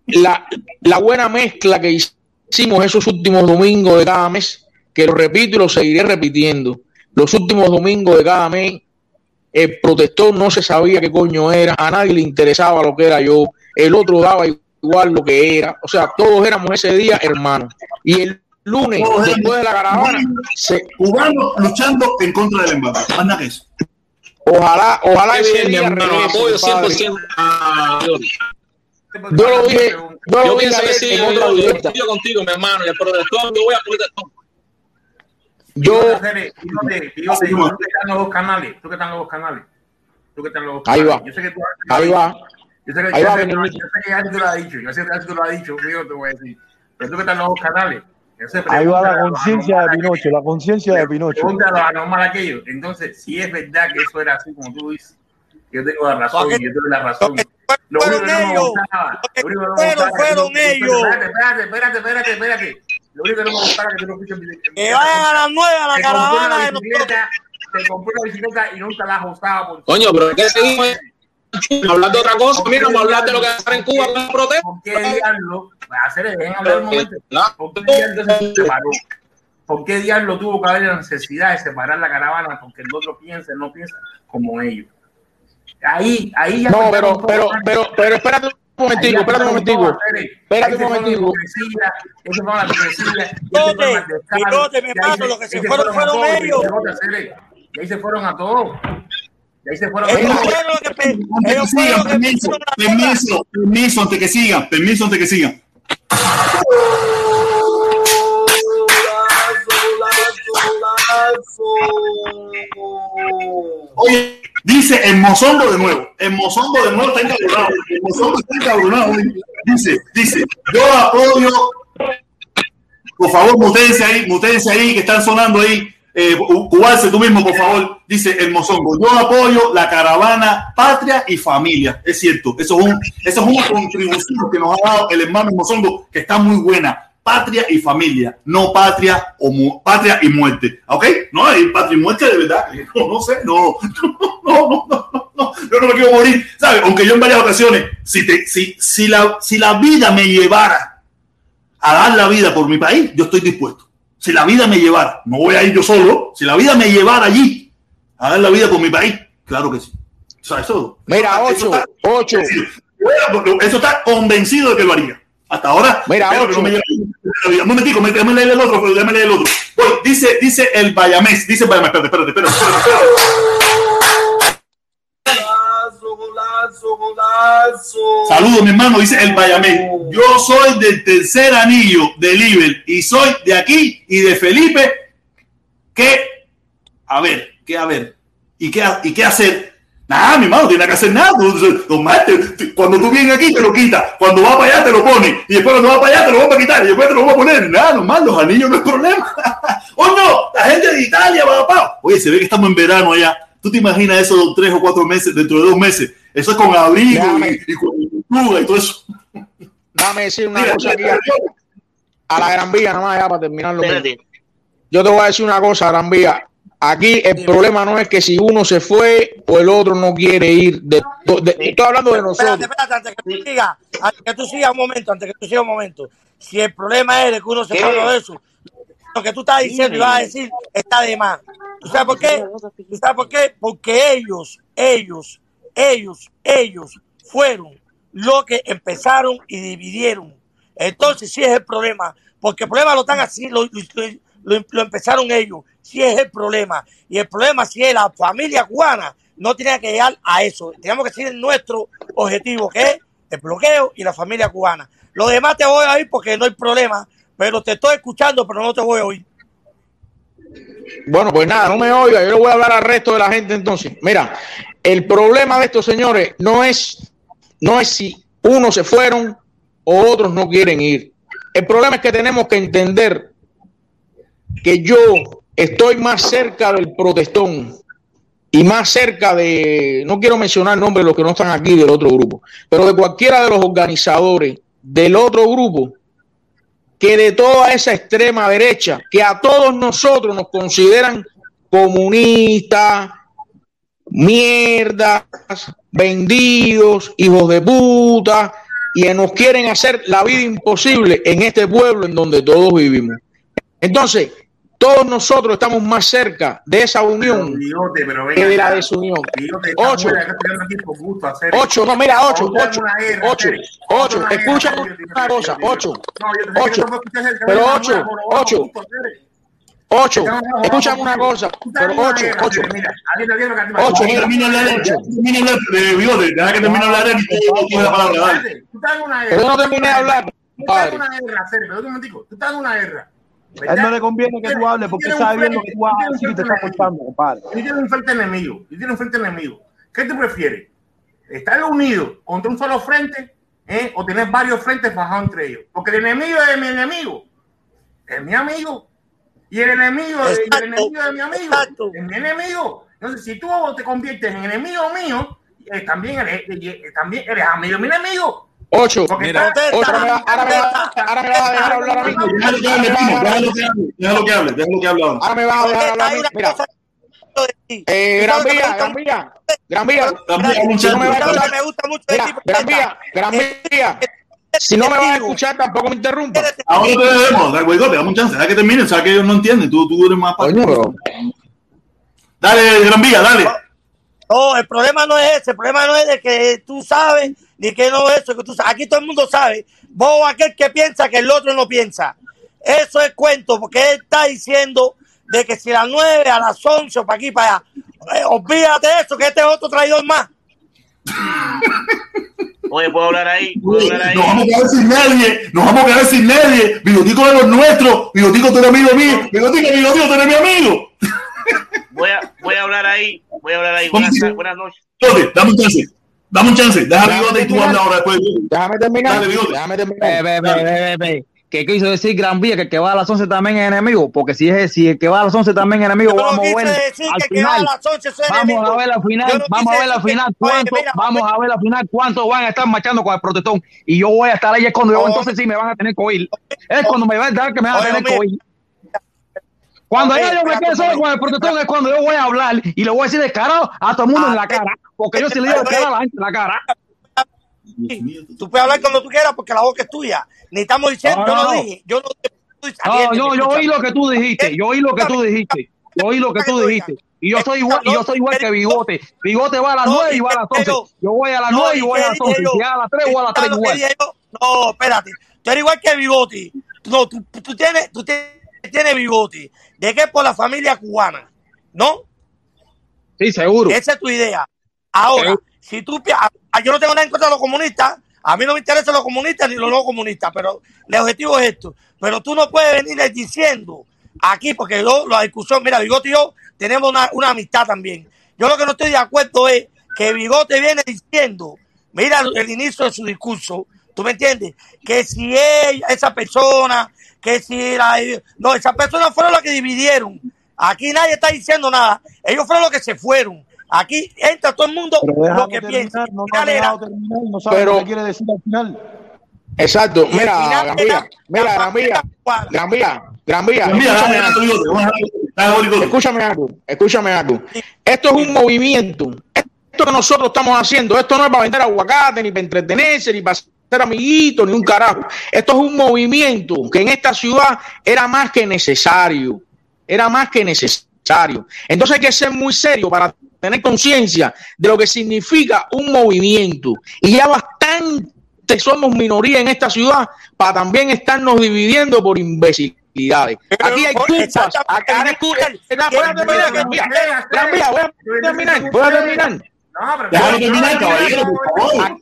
la, la buena mezcla que hicimos esos últimos domingos de cada mes, que lo repito y lo seguiré repitiendo. Los últimos domingos de cada mes, el protector no se sabía qué coño era, a nadie le interesaba lo que era yo, el otro daba igual lo que era, o sea, todos éramos ese día hermanos. Y el lunes, Todos después de la caravana, se, Cubanos luchando en contra del embargo. Más nada que eso. Ojalá, ojalá ese Bien, mi hermano, apoyo compadre. 100% a Yo lo dije, yo Yo lo dije pienso que ayer sí, en yo, otra yo, yo directa. estoy contigo, mi hermano, y el protector, yo voy a protector. Yo, Fíjate, fíjate, fíjate, tú que estás en los dos canales, tú que estás en los dos canales, tú que estás en los dos Ahí canales. va. Yo sé que tú ahí va. Yo sé que, Ahí yo va, sé que- yo sé que ya tú lo has dicho, yo sé que ya tú lo has dicho, yo te voy a decir. Pero tú que estás en los dos canales, Ahí va la conciencia de Pinocho, la conciencia de Pinocho. Pregúntale a los anormales aquellos. Entonces, si es verdad que eso era así como tú dices, yo tengo la razón, Porque- yo tengo la razón. Lo fueron único que no me ellos. gustaba, lo único que no me fueron, gustaba fueron ellos. Espérate, espérate, espérate, espérate, espérate. Lo único que no me gustaba que tú no escuchas mi- Que vayan a las nueve a la caravana de nosotros. bicicleta, te compré una bicicleta y nunca la por- Coño, pero ¿qué seguimos? Hablar de otra cosa, mira, vamos a hablar de lo que hacer en Cuba con la protesta. ¿Por qué diablo? A hacer, dejen hablar un momento. ¿Por qué diablo se separó? ¿Por qué diablo tuvo que haber la necesidad de separar la caravana? Porque el otro piensa, no piensa como ellos. Ahí, ahí ya No, pero, pero, pero, pero espérate un momentico, espérate un momentico. Espérate un momentico. se fueron la hipocresía, y ahí se Bigote, mi hermano, se- lo que se fueron a fueron todos, ellos. Y ahí se fueron a todos. Y ahí se fueron a Ellos todos. los los que permiso, permiso, permiso antes que sigan, permiso antes que sigan. Oye, dice el mozongo de nuevo. El mozongo de nuevo está encabronado. El está encabronado. Dice, dice, yo apoyo. Por favor, mutense ahí, mutense ahí, que están sonando ahí. Eh, cubarse tú mismo, por favor. Dice el mozongo. Yo apoyo la caravana Patria y Familia. Es cierto. Eso es, un, eso es una contribución que nos ha dado el hermano mozongo, que está muy buena. Patria y familia, no patria o mu- patria y muerte. ¿Ok? No hay patria y muerte de verdad. No, no sé, no, no, no, no, no, no, yo no me quiero morir, ¿sabes? Aunque yo en varias ocasiones, si, te, si, si, la, si la vida me llevara a dar la vida por mi país, yo estoy dispuesto. Si la vida me llevara, no voy a ir yo solo, si la vida me llevara allí a dar la vida por mi país, claro que sí. O sea, eso, Mira, eso ocho, está- ocho. bueno, Eso está convencido de que lo haría. Hasta ahora, Mira, espero que no me lleve- un momentico, me- déjame leer el otro, déjame leer el otro. Oye, dice, dice el Bayamés, dice el Bayamés, espérate, espérate, espérate, espérate, espérate. Saludos, mi hermano, dice el Bayamés. Yo soy del tercer anillo de Liber y soy de aquí y de Felipe. ¿Qué? A ver, ¿qué a ver? ¿Y qué, y qué hacer? Nada, mi hermano, no tiene que hacer nada. Cuando tú vienes aquí, te lo quitas. Cuando vas para allá, te lo pones. Y después, cuando vas para allá, te lo vas a quitar. Y después te lo vas a poner. Nada, normal, los anillos no es problema. ¡Oh, no! La gente de Italia, papá. Oye, se ve que estamos en verano allá. ¿Tú te imaginas eso tres o cuatro meses, dentro de dos meses? Eso es con abrigo Déjame. y, y con y todo eso. Déjame decir una Mira, cosa aquí a, la Gran Vía, nada más ya para terminarlo. Espérate. Yo te voy a decir una cosa, Gran Vía. Aquí el problema no es que si uno se fue o el otro no quiere ir. De, de- estoy hablando de Espérate, nosotros. espérate, antes que tú sigas, antes que tú sigas un momento, antes que tú sigas un momento. Si el problema es de que uno se fue de eso, lo que tú estás diciendo y vas a decir está de más. ¿Tú sabes por qué? ¿Tú sabes por qué? Porque ellos, ellos, ellos, ellos fueron los que empezaron y dividieron. Entonces sí es el problema, porque el problema lo están así, lo, lo- empezaron ellos, sí es el problema. Y el problema sí es la familia cubana, no tiene que llegar a eso. Tenemos que seguir nuestro objetivo, que es el bloqueo y la familia cubana. Lo demás te voy a oír porque no hay problema, pero te estoy escuchando, pero no te voy a oír. Bueno, pues nada, no me oiga, yo le voy a hablar al resto de la gente entonces. Mira, el problema de estos señores no es, no es si unos se fueron o otros no quieren ir. El problema es que tenemos que entender que yo estoy más cerca del protestón y más cerca de, no quiero mencionar nombres de los que no están aquí del otro grupo, pero de cualquiera de los organizadores del otro grupo que de toda esa extrema derecha, que a todos nosotros nos consideran comunistas, mierdas, vendidos, hijos de puta, y nos quieren hacer la vida imposible en este pueblo en donde todos vivimos. Entonces, todos nosotros estamos más cerca de esa unión Bigote, pero ven que de la desunión. Bigote, Ocho. Ocho, no, mira, ocho, ocho, ocho, ocho. Escucha una cosa, ocho, ocho. Pero ocho, ocho. Ocho. Escúchame una cosa, pero ocho, ocho. te Ocho, de hablar, deja que termine de hablar, eh, Bigote, deja que termine de hablar él y tú la palabra, dale. Pero yo no terminé de hablar, Tú estás en una guerra, pero un momentico. Tú estás en una guerra. A él no le conviene que tú hables porque lo que tú y te está escuchando, compadre. Y tiene un frente enemigo. Y tiene un frente enemigo. ¿Qué tú prefieres? ¿Estar unido contra un solo frente eh? o tener varios frentes bajados entre ellos? Porque el enemigo de mi enemigo es mi amigo. Y el enemigo, de, y el enemigo de mi amigo exacto. es mi enemigo. Entonces, si tú te conviertes en enemigo mío, eh, también, eres, eh, eh, también eres amigo de mi enemigo. Ocho. Mira, ocho, ahora me vas a dejar hablar a mí. Déjalo que hable, déjalo que hable, déjalo que hable, déjalo que hable ahora. Me vas a dejar hablar a mí. Mira, eh, Gran Vía, Gran Vía, Gran Vía. Gran me gusta mucho de ti. mira, Gran Vía, Gran Vía. Si no me vas a escuchar, tampoco me interrumpa. Ahora te debemos, da- Bigote, dame un chance, deja que termine, o sea que ellos no entienden, tú, tú eres más Coño, pero- Dale, Gran Vía, dale. No, el problema no es ese, el problema no es de que tú sabes ni que no es eso, que tú sabes. Aquí todo el mundo sabe. Vos aquel que piensa que el otro no piensa. Eso es cuento, porque él está diciendo de que si a las 9, a las 11 o para aquí, para allá, eh, olvídate de eso, que este es otro traidor más. Oye, ¿puedo hablar ahí? ¿Puedo hablar ahí? Nos vamos a quedar sin nadie, nos vamos a quedar sin nadie. Bigotico de los nuestros, Bigotico tú eres amigo mío, Bigotico, Bigotico tú eres mi amigo. Voy a, voy a hablar ahí. Voy a hablar ahí. ¿Cómo Buenas, noches. Bigote, dame un chance, dame un chance, deja Déjame Bigote y tú hablas ahora después. Déjame terminar. Dale, Bigote. Déjame terminar. Ve, ve, ve, ve, ve, ve. ¿Qué quiso decir Gran Vía? Que el que va a las 11 también es enemigo. Porque si es si el que va a las 11 también es enemigo, no vamos a ver al que que final. las 11 es Vamos a ver la final, no vamos a ver la que- final Oye, cuánto, mira, vamos a ver la final cuánto van a estar marchando con el protestón y yo voy a estar ahí es cuando yo entonces sí me van a tener que oír. Es cuando me van a dar que me van a tener que oír. Cuando ya yo me quede solo con el protestón es cuando yo voy a hablar y le voy a decir descarado a todo el mundo en la cara. Porque yo sí le digo descarado a la gente en la cara. Tú puedes hablar cuando tú quieras porque la boca es tuya. Ni estamos diciendo, No, yo no dije, yo no No, no, yo oí lo que tú dijiste, yo oí lo que tú dijiste, yo oí lo que tú dijiste. Y yo soy igual, y yo soy igual que Bigote. Bigote va a las 9 y ¿y va a las dije 11. yo? Voy a las 9 y ¿y voy a las dije 11. yo? Si a las 3 o a las 3 ¿Sabes lo que igual. No, espérate. Tú eres igual que Bigoti. No, tú, tú tienes, tú tienes, tienes Bigoti. ¿De qué? Por la familia cubana. ¿No? Sí, seguro. Esa es tu idea. Ahora, si tú yo no tengo nada en contra de los comunistas, a mí no me interesan los comunistas ni los no comunistas, pero el objetivo es esto. Pero tú no puedes venir diciendo aquí, porque yo, la discusión, mira, Bigote y yo tenemos una, una amistad también. Yo lo que no estoy de acuerdo es que Bigote viene diciendo, mira el inicio de su discurso, ¿tú me entiendes? Que si ella, esa persona, que si la... No, esas personas fueron las que dividieron. Aquí nadie está diciendo nada. Ellos fueron los que se fueron. Aquí entra todo el mundo lo que terminar, piensa. no terminar, sabes Pero- lo que quiere decir al final. Exacto. Mira, era Vía, mira, la Gran Vía, familia Gran Vía, Gran Vía, Mira, escúchame algo. Escúchame algo, escúchame algo. Esto es un movimiento. Esto que nosotros estamos haciendo, esto no es para vender aguacate, ni para entretenerse, ni para ser amiguitos, ni un carajo. Esto es un movimiento que en esta ciudad era más que necesario. Era más que necesario. Entonces hay que ser muy serio para tener conciencia de lo que significa un movimiento. Y ya bastante somos minoría en esta ciudad para también estarnos dividiendo por imbecilidades. Aquí hay culpas. Aquí hay culpas. Voy a terminar, voy a terminar, voy a terminar. Terminar, caballero, por favor.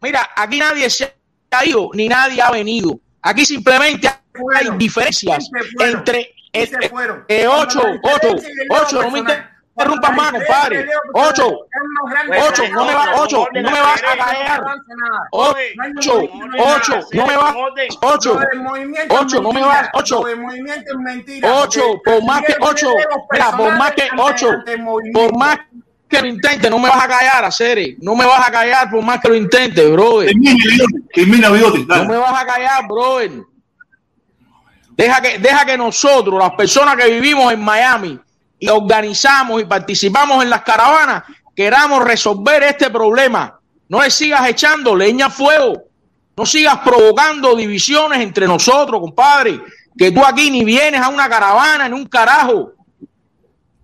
Mira, aquí nadie se ha ido, ni nadie ha venido. Aquí simplemente hay diferencias entre entre- eh, ocho, ocho, ocho, no me interrumpas más, compadre. Ocho, ocho, no me va, ocho, no me vas a callar. Ocho, ocho, no me vas, ocho, ocho, no me vas, ocho, ocho, por más que ocho, mira, por más que ocho, por más que lo intente, no me vas a callar, Acere, no me vas a callar por más que lo intente, brother. Termina, Bigote, termina, Bigote. No me vas a callar, brother. Deja que, deja que nosotros, las personas que vivimos en Miami y organizamos y participamos en las caravanas, queramos resolver este problema. No le sigas echando leña a fuego. No sigas provocando divisiones entre nosotros, compadre. Que tú aquí ni vienes a una caravana, ni un carajo.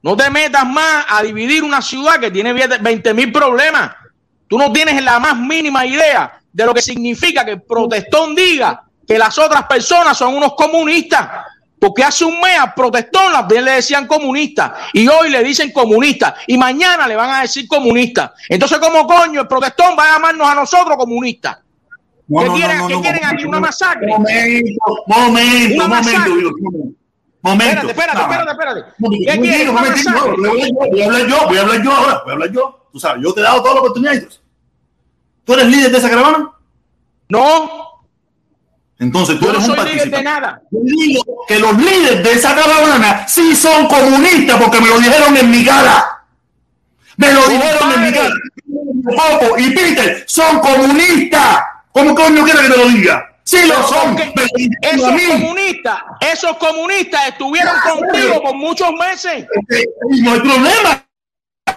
No te metas más a dividir una ciudad que tiene 20 mil problemas. Tú no tienes la más mínima idea de lo que significa que el protestón diga que las otras personas son unos comunistas. Porque hace un mes al protestón también le decían comunista y hoy le dicen comunista y mañana le van a decir comunista. Entonces, ¿cómo coño el protestón va a llamarnos a nosotros comunistas? No, ¿Qué no, quieren, no, qué quieren aquí? ¿Una masacre? Momento, momento, Una momento, masacre. Momento. Momento. Espérate, espérate, espérate, espérate. ¿Qué quieren? ¿Una masacre? voy a hablar yo, voy a hablar yo, voy a hablar yo ahora, voy a hablar yo. Tú sabes, yo te he dado toda la oportunidad. y todo eso. ¿Tú eres líder de esa caravana? No, Entonces tú yo no eres un soy líder de participante. nada. Yo digo que los líderes de esa caravana sí son comunistas porque me lo dijeron en mi cara. Me lo dijeron en mi cara. Popo y Peter son comunistas. ¿Cómo coño quiere que te lo diga? Sí lo son. Esos comunistas, esos comunistas estuvieron contigo por muchos meses. Y no hay problema.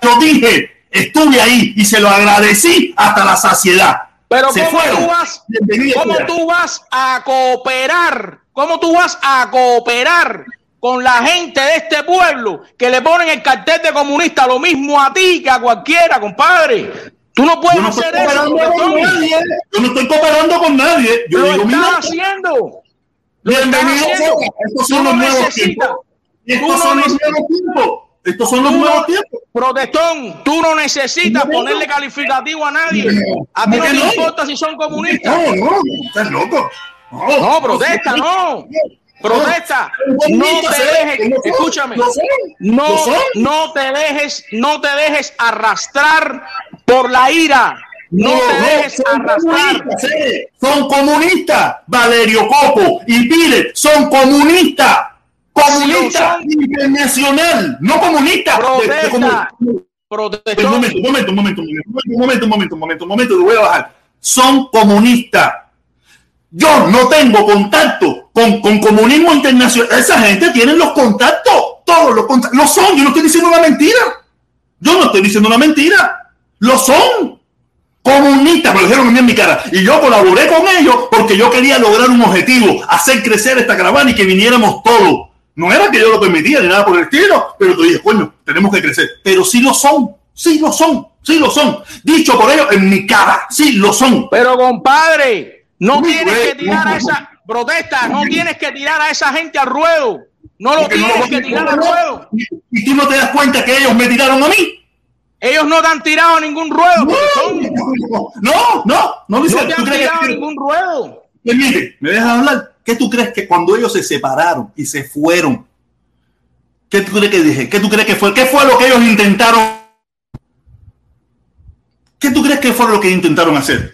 Lo dije, estuve ahí y se lo agradecí hasta la saciedad. Pero se ¿cómo fueron. tú, vas, Bienvenido ¿cómo tú vas a cooperar? ¿Cómo tú vas a cooperar con la gente de este pueblo que le ponen el cartel de comunista lo mismo a ti que a cualquiera, compadre. Tú no puedes Yo no hacer eso. con nadie. Yo no estoy cooperando con nadie. Yo Lo digo, estás mira, haciendo. Sea. Estos son los nuevos tiempos. Estos son los nuevos tiempos. Estos son los nuevos no- tiempos. Protestón, tú no necesitas ponerle calificativo a nadie. A ti ¿Por no te no? importa si son comunistas. No, no, estás loco. No, No, protesta, no. Protesta. No te dejes, escúchame. No, no te dejes, no te dejes arrastrar por la ira. No te dejes son arrastrar. comunistas, eh, Son comunistas. Valerio Coco y Pire son comunistas. Comunista internacional, no comunista. Protesta. Un momento, un momento, un momento, un momento, un momento, un momento, un momento, un momento, lo voy a bajar. Son comunistas. Yo no tengo contacto con, con comunismo internacional. Esa gente tiene los contactos, todos los contactos. Lo son, yo no estoy diciendo una mentira. Yo no estoy diciendo una mentira. Lo son. Comunistas, me lo dijeron a mí en mi cara. Y yo colaboré con ellos porque yo quería lograr un objetivo, hacer crecer esta caravana y que viniéramos todos. No era que yo lo permitía ni nada por el estilo, pero tú dije, coño, tenemos que crecer. Pero sí lo son, sí lo son, sí lo son. Dicho por ellos en mi cara, sí lo son. Pero compadre, no tienes que tirar a esa protesta, no tienes que tirar a esa gente al ruedo. No lo no tienes lo- que tirar al ruedo. Y tú no te das cuenta que ellos me tiraron a mí. Ellos no te han tirado ningún ruedo. protestón. No, no, no, Luis, No te ¿tú han tirado que- ningún ruedo. Permite, ¿me dejas hablar? ¿Qué tú crees que cuando ellos se separaron y se fueron? ¿Qué tú crees que dije? ¿Qué tú crees que fue? ¿Qué fue lo que ellos intentaron? ¿Qué tú crees que fue lo que intentaron hacer?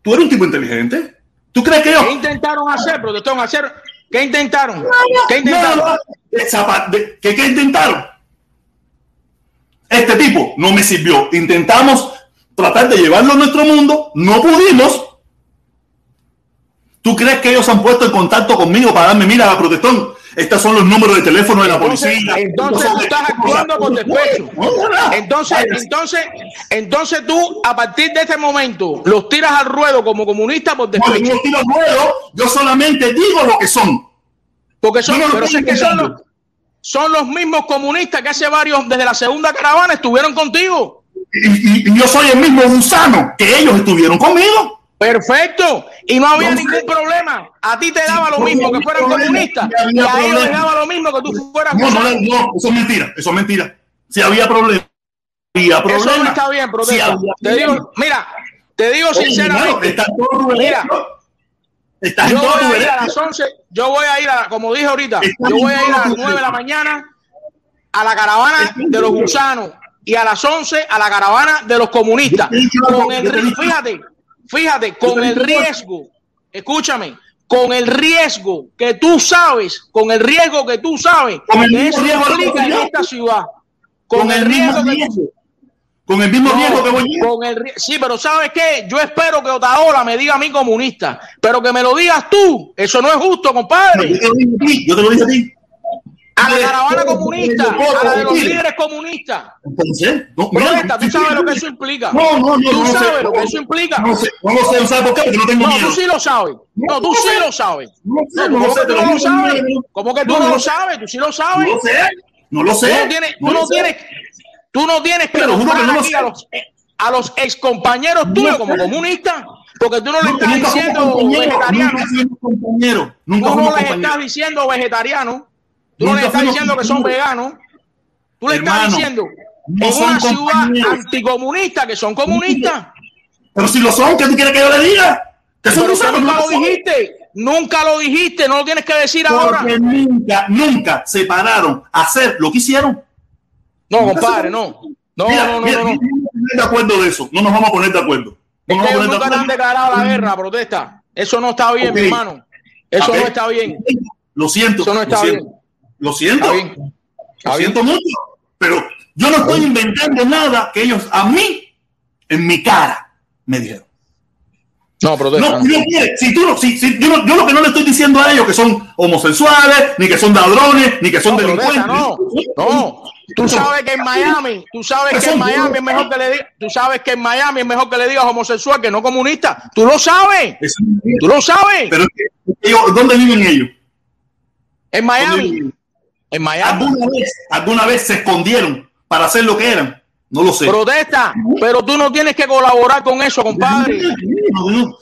¿Tú eres un tipo inteligente? ¿Tú crees que ellos... ¿Qué intentaron hacer, protestón? Hacer, ¿Qué intentaron? ¿Qué intentaron? no, esa pa- de- ¿Qué, qué intentaron? Este tipo no me sirvió. Intentamos tratar de llevarlo a nuestro mundo, no pudimos. ¿Tú crees que ellos han puesto en contacto conmigo para darme, mira, protestón, estos son los números de teléfono de la policía? entonces tú estás actuando por despecho. Entonces, entonces, entonces tú, a partir de este momento, los tiras al ruedo como comunista por No, yo no despecho. los tiro al ruedo, yo solamente digo lo que son. Porque son, Yo no pero es que son los, inventando. son los mismos comunistas que hace varios, desde la segunda caravana, estuvieron contigo. Y, y- y yo soy el mismo gusano que ellos estuvieron conmigo. Perfecto. Y no había No ningún problema. A ti te daba lo no mismo que fueran comunistas. no Y a ellos les daba lo mismo que tú fueras No, no, gusano. no, eso es mentira, eso es mentira. Si había problema, había problema. Eso no está bien, Si protesta. había te digo, mira, te digo Oye, sinceramente. en todo Mira. Estás yo todo voy a ir a las 11, yo voy a ir a, como dije ahorita, yo voy a ir a las tu 9 de la mañana a la caravana de los gusanos y a las 11 a la caravana de los comunistas. Con el, fíjate, fíjate, te con el riesgo, escúchame, con el riesgo que tú sabes, con el riesgo que tú sabes, Con el mismo riesgo que en esta ciudad. Con, el mismo riesgo que riesgo. Con el mismo no, riesgo que voy con el sí, pero ¿sabes qué? Yo espero que Otaola me diga a mí comunista, pero que me lo digas tú, eso no es justo, No, compadre. Yo te lo dije a ti, yo te lo dije a ti. A la caravana comunista, a la de los líderes comunistas. Entonces, no, mira, tú sabes lo que eso implica. No, no, no, Tú no sé. sabes lo que eso implica. No sé, no lo sé, ¿sabes por qué? Porque no tengo No, miedo. tú sí lo sabes. No, tú no sí sé. lo sabes. No sé, No, no lo ¿cómo sé, que tú no lo sabes? no, ¿Cómo que tú no, no no lo sé. sabes? Tú sí lo No sabes. lo sé, no lo Tú sé. no tienes, tú no no sé. tienes, tú no tienes que no sé. a los, a los excompañeros tuyos como sé. comunistas, porque tú no le No, estás diciendo vegetariano. Nunca Tú no les estás diciendo vegetariano. Tú no le estás diciendo que son veganos. Tú le estás diciendo no en una ciudad anticomunista que son comunistas. Pero si lo son, ¿qué tú quieres que yo le diga? Que son gusanos, nunca lo dijiste. Nunca lo dijiste. No lo tienes que decir ahora. Porque nunca, nunca se pararon a hacer lo que hicieron. No, compadre, no. No, Mira, no, no, mira, no, no. no nos vamos a poner de acuerdo de eso. No nos vamos a poner de acuerdo. No Es que ellos a nunca de han declarado la guerra, protesta. Eso no está bien, mi hermano. Eso no está bien. Lo siento. Eso no está bien. Lo siento. Lo siento mucho. Pero yo no estoy inventando nada que ellos a mí, en mi cara, me dijeron. No, protesta. No, quiere. Si tú si, si- yo, no- yo lo que no le estoy diciendo a ellos que son homosexuales, ni que son ladrones, ni que son No, delincuentes. no. No. Tú sabes que en Miami, tú sabes que en Miami es mejor que le digas, tú sabes que en Miami es mejor que le digas homosexual que no comunista. Tú lo sabes. Tú lo sabes. Pero ¿dónde viven ellos? En ¿Dónde Miami. En Miami. ¿Alguna vez, alguna vez se escondieron para hacer lo que eran? No lo sé. Protesta, pero tú no tienes que colaborar con eso, compadre.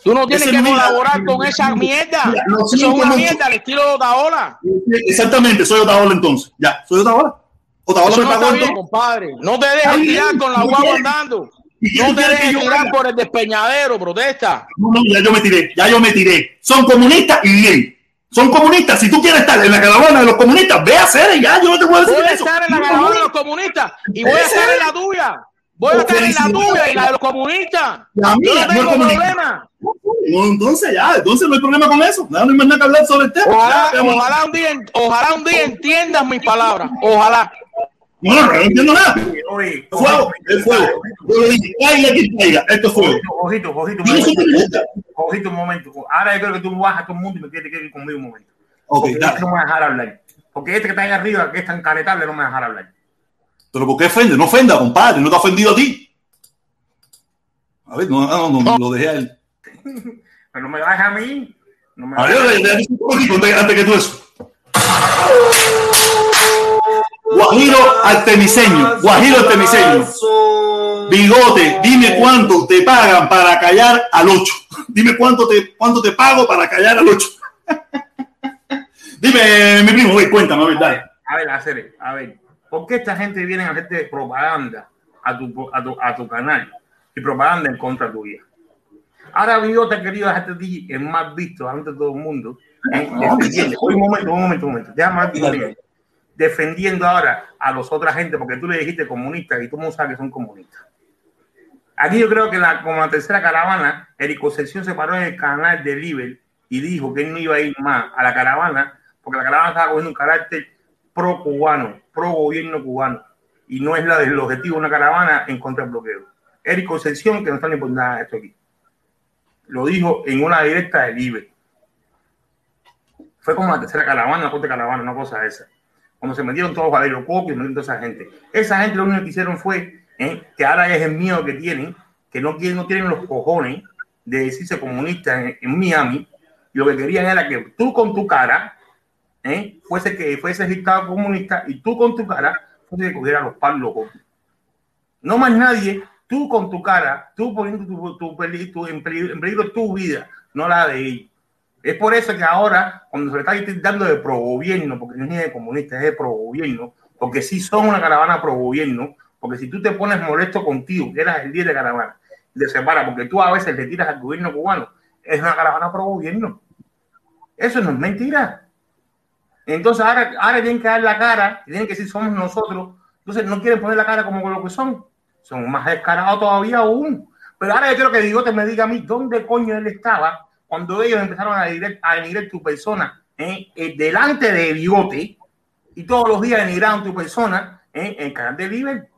Tú no tienes Ese que colaborar con esa mierda. Eso es una mierda al estilo de Otaola. Exactamente, soy Otaola entonces. Ya, soy Otaola. Otaola me pagó bien, compadre. No te dejes tirar con la ¿Y qué guagua andando. ¿Y qué No te dejes tirar por el despeñadero, protesta. No, no, ya yo me tiré, ya yo me tiré. Son comunistas y bien. Son comunistas. Si tú quieres estar en la caravana de los comunistas, ve a hacer ya. Yo no te puedo decir Voy a eso. estar en la caravana de los comunistas y voy a estar en la tuya. Voy a estar en la tuya y la de los comunistas. La mía, no no tengo es comunista. problema. No, entonces ya, entonces no hay problema con eso. No, no hay más nada que hablar sobre el tema. Ojalá, ya, ojalá un día, ojalá un día entiendas mis palabras. Ojalá. No, no, no entiendo nada. Oye, Fuego, el fuego. Yo lo dije, caiga quien caiga, esto es fuego. Ojito, ojito, periodista. ojito un momento. Ahora yo creo que tú bajas a todo el mundo y me que ir conmigo un momento. Ok, Porque dale. este no me va a dejar hablar. Porque este que está ahí arriba, que es tan caretable, no me va a dejar hablar. Pero ¿por qué ofende? No ofenda, compadre. No te ha ofendido a ti. A ver, no, no, no, no, lo dejé a él. Pero no me bajes a mí. No me A ver, decir un poquito antes, antes que tú eso. Guajiro artemiseño, Guajiro artemiseño. Bigote, dime cuánto te pagan para callar al 8. Dime cuánto te, cuánto te pago para callar al 8. dime, mi primo, ve, cuéntame, a ver, dale. A ver, a ver, a ver. ¿Por qué esta gente viene a hacerte propaganda a tu, a tu, a tu canal y propaganda en contra tuya? Ahora yo te he querido dejarte a ti el más visto ante todo el mundo. ¿eh? Defendiendo. Un momento, un momento, un momento. Déjame. Defendiendo ahora a los otras gente porque tú le dijiste comunistas y tú no sabes que son comunistas. Aquí yo creo que la, como la tercera caravana, Eric Concepción se paró en el canal de Liber y dijo que él no iba a ir más a la caravana porque la caravana estaba cogiendo un carácter pro cubano, pro gobierno cubano y no es la del objetivo de una caravana en contra del bloqueo. Eric Concepción, que no está ni por nada esto aquí, lo dijo en una directa de Libre. Fue como la tercera caravana, la cuarta caravana, una cosa esa. Cuando se metieron todos Valerio Coco y metieron toda esa gente. Esa gente lo único que hicieron fue ¿eh? que ahora es el miedo que tienen, que no, no tienen los cojones de decirse comunistas en, en Miami. Y lo que querían era que tú con tu cara ¿eh? fuese que fuese dictado comunista y tú con tu cara fuese que cogiera los palos. No más nadie, tú con tu cara, tú poniendo tu, tu, peli- tu- en, peligro, en peligro tu vida, no la de ellos. Es por eso que ahora, cuando se le está dando de pro gobierno, porque no es ni de comunista, es de pro gobierno, porque sí son una caravana pro gobierno, porque si tú te pones molesto contigo, que eras el día de caravana, de separa, porque tú a veces le tiras al gobierno cubano, es una caravana pro gobierno. Eso no es mentira. Entonces ahora, ahora tienen que dar la cara, tienen que decir somos nosotros. Entonces no quieren poner la cara como lo que son. Son más descarados todavía aún. Pero ahora yo quiero que Bigote me diga a mí dónde coño él estaba cuando ellos empezaron a denigrar, a denigrar tu persona ¿eh? Eh, delante de Bigote y todos los días denigraron tu persona ¿eh? en el canal de Liber.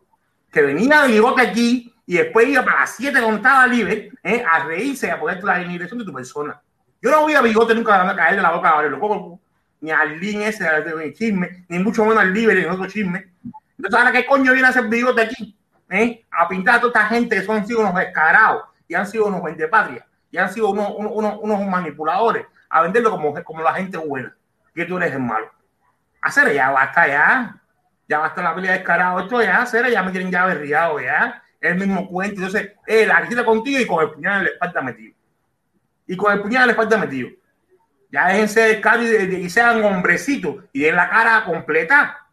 Que venía Bigote aquí y después iba para las 7 cuando estaba Liber ¿eh? a reírse y a poner la denigración de tu persona. Yo no voy a Bigote nunca a caerle la boca a Coco, ni al Lin ese de chisme, ni mucho menos al Liber en otro chisme. Entonces, ahora qué coño viene a hacer Bigote aquí, ¿eh? a pintar a toda esta gente que son sido unos descarados y han sido unos patria y han sido unos, unos, unos, manipuladores a venderlo como, como la gente buena, que tú eres el malo. Hacer ya basta ya, ya basta la pelea descarado, esto ya, hacer ya me tienen ya berriado ya, el mismo cuento, entonces, eh, la quita contigo y con el puñal en la espalda metido. Y con el puñal en la espalda metido. Ya déjense de caro y, de- y sean hombrecitos y den la cara completa.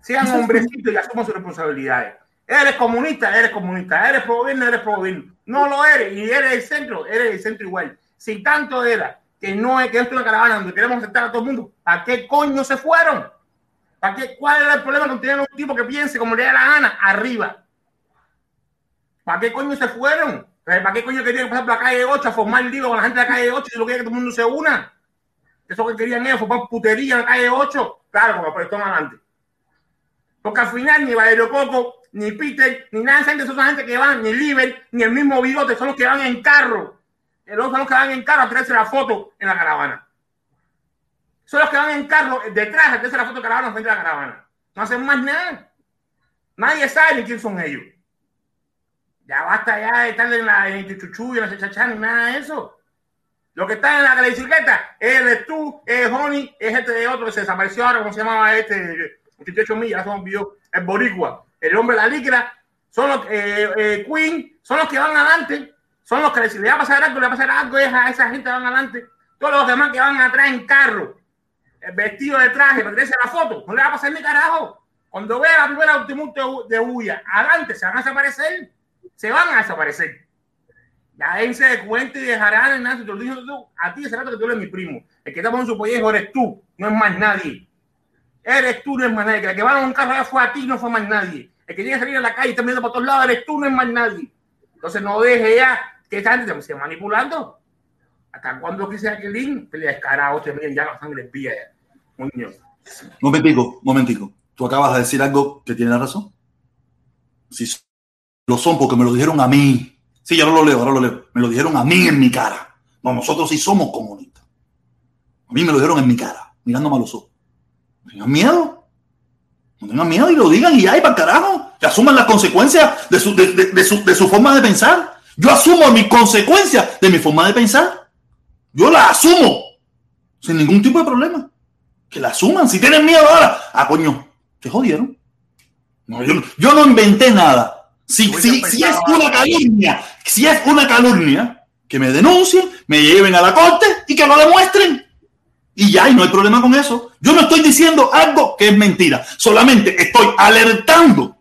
Sean hombrecitos y asuman sus responsabilidades. Eres comunista, eres comunista. Eres pro gobierno, eres pro gobierno. No lo eres y eres el centro, eres el centro igual. Si tanto era que no es que esto es una caravana donde queremos aceptar a todo el mundo, ¿a qué coño se fueron? ¿Para qué? ¿Cuál era el problema con tener un tipo que piense como le da la gana arriba? ¿Para qué coño se fueron? ¿Para qué coño querían pasar por la calle 8 a formar lío con la gente de la calle 8 y lo quería que todo el mundo se una? Eso que querían ellos, formar putería en la calle 8. Claro, como prestó adelante. Porque al final ni Valerio Coco, ni Peter, ni nada de esa gente, son esa gente que van, ni Liber, ni el mismo Bigote, son los que van en carro. Son los que van en carro a tirarse la foto en la caravana. Son los que van en carro detrás a tirarse la foto de caravana frente a la caravana. No hacen más nada. Nadie sabe quién son ellos. Ya basta ya de estar en la en el chuchuyo, en la chachachán, ni nada de eso. Lo que está en la bicicleta es tú, es Honey, es este de otro que se desapareció ahora, ¿cómo se llamaba este? 88 millas, son vio, el Boricua, el hombre de la licra, son los eh, eh, Queen, son los que van adelante, son los que si le va a pasar algo, le va a pasar algo, es a esa gente que van adelante. Todos los demás que van atrás en carro, el vestido de traje, para tirarse la foto, no le va a pasar ni carajo. Cuando vea la primera automoto de huya, adelante, se van a desaparecer, se van a desaparecer. Ya él se de cuenta y dejarán, Nancy, te lo digo tú, a ti ese rato que tú eres mi primo. El que está con su pollejo eres tú, no es más nadie. Eres tú, no es más nadie. El que va en un carro fue a ti, no fue más nadie. El que tiene que salir a la calle y está mirando por todos lados, eres tú, no es más nadie. Entonces no deje ya que esta gente se manipulando. ¿Hasta cuando quise aquel que le descarado, te miren ya la sangre pía ya. Momentico, momentico. Tú acabas de decir algo que tiene razón. Si lo son porque me lo dijeron a mí. Sí, ya no lo leo, ahora lo leo. Me lo dijeron a mí en mi cara. No, nosotros sí somos comunistas. A mí me lo dijeron en mi cara, mirándome a los ojos. No tengan miedo. No tengan miedo y lo digan y ya, y para carajo. Que asuman las consecuencias de su, de, de, su, de su forma de pensar. Yo asumo mis consecuencias de mi forma de pensar. Yo la asumo sin ningún tipo de problema. Que la asuman. Si tienen miedo ahora, ah, coño, te jodieron. No, yo, yo, no inventé nada. Si, si, si es una calumnia, si es una calumnia, que me denuncien, me lleven a la corte y que lo demuestren. Y ya, y no hay problema con eso. Yo no estoy diciendo algo que es mentira. Solamente estoy alertando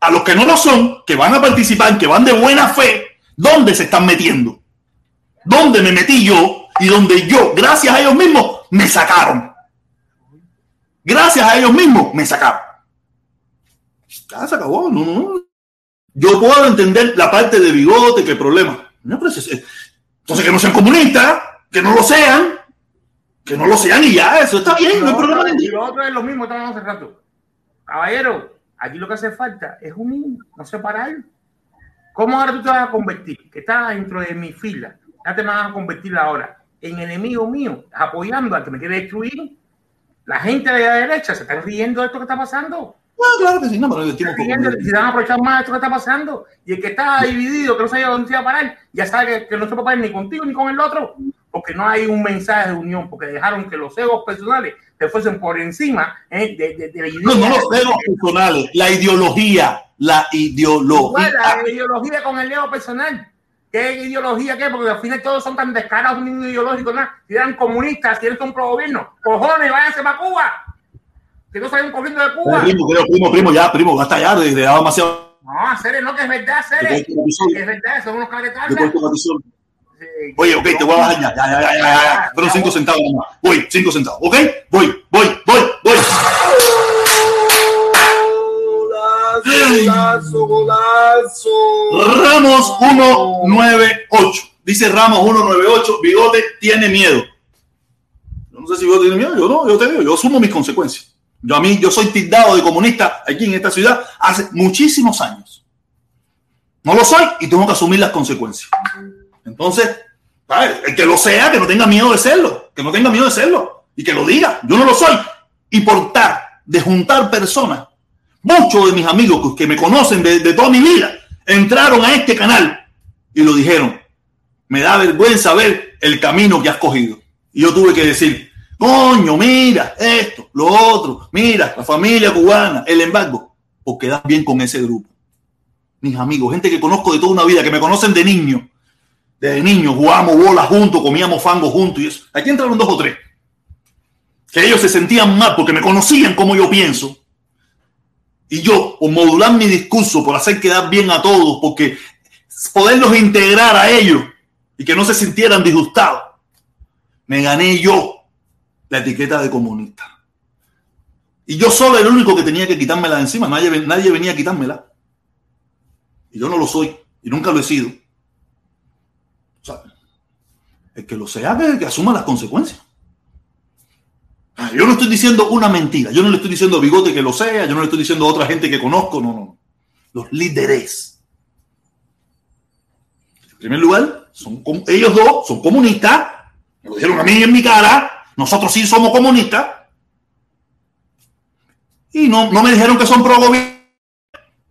a los que no lo son, que van a participar, que van de buena fe, dónde se están metiendo. Dónde me metí yo y donde yo, gracias a ellos mismos, me sacaron. Gracias a ellos mismos, me sacaron. Ya se acabó. No, no. Yo puedo entender la parte de bigote, que problema. Entonces que no sean comunistas, que no lo sean, que no lo sean y ya, eso está bien, no hay problema. Y lo otro es lo mismo, estamos hace rato. Caballero, aquí lo que hace falta es unir, no separar. ¿Cómo ahora tú te vas a convertir? Que estás dentro de mi fila, ya te vas a convertir ahora en enemigo mío, apoyando al que me quiere destruir. La gente de la derecha se está riendo de esto que está pasando. Claro que sí, no, pero el tiempo Si van a aprovechar más esto que está pasando. Y el que está dividido, que no sabe dónde se va a parar, ya sabe que, que no se puede parar ni contigo ni con el otro, porque no hay un mensaje de unión, porque dejaron que los egos personales se fuesen por encima eh, de, de, de, la No, no los egos personales, la ideología, la ideología. Igual, la ideología con el ego personal. ¿Qué ideología qué? Porque al final todos son tan descarados, ni ideológicos, nada. Si eran comunistas, si eran un pro gobierno, cojones, váyanse para Cuba que no salen corriendo de Cuba. Primo, primo, primo, primo, ya, primo, basta ya, desde ya demasiado. No, Cere, no, que es verdad, Cere. Es verdad, son unos caretablas. Oye, ok, te voy a bajar ya, ya, ya, ya, ya, ya. Fueron cinco centavos nomás. Voy, cinco centavos, ¿ok? Voy, voy, voy, voy. Golazo, golazo. Ramos 198. Dice Ramos 198, Bigote tiene miedo. Yo no sé si Bigote tiene miedo, yo no, yo te digo, yo asumo mis consecuencias. Yo a mí, yo soy tildado de comunista aquí en esta ciudad hace muchísimos años. No lo soy y tengo que asumir las consecuencias. Entonces, el que lo sea, que no tenga miedo de serlo, que no tenga miedo de serlo y que lo diga. Yo no lo soy. Y por tal de juntar personas, muchos de mis amigos que me conocen de, de toda mi vida, entraron a este canal y lo dijeron. Me da vergüenza ver el camino que has cogido. Y yo tuve que decir, Coño, mira esto, lo otro, mira la familia cubana, el embargo, porque das bien con ese grupo. Mis amigos, gente que conozco de toda una vida, que me conocen de niño. De niño jugábamos bolas juntos, comíamos fango juntos y eso. Aquí entraron dos o tres. Que ellos se sentían mal porque me conocían como yo pienso. Y yo, por modular mi discurso, por hacer quedar bien a todos, porque poderlos integrar a ellos y que no se sintieran disgustados, me gané yo la etiqueta de comunista. Y yo solo el único que tenía que quitármela de encima, nadie, nadie venía a quitármela. Y yo no lo soy, y nunca lo he sido. O sea, el que lo sea, que, que asuma las consecuencias. Ah, yo no estoy diciendo una mentira, yo no le estoy diciendo a Bigote que lo sea, yo no le estoy diciendo a otra gente que conozco, no, no. Los líderes. En primer lugar, son, ellos dos son comunistas, me lo dijeron a mí en mi cara, nosotros sí somos comunistas. Y no, no me dijeron que son pro gobierno.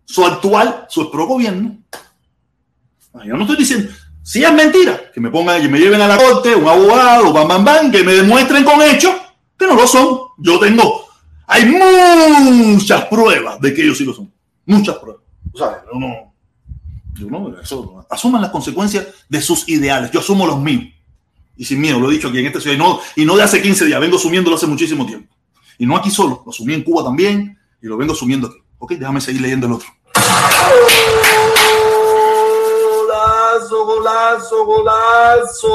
Su actual, su pro gobierno. Yo no estoy diciendo. Si es mentira, que me pongan, que me lleven a la corte, un abogado, bam, bam, bam, que me demuestren con hechos que no lo son. Yo tengo, hay muchas pruebas de que ellos sí lo son. Muchas pruebas. O sea, yo no, yo no, asuman las consecuencias de sus ideales. Yo asumo los míos. Y sin miedo, lo he dicho aquí en este ciudad, y no, y no de hace 15 días, vengo asumiéndolo hace muchísimo tiempo. Y no aquí solo, lo asumí en Cuba también, y lo vengo asumiendo aquí. Ok, déjame seguir leyendo el otro. Golazo, golazo, golazo.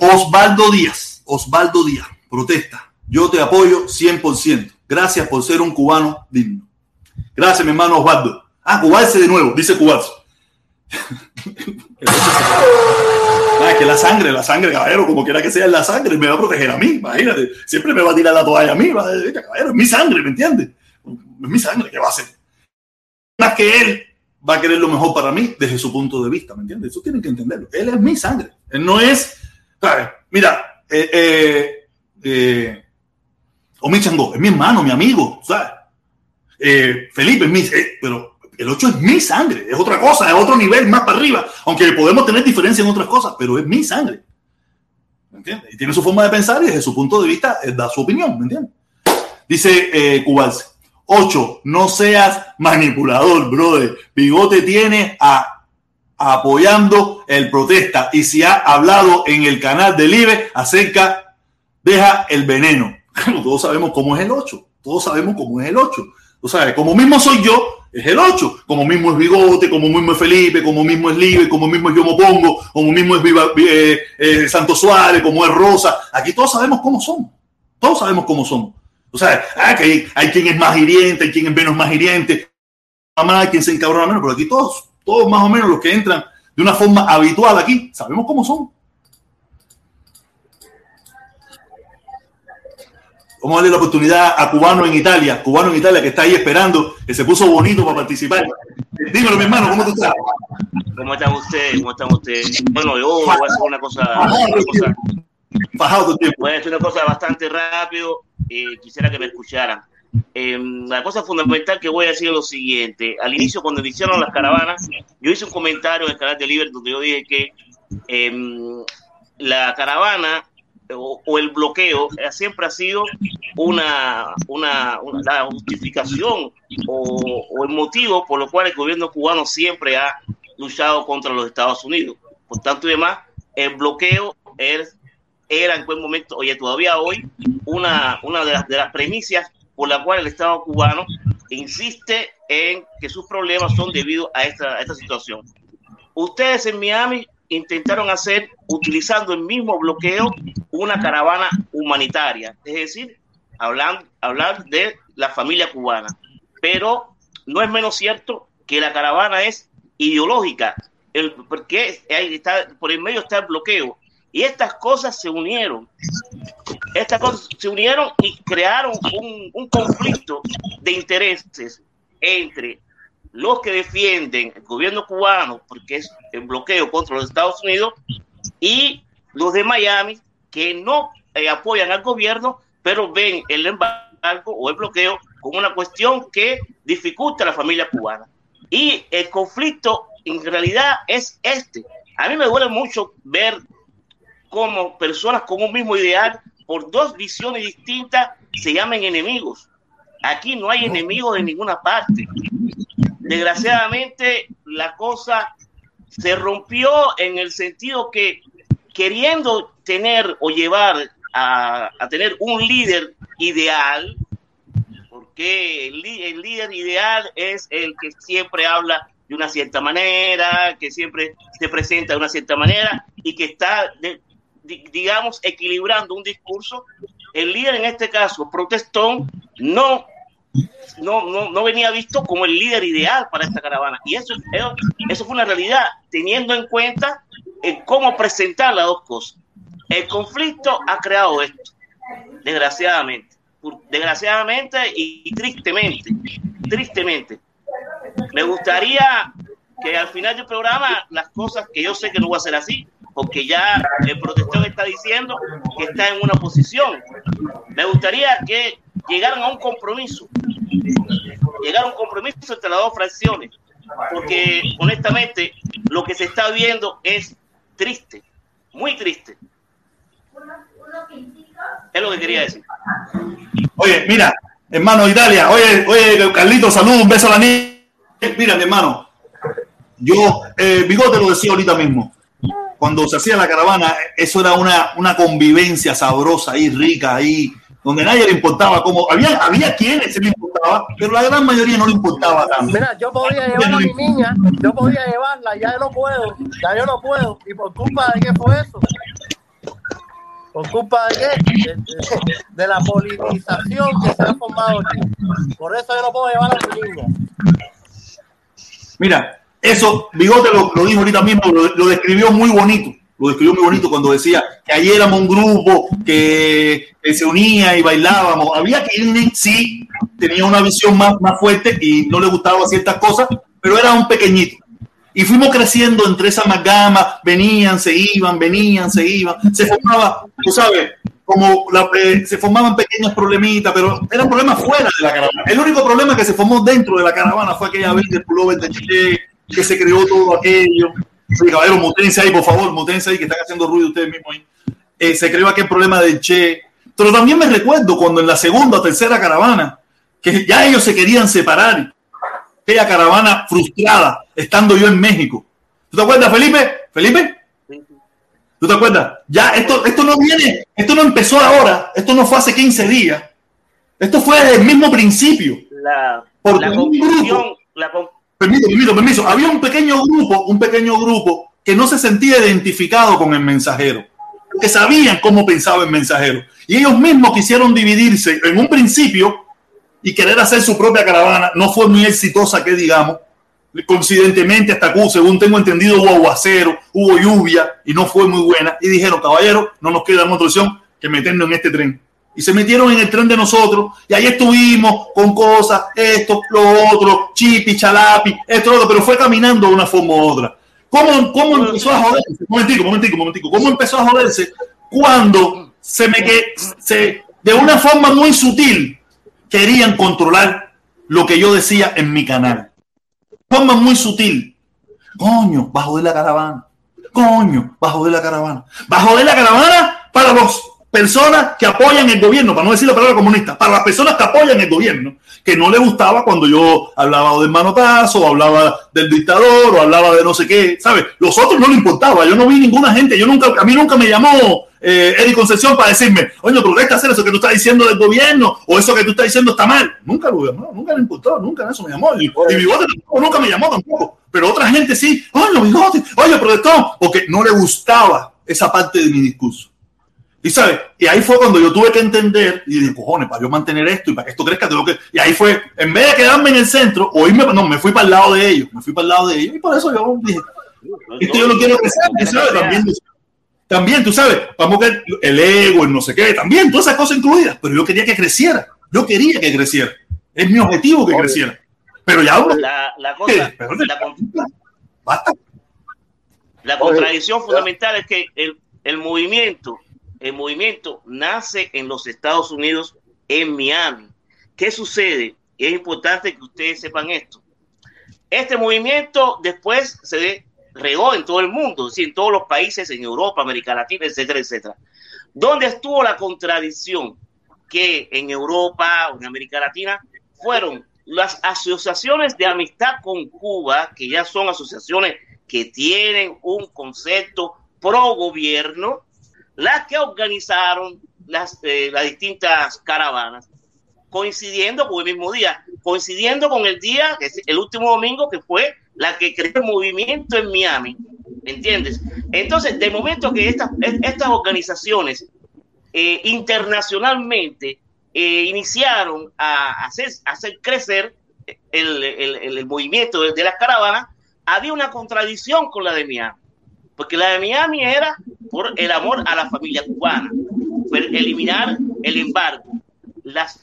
Osvaldo Díaz, Osvaldo Díaz, protesta. Yo te apoyo 100%. Gracias por ser un cubano digno. Gracias, mi hermano Osvaldo. Ah, cubarse de nuevo, dice cubarse. Ah, que la sangre, la sangre, caballero, como quiera que sea la sangre, me va a proteger a mí, imagínate. Siempre me va a tirar la toalla a mí, va a decir, caballero, es mi sangre, ¿me entiendes? Es mi sangre, ¿qué va a hacer? Más que él va a querer lo mejor para mí desde su punto de vista, ¿me entiendes? Eso tienen que entenderlo. Él es mi sangre. Él no es. Mira, eh, eh, eh, Omi Changó, es mi hermano, mi amigo, ¿sabes? Eh, Felipe es mi, eh, pero el 8 es mi sangre, es otra cosa, es otro nivel más para arriba, aunque podemos tener diferencia en otras cosas, pero es mi sangre. ¿Me entiendes? Y tiene su forma de pensar y desde su punto de vista eh, da su opinión, ¿me entiendes? Dice eh, Cubalce, 8, no seas manipulador, brother. Bigote tiene a apoyando el protesta y si ha hablado en el canal del IBE acerca, deja el veneno. Todos sabemos cómo es el 8, todos sabemos cómo es el 8. O sea, como mismo soy yo, es el 8. Como mismo es Bigote, como mismo es Felipe, como mismo es Libre, como mismo es Yo Pongo, como mismo es Viva, eh, eh, Santos Suárez, como es Rosa. Aquí todos sabemos cómo somos. Todos sabemos cómo somos. O sea, ah, hay, quien es más hiriente, hay quien es menos más hiriente, hay quien se encabrona menos, pero aquí todos, todos más o menos los que entran de una forma habitual aquí, sabemos cómo son. Vamos a darle la oportunidad a Cubano en Italia, Cubano en Italia que está ahí esperando, que se puso bonito para participar. Dímelo, mi hermano, ¿cómo tú estás? ¿Cómo están ustedes? ¿Cómo están ustedes? Bueno, yo voy a hacer una cosa, una cosa, Fajado tu tiempo. voy a hacer una cosa bastante rápido. eh, quisiera que me escucharan. Eh, la cosa fundamental que voy a decir es lo siguiente. Al inicio, cuando iniciaron las caravanas, yo hice un comentario en el canal de Liber donde yo dije que em, la caravana o, el bloqueo eh, siempre ha sido una, una, justificación o, o el motivo por lo cual el gobierno cubano siempre ha luchado contra los Estados Unidos. Por tanto y demás, el bloqueo es, era en buen momento, oye, todavía hoy, una, una de, las, de las premisas por la cual el Estado cubano insiste en que sus problemas son debido a esta, a esta situación. Ustedes en Miami intentaron hacer, utilizando el mismo bloqueo, una caravana humanitaria, es decir, hablar, hablar de la familia cubana. Pero no es menos cierto que la caravana es ideológica, el, porque ahí está, por el medio está el bloqueo. Y estas cosas se unieron. Estas cosas se unieron y crearon un, un conflicto de intereses entre los que defienden el gobierno cubano, porque es el bloqueo contra los Estados Unidos, y los de Miami, que no eh, apoyan al gobierno, pero ven el embargo o el bloqueo como una cuestión que dificulta a la familia cubana. Y el conflicto en realidad es este. A mí me duele mucho ver cómo personas con un mismo ideal, por dos visiones distintas, se llamen enemigos. Aquí no hay enemigos de ninguna parte. Desgraciadamente, la cosa se rompió en el sentido que queriendo tener o llevar a, tener un líder ideal, porque el, líder ideal es el que siempre habla de una cierta manera, que siempre se presenta de una cierta manera y que está, digamos, equilibrando un discurso. El líder en este caso, Protestón, no, no, no, no venía visto como el líder ideal para esta caravana. Y eso, eso, eso fue una realidad, teniendo en cuenta en cómo presentar las dos cosas. El conflicto ha creado esto, desgraciadamente. Desgraciadamente y, tristemente, tristemente. Me gustaría que al final del programa las cosas que yo sé que no va a ser así, porque ya el protector está diciendo que está en una posición. Me gustaría que llegaran a un compromiso, llegar a un compromiso entre las dos fracciones, porque honestamente lo que se está viendo es triste, muy triste. Es lo que quería decir. Oye, mira, hermano Italia, oye, oye, Carlito, saludos, un beso a la niña. Mira, mi hermano, yo, eh, Bigote lo decía ahorita mismo, cuando se hacía la caravana, eso era una, una convivencia sabrosa y rica ahí, donde nadie le importaba cómo, había, había quienes se le importaba, pero la gran mayoría no le importaba tanto. Mira, yo podía llevar a mi niña, yo podía llevarla, ya yo no puedo, ya yo no puedo. ¿Y por culpa de qué fue eso? ¿Por culpa de qué? De, de- de la politización que se ha formado aquí. Por eso yo no puedo llevar a mi niña. Mira, eso, Bigote lo, lo dijo ahorita mismo, lo, lo describió muy bonito. Lo describió muy bonito cuando decía que ayer éramos un grupo que, que se unía y bailábamos. Había quien sí tenía una visión más, más fuerte y no le gustaban ciertas cosas, pero era un pequeñito. Y fuimos creciendo entre esa amalgama, venían, se iban, venían, se iban, se formaba, tú sabes, como la- eh, se formaban pequeños problemitas, pero eran problemas fuera de la caravana. El único problema que se formó dentro de la caravana fue aquella vez del pullover de Chile, que se creó todo aquello. Sí, caballero, mutense ahí, por favor, mutense ahí, que están haciendo ruido ustedes mismos ahí. Eh, se creó aquel problema del Che. Pero también me recuerdo cuando en la segunda o tercera caravana, que ya ellos se querían separar, aquella caravana frustrada, estando yo en México. ¿Tú te acuerdas, Felipe? ¿Felipe? ¿Tú te acuerdas? Ya, esto, esto no viene, esto no empezó ahora, esto no fue hace 15 días. Esto fue desde el mismo principio. La, con- Permiso, permiso. Había un pequeño grupo, un pequeño grupo que no se sentía identificado con el mensajero, que sabían cómo pensaba el mensajero. Y ellos mismos quisieron dividirse en un principio y querer hacer su propia caravana. No fue muy exitosa, que digamos. Coincidentemente, hasta que, según tengo entendido, hubo aguacero, hubo lluvia y no fue muy buena. Y dijeron, caballero, no nos queda otra opción que meternos en este tren. Y se metieron en el tren de nosotros y ahí estuvimos con cosas, esto, lo otro, chipi, chalapi, esto, lo otro, pero fue caminando de una forma u otra. ¿Cómo, cómo empezó a joderse? Momentico, momentico, momentico. ¿Cómo empezó a joderse? Cuando se me que se, de una forma muy sutil querían controlar lo que yo decía en mi canal. Forma muy sutil. Coño, bajo de la caravana. Coño, bajo de la caravana. Bajo de la caravana para las personas que apoyan el gobierno, para no decir la palabra comunista, para las personas que apoyan el gobierno, que no le gustaba cuando yo hablaba del manotazo, o hablaba del dictador, o hablaba de no sé qué, ¿sabes? Los otros no le importaba, yo no vi ninguna gente, yo nunca, a mí nunca me llamó eh, Eric Concepción para decirme, oye, pero hacer eso que tú estás diciendo del gobierno, o eso que tú estás diciendo está mal. Nunca lo llamó, nunca le importó, nunca eso me llamó. Y, y Bigote tampoco, nunca me llamó tampoco. Pero otra gente sí, oye, Bigote, oye, protestó, porque no le gustaba esa parte de mi discurso. Y sabes, y ahí fue cuando yo tuve que entender y dije, cojones, para yo mantener esto y para que esto crezca, tengo que. Y ahí fue, en vez de quedarme en el centro, o irme, no, me fui para el lado de ellos, me fui para el lado de ellos, y por eso yo dije, esto yo lo quiero crecer, sabes, también, también, tú sabes, vamos a ver el ego, el no sé qué, también, todas esas cosas incluidas, pero yo quería que creciera, yo quería que creciera, es mi objetivo que creciera. Pero ya ahora, la, la cosa, la, con- basta. la contradicción fundamental es que el, el movimiento, el movimiento nace en los Estados Unidos, en Miami. ¿Qué sucede? Es importante que ustedes sepan esto. Este movimiento después se regó en todo el mundo, es en todos los países, en Europa, América Latina, etcétera, etcétera. ¿Dónde estuvo la contradicción? Que en Europa o en América Latina fueron las asociaciones de amistad con Cuba, que ya son asociaciones que tienen un concepto pro gobierno, las que organizaron las, eh, las distintas caravanas, coincidiendo con el mismo día, coincidiendo con el día, el último domingo, que fue la que creó el movimiento en Miami, ¿entiendes? Entonces, de momento que estas, estas organizaciones eh, internacionalmente eh, iniciaron a hacer, hacer crecer el- el movimiento de, de las caravanas, había una contradicción con la de Miami, porque la de Miami era por el amor a la familia cubana, por eliminar el embargo. Las,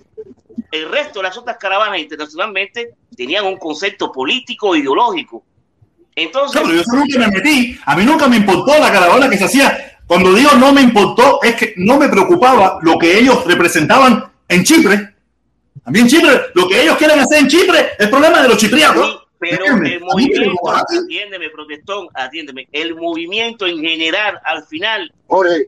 el resto de las otras caravanas internacionalmente tenían un concepto político ideológico. Entonces, pero yo nunca me metí. A mí nunca me importó la caravana que se hacía. Cuando digo no me importó, es que no me preocupaba lo que ellos representaban en Chipre. A mí en Chipre, lo que ellos quieren hacer en Chipre, es problema de los chipriatos. Pero Déjeme, el movimiento, atiéndeme, protestón, atiéndeme, el movimiento en general, al final, Jorge,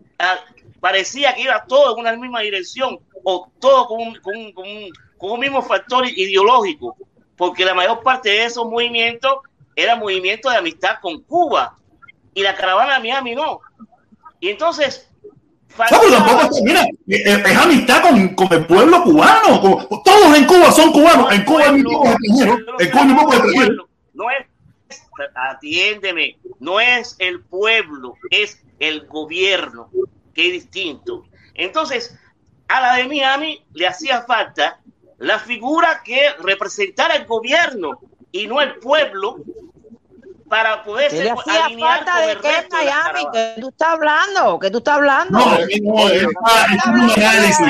parecía que iba todo en una misma dirección, o todo con un, con un- con un- con un mismo factor ideológico, porque la mayor parte de esos movimientos era movimiento de amistad con Cuba, y la caravana de Miami no. Y entonces, No, pero tampoco, mira, es, es amistad con, con el pueblo cubano. con- todos en Cuba son cubanos. En Cuba hay pocos extranjeros. En Cuba hay muy pocos extranjeros. no es, atiéndeme, no es el pueblo, es el gobierno, que es distinto. Entonces, a la de Miami le hacía falta la figura que representara el gobierno y no el pueblo para poder ¿Qué le ser alinear falta con de el qué resto de la Miami? caravana. ¿Qué tú estás hablando? ¿Qué tú estás hablando? No, no, es es un análisis.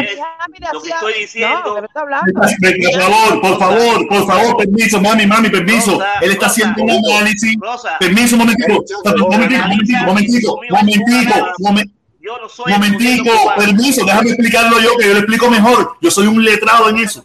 Lo que estoy diciendo, Por favor, por favor, por favor, permiso, mami, mami, permiso. Él está haciendo un análisis. Permiso, un momentico, un momentico, un momentico, un momentico, un momentico. Permiso, déjame explicarlo yo, que yo lo explico mejor. Yo soy un letrado en eso.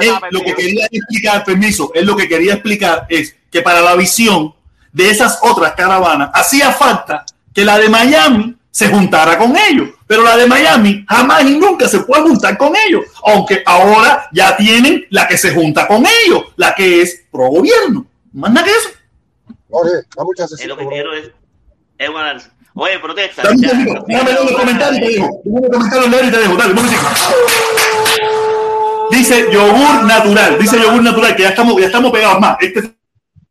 Él lo que quería explicar, permiso, él lo que quería explicar es que para la visión de esas otras caravanas hacía falta que la de Miami se juntara con ellos. Pero la de Miami jamás y nunca se puede juntar con ellos. Aunque ahora ya tienen la que se junta con ellos, la que es pro gobierno. Más nada que eso. Muchas es lo que quiero es, es. Oye, protesta. Dame un ya, segundito, déjame leer los comentarios y te dejo. Déjame los comentarios leer y te dejo. Dale, momentito. Dice yogur natural, dice yogur natural, que ya estamos, ya estamos pegados más. Este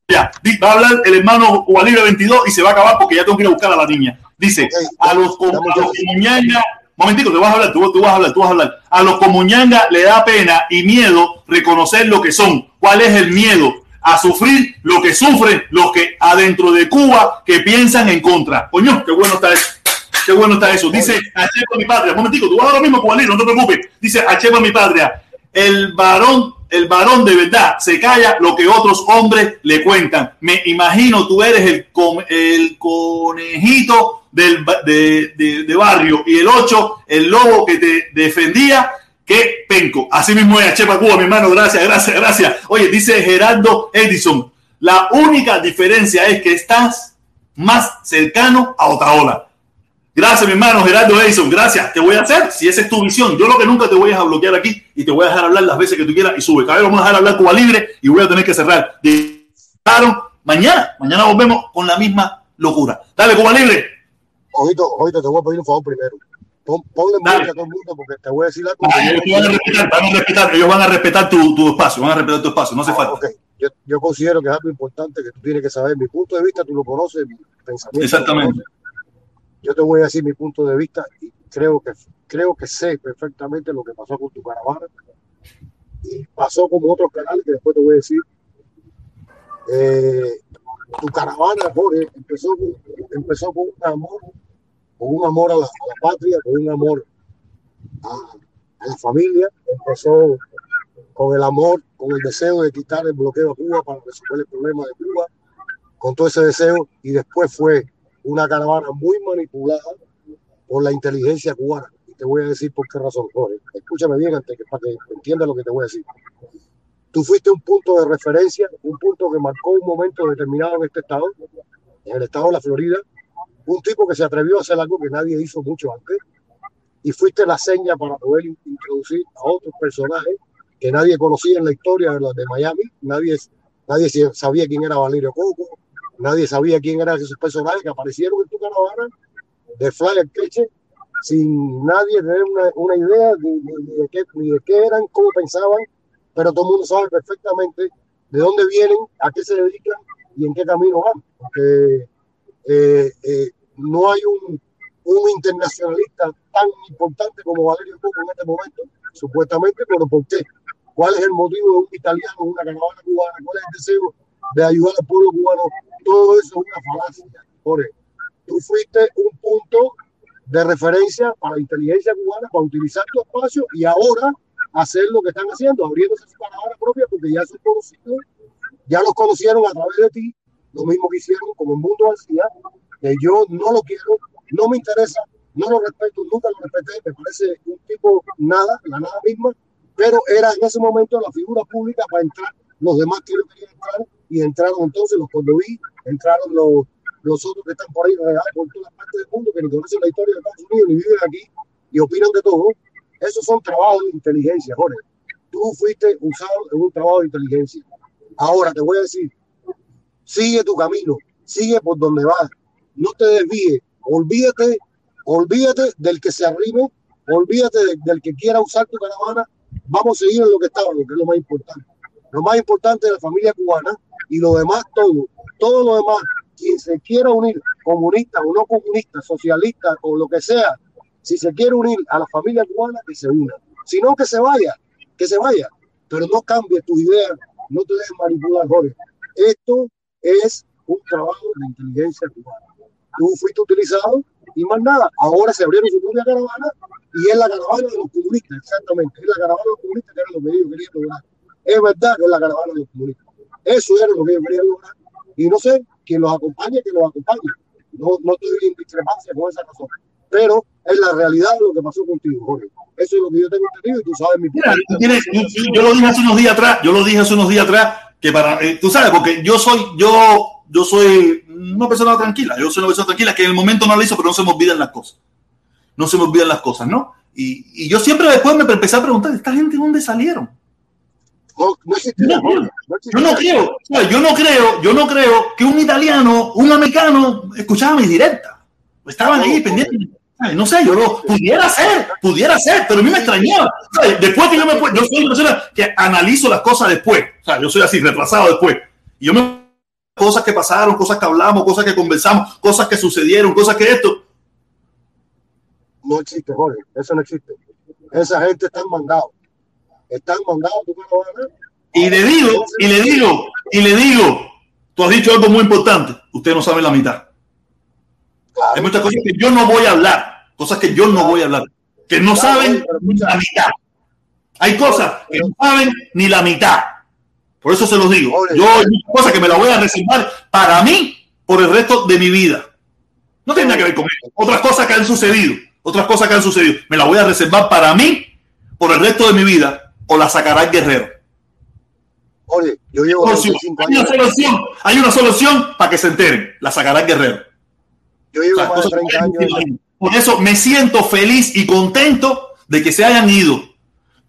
ya, va a hablar el hermano Libre 22 y se va a acabar porque ya tengo que ir a buscar a la niña. Dice, a los, a los comuñanga, momentico, te vas a hablar, tú, tú vas a hablar, tú vas a hablar. A los comuñanga le da pena y miedo reconocer lo que son. ¿Cuál es el miedo? A sufrir lo que sufren los que adentro de Cuba que piensan en contra. Coño, qué bueno está eso. Qué bueno está eso. Dice, Achepa mi patria. Momentico, tú vas a lo mismo, Cuba Libre, no te preocupes. Dice, Achepa mi patria. El varón, el varón de verdad se calla lo que otros hombres le cuentan. Me imagino tú eres el, conejito del, ba- de, de- de barrio y el ocho, el lobo que te defendía. Que penco. Así mismo es, Chepa Cuba, mi hermano. Gracias, gracias, gracias. Oye, dice Gerardo Edison. La única diferencia es que estás más cercano a Otaola. Gracias, mi hermano Gerardo Edison. Gracias. Te voy a hacer, si esa es tu visión. Yo lo que nunca te voy a bloquear aquí y te voy a dejar hablar las veces que tú quieras y sube. Cada vez vamos a dejar hablar Cuba Libre y voy a tener que cerrar. Claro, mañana, mañana volvemos con la misma locura. Dale, Cuba Libre. Ojito, ojito, te voy a pedir un favor primero. Pon, ponle música a todo el mundo porque te voy a decir algo. Ah, ellos van a respetar, van a respetar, ellos van a respetar tu, tu espacio, van a respetar tu espacio, no hace falta. Ok, yo, yo considero que es algo importante que tú tienes que saber. Mi punto de vista, tú lo conoces, mi pensamiento. Exactamente. lo conoces. Yo te voy a decir mi punto de vista y creo que, creo que sé perfectamente lo que pasó con tu caravana. Y pasó como otros canales que después te voy a decir. Eh, tu caravana, Jorge, empezó con, empezó con un amor, con un amor a la, a la patria, con un amor a, a la familia. Empezó con el amor, con el deseo de quitar el bloqueo a Cuba para resolver el problema de Cuba, con todo ese deseo, y después fue una caravana muy manipulada por la inteligencia cubana. Y te voy a decir por qué razón, Jorge. Escúchame bien antes que para que entiendas lo que te voy a decir. Tú fuiste un punto de referencia, un punto que marcó un momento determinado en este estado, en el estado de la Florida, un tipo que se atrevió a hacer algo que nadie hizo mucho antes, y fuiste la seña para poder in- introducir a otros personajes que nadie conocía en la historia de de Miami, nadie, nadie sabía quién era Valerio Coco, nadie sabía quién eran esos personajes que aparecieron en tu caravana de Flyer Queche sin nadie tener una, idea ni- ni de qué, de qué eran, cómo pensaban, pero todo el mundo sabe perfectamente de dónde vienen, a qué se dedican y en qué camino van. Porque eh, eh, no hay un, un internacionalista tan importante como Valerio Coco en este momento, supuestamente, pero ¿por qué? ¿Cuál es el motivo de un italiano una caravana cubana? ¿Cuál es el deseo de ayudar al pueblo cubano? Todo eso es una falacia. Jorge. Tú fuiste un punto de referencia para la inteligencia cubana, para utilizar tu espacio y ahora hacer lo que están haciendo, abriéndose su caravana propia porque ya son conocidos, ya los conocieron a través de ti, lo mismo que hicieron con el mundo García, que yo no lo quiero, no me interesa, no lo respeto, nunca lo respeté, me parece un tipo nada, la nada misma, pero era en ese momento la figura pública para entrar, los demás que querían entrar, y entraron entonces los condoví, entraron los, los otros que están por ahí regados por todas partes del mundo, que ni conocen la historia de Estados Unidos, ni viven aquí y opinan de todo. Esos son trabajos de inteligencia, Jorge. Tú fuiste usado en un trabajo de inteligencia. Ahora te voy a decir, sigue tu camino, sigue por donde vas, no te desvíes, olvídate, olvídate del que se arrime, olvídate de- del que quiera usar tu caravana, vamos a seguir en lo que estábamos, que es lo más importante. Lo más importante es la familia cubana y lo demás todo, todo lo demás, quien se quiera unir, comunista o no comunista, socialista o lo que sea, si se quiere unir a la familia cubana, que se una. Si no, que se vaya, que se vaya. Pero no cambie tus ideas, no te dejes manipular, Jorge. Esto es un trabajo de inteligencia cubana. Tú fuiste utilizado y más nada. Ahora se abrieron su propia caravana y es la caravana de los comunistas, exactamente. Es la caravana de los comunistas que era lo que ellos querían lograr. Es verdad que es la caravana de los comunistas. Eso era lo que ellos querían lograr. Y no sé, quien los acompañe, que los acompañe. No, no estoy en discrepancia con esa razón. Pero es la realidad de lo que pasó contigo, Jorge. Eso es lo que yo tengo entendido y tú sabes mi Mira, tú tienes- yo, yo lo dije hace unos días atrás, yo lo dije hace unos días atrás, que para, eh, tú sabes, porque yo soy, yo, yo soy una persona tranquila, yo soy una persona tranquila que en el momento no lo hizo, pero no se me olvidan las cosas. No se me olvidan las cosas, ¿no? Y, y yo siempre después me empecé a preguntar, ¿esta gente dónde salieron? No, no existe Yo no creo, yo no creo, yo no creo, yo no creo que un italiano, un americano escuchaba mis directas. Estaban ahí pendientes. ¿sabes? No sé, yo lo pudiera ser, pudiera ser, pero a mí me extrañaba. ¿sabes? Después que yo me yo soy una persona que analizo las cosas después. O sea, yo soy así, retrasado después. Y yo me cosas que pasaron, cosas que hablamos, cosas que conversamos, cosas que sucedieron, cosas que esto. No existe, Jorge. Eso no existe. Esa gente está mandado. Están mandados, tú me lo vas a ver. Y le digo, y le digo, y le digo, tú has dicho algo muy importante. Usted no sabe la mitad. Hay muchas cosas que yo no voy a hablar, cosas que yo no voy a hablar, que no saben ni la mitad. Hay cosas que no saben ni la mitad. Por eso se los digo. Yo hay muchas cosas que me las voy a reservar para mí por el resto de mi vida. No tiene nada que ver con eso. Otras cosas que han sucedido, otras cosas que han sucedido, me las voy a reservar para mí por el resto de mi vida o la sacará el guerrero. Oye, yo llevo Solución. 25 Hay una solución, hay una solución para que se enteren, la sacará el guerrero. Yo llevo O sea, más de cosas 30 que- años. Por eso me siento feliz y contento de que se hayan ido.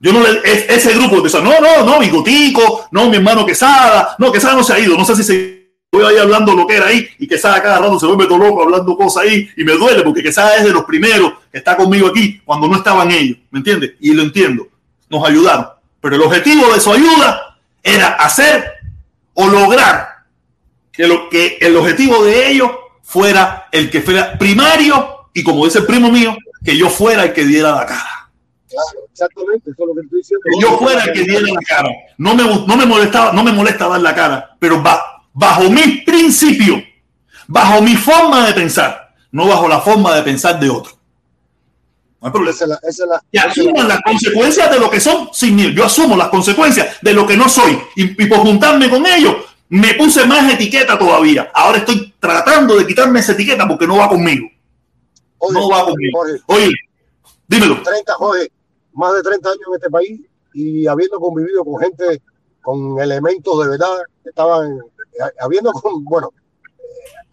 Yo no le, es- ese grupo empezó, no, no, no, Bigotico, no, mi hermano Quesada, no, Quesada no se ha ido, no sé si se voy ahí hablando lo que era ahí y Quesada cada rato se vuelve todo loco hablando cosas ahí y me duele porque Quesada es de los primeros que está conmigo aquí cuando no estaban ellos, ¿me entiendes? Y lo entiendo, nos ayudaron, pero el objetivo de su ayuda era hacer o lograr que, lo, que el objetivo de ellos fuera el que fuera primario y como dice el primo mío, que yo fuera el que diera la cara. Claro, exactamente, eso es lo que estoy diciendo. Que yo fuera el que diera la cara. No me, no me molestaba, no me molesta dar la cara, pero ba- bajo mi principio, bajo mi forma de pensar, no bajo la forma de pensar de otro. No hay problema. Esa es la, esa es la, Y es la- asuman las consecuencias de lo que son sin mí. Yo asumo las consecuencias de lo que no soy. Y, y por juntarme con ellos, me puse más etiqueta todavía. Ahora estoy tratando de quitarme esa etiqueta porque no va conmigo. no va conmigo. Jorge, Oye, dímelo. 30, Jorge, más de 30 años en este país y habiendo convivido con gente con elementos de verdad, que estaban, eh, habiendo con, bueno,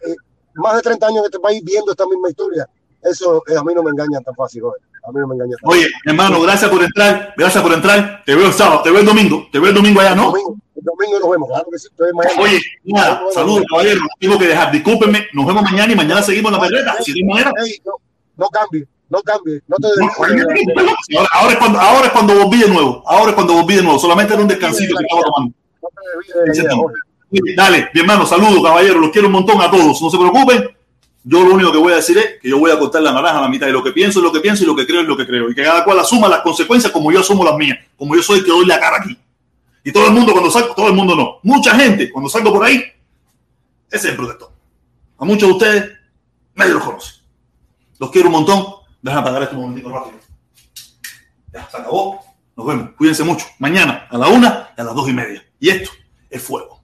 eh, eh, más de 30 años en este país viendo esta misma historia, eso eh, a mí no me engaña tan fácil, Jorge. A mí no me engaña tan Oye, hermano, gracias por entrar. Gracias por entrar. Te veo el sábado, te veo el domingo. Te veo el domingo allá, ¿no? domingo, el domingo nos vemos, claro que sí, estoy en Miami. Oye, nada, saludos, caballero. Tengo que dejar. Discúlpenme. Nos vemos mañana y mañana seguimos la perreta. Si de manera. No, no cambie, no cambie, no te Ahora, ahora es cuando, ahora es cuando volví de nuevo. Ahora es cuando volví de nuevo. Solamente era un descansito que estaba tomando. Oye, Dale, mi hermano, saludos, caballero. Los quiero un montón a todos. No se preocupen. Yo lo único que voy a decir es que yo voy a cortar la naranja a la mitad. Y lo que pienso es lo que pienso y lo que creo es lo que creo. Y que cada cual asuma las consecuencias como yo asumo las mías. Como yo soy que doy la cara aquí. Y todo el mundo cuando salgo, todo el mundo no. Mucha gente cuando salgo por ahí, ese es el protector. A muchos de ustedes medio los conocen. Los quiero un montón. Déjame apagar este momentito rápido. Ya, se acabó. Nos vemos. Cuídense mucho. Mañana a la una y a las dos y media. Y esto es fuego.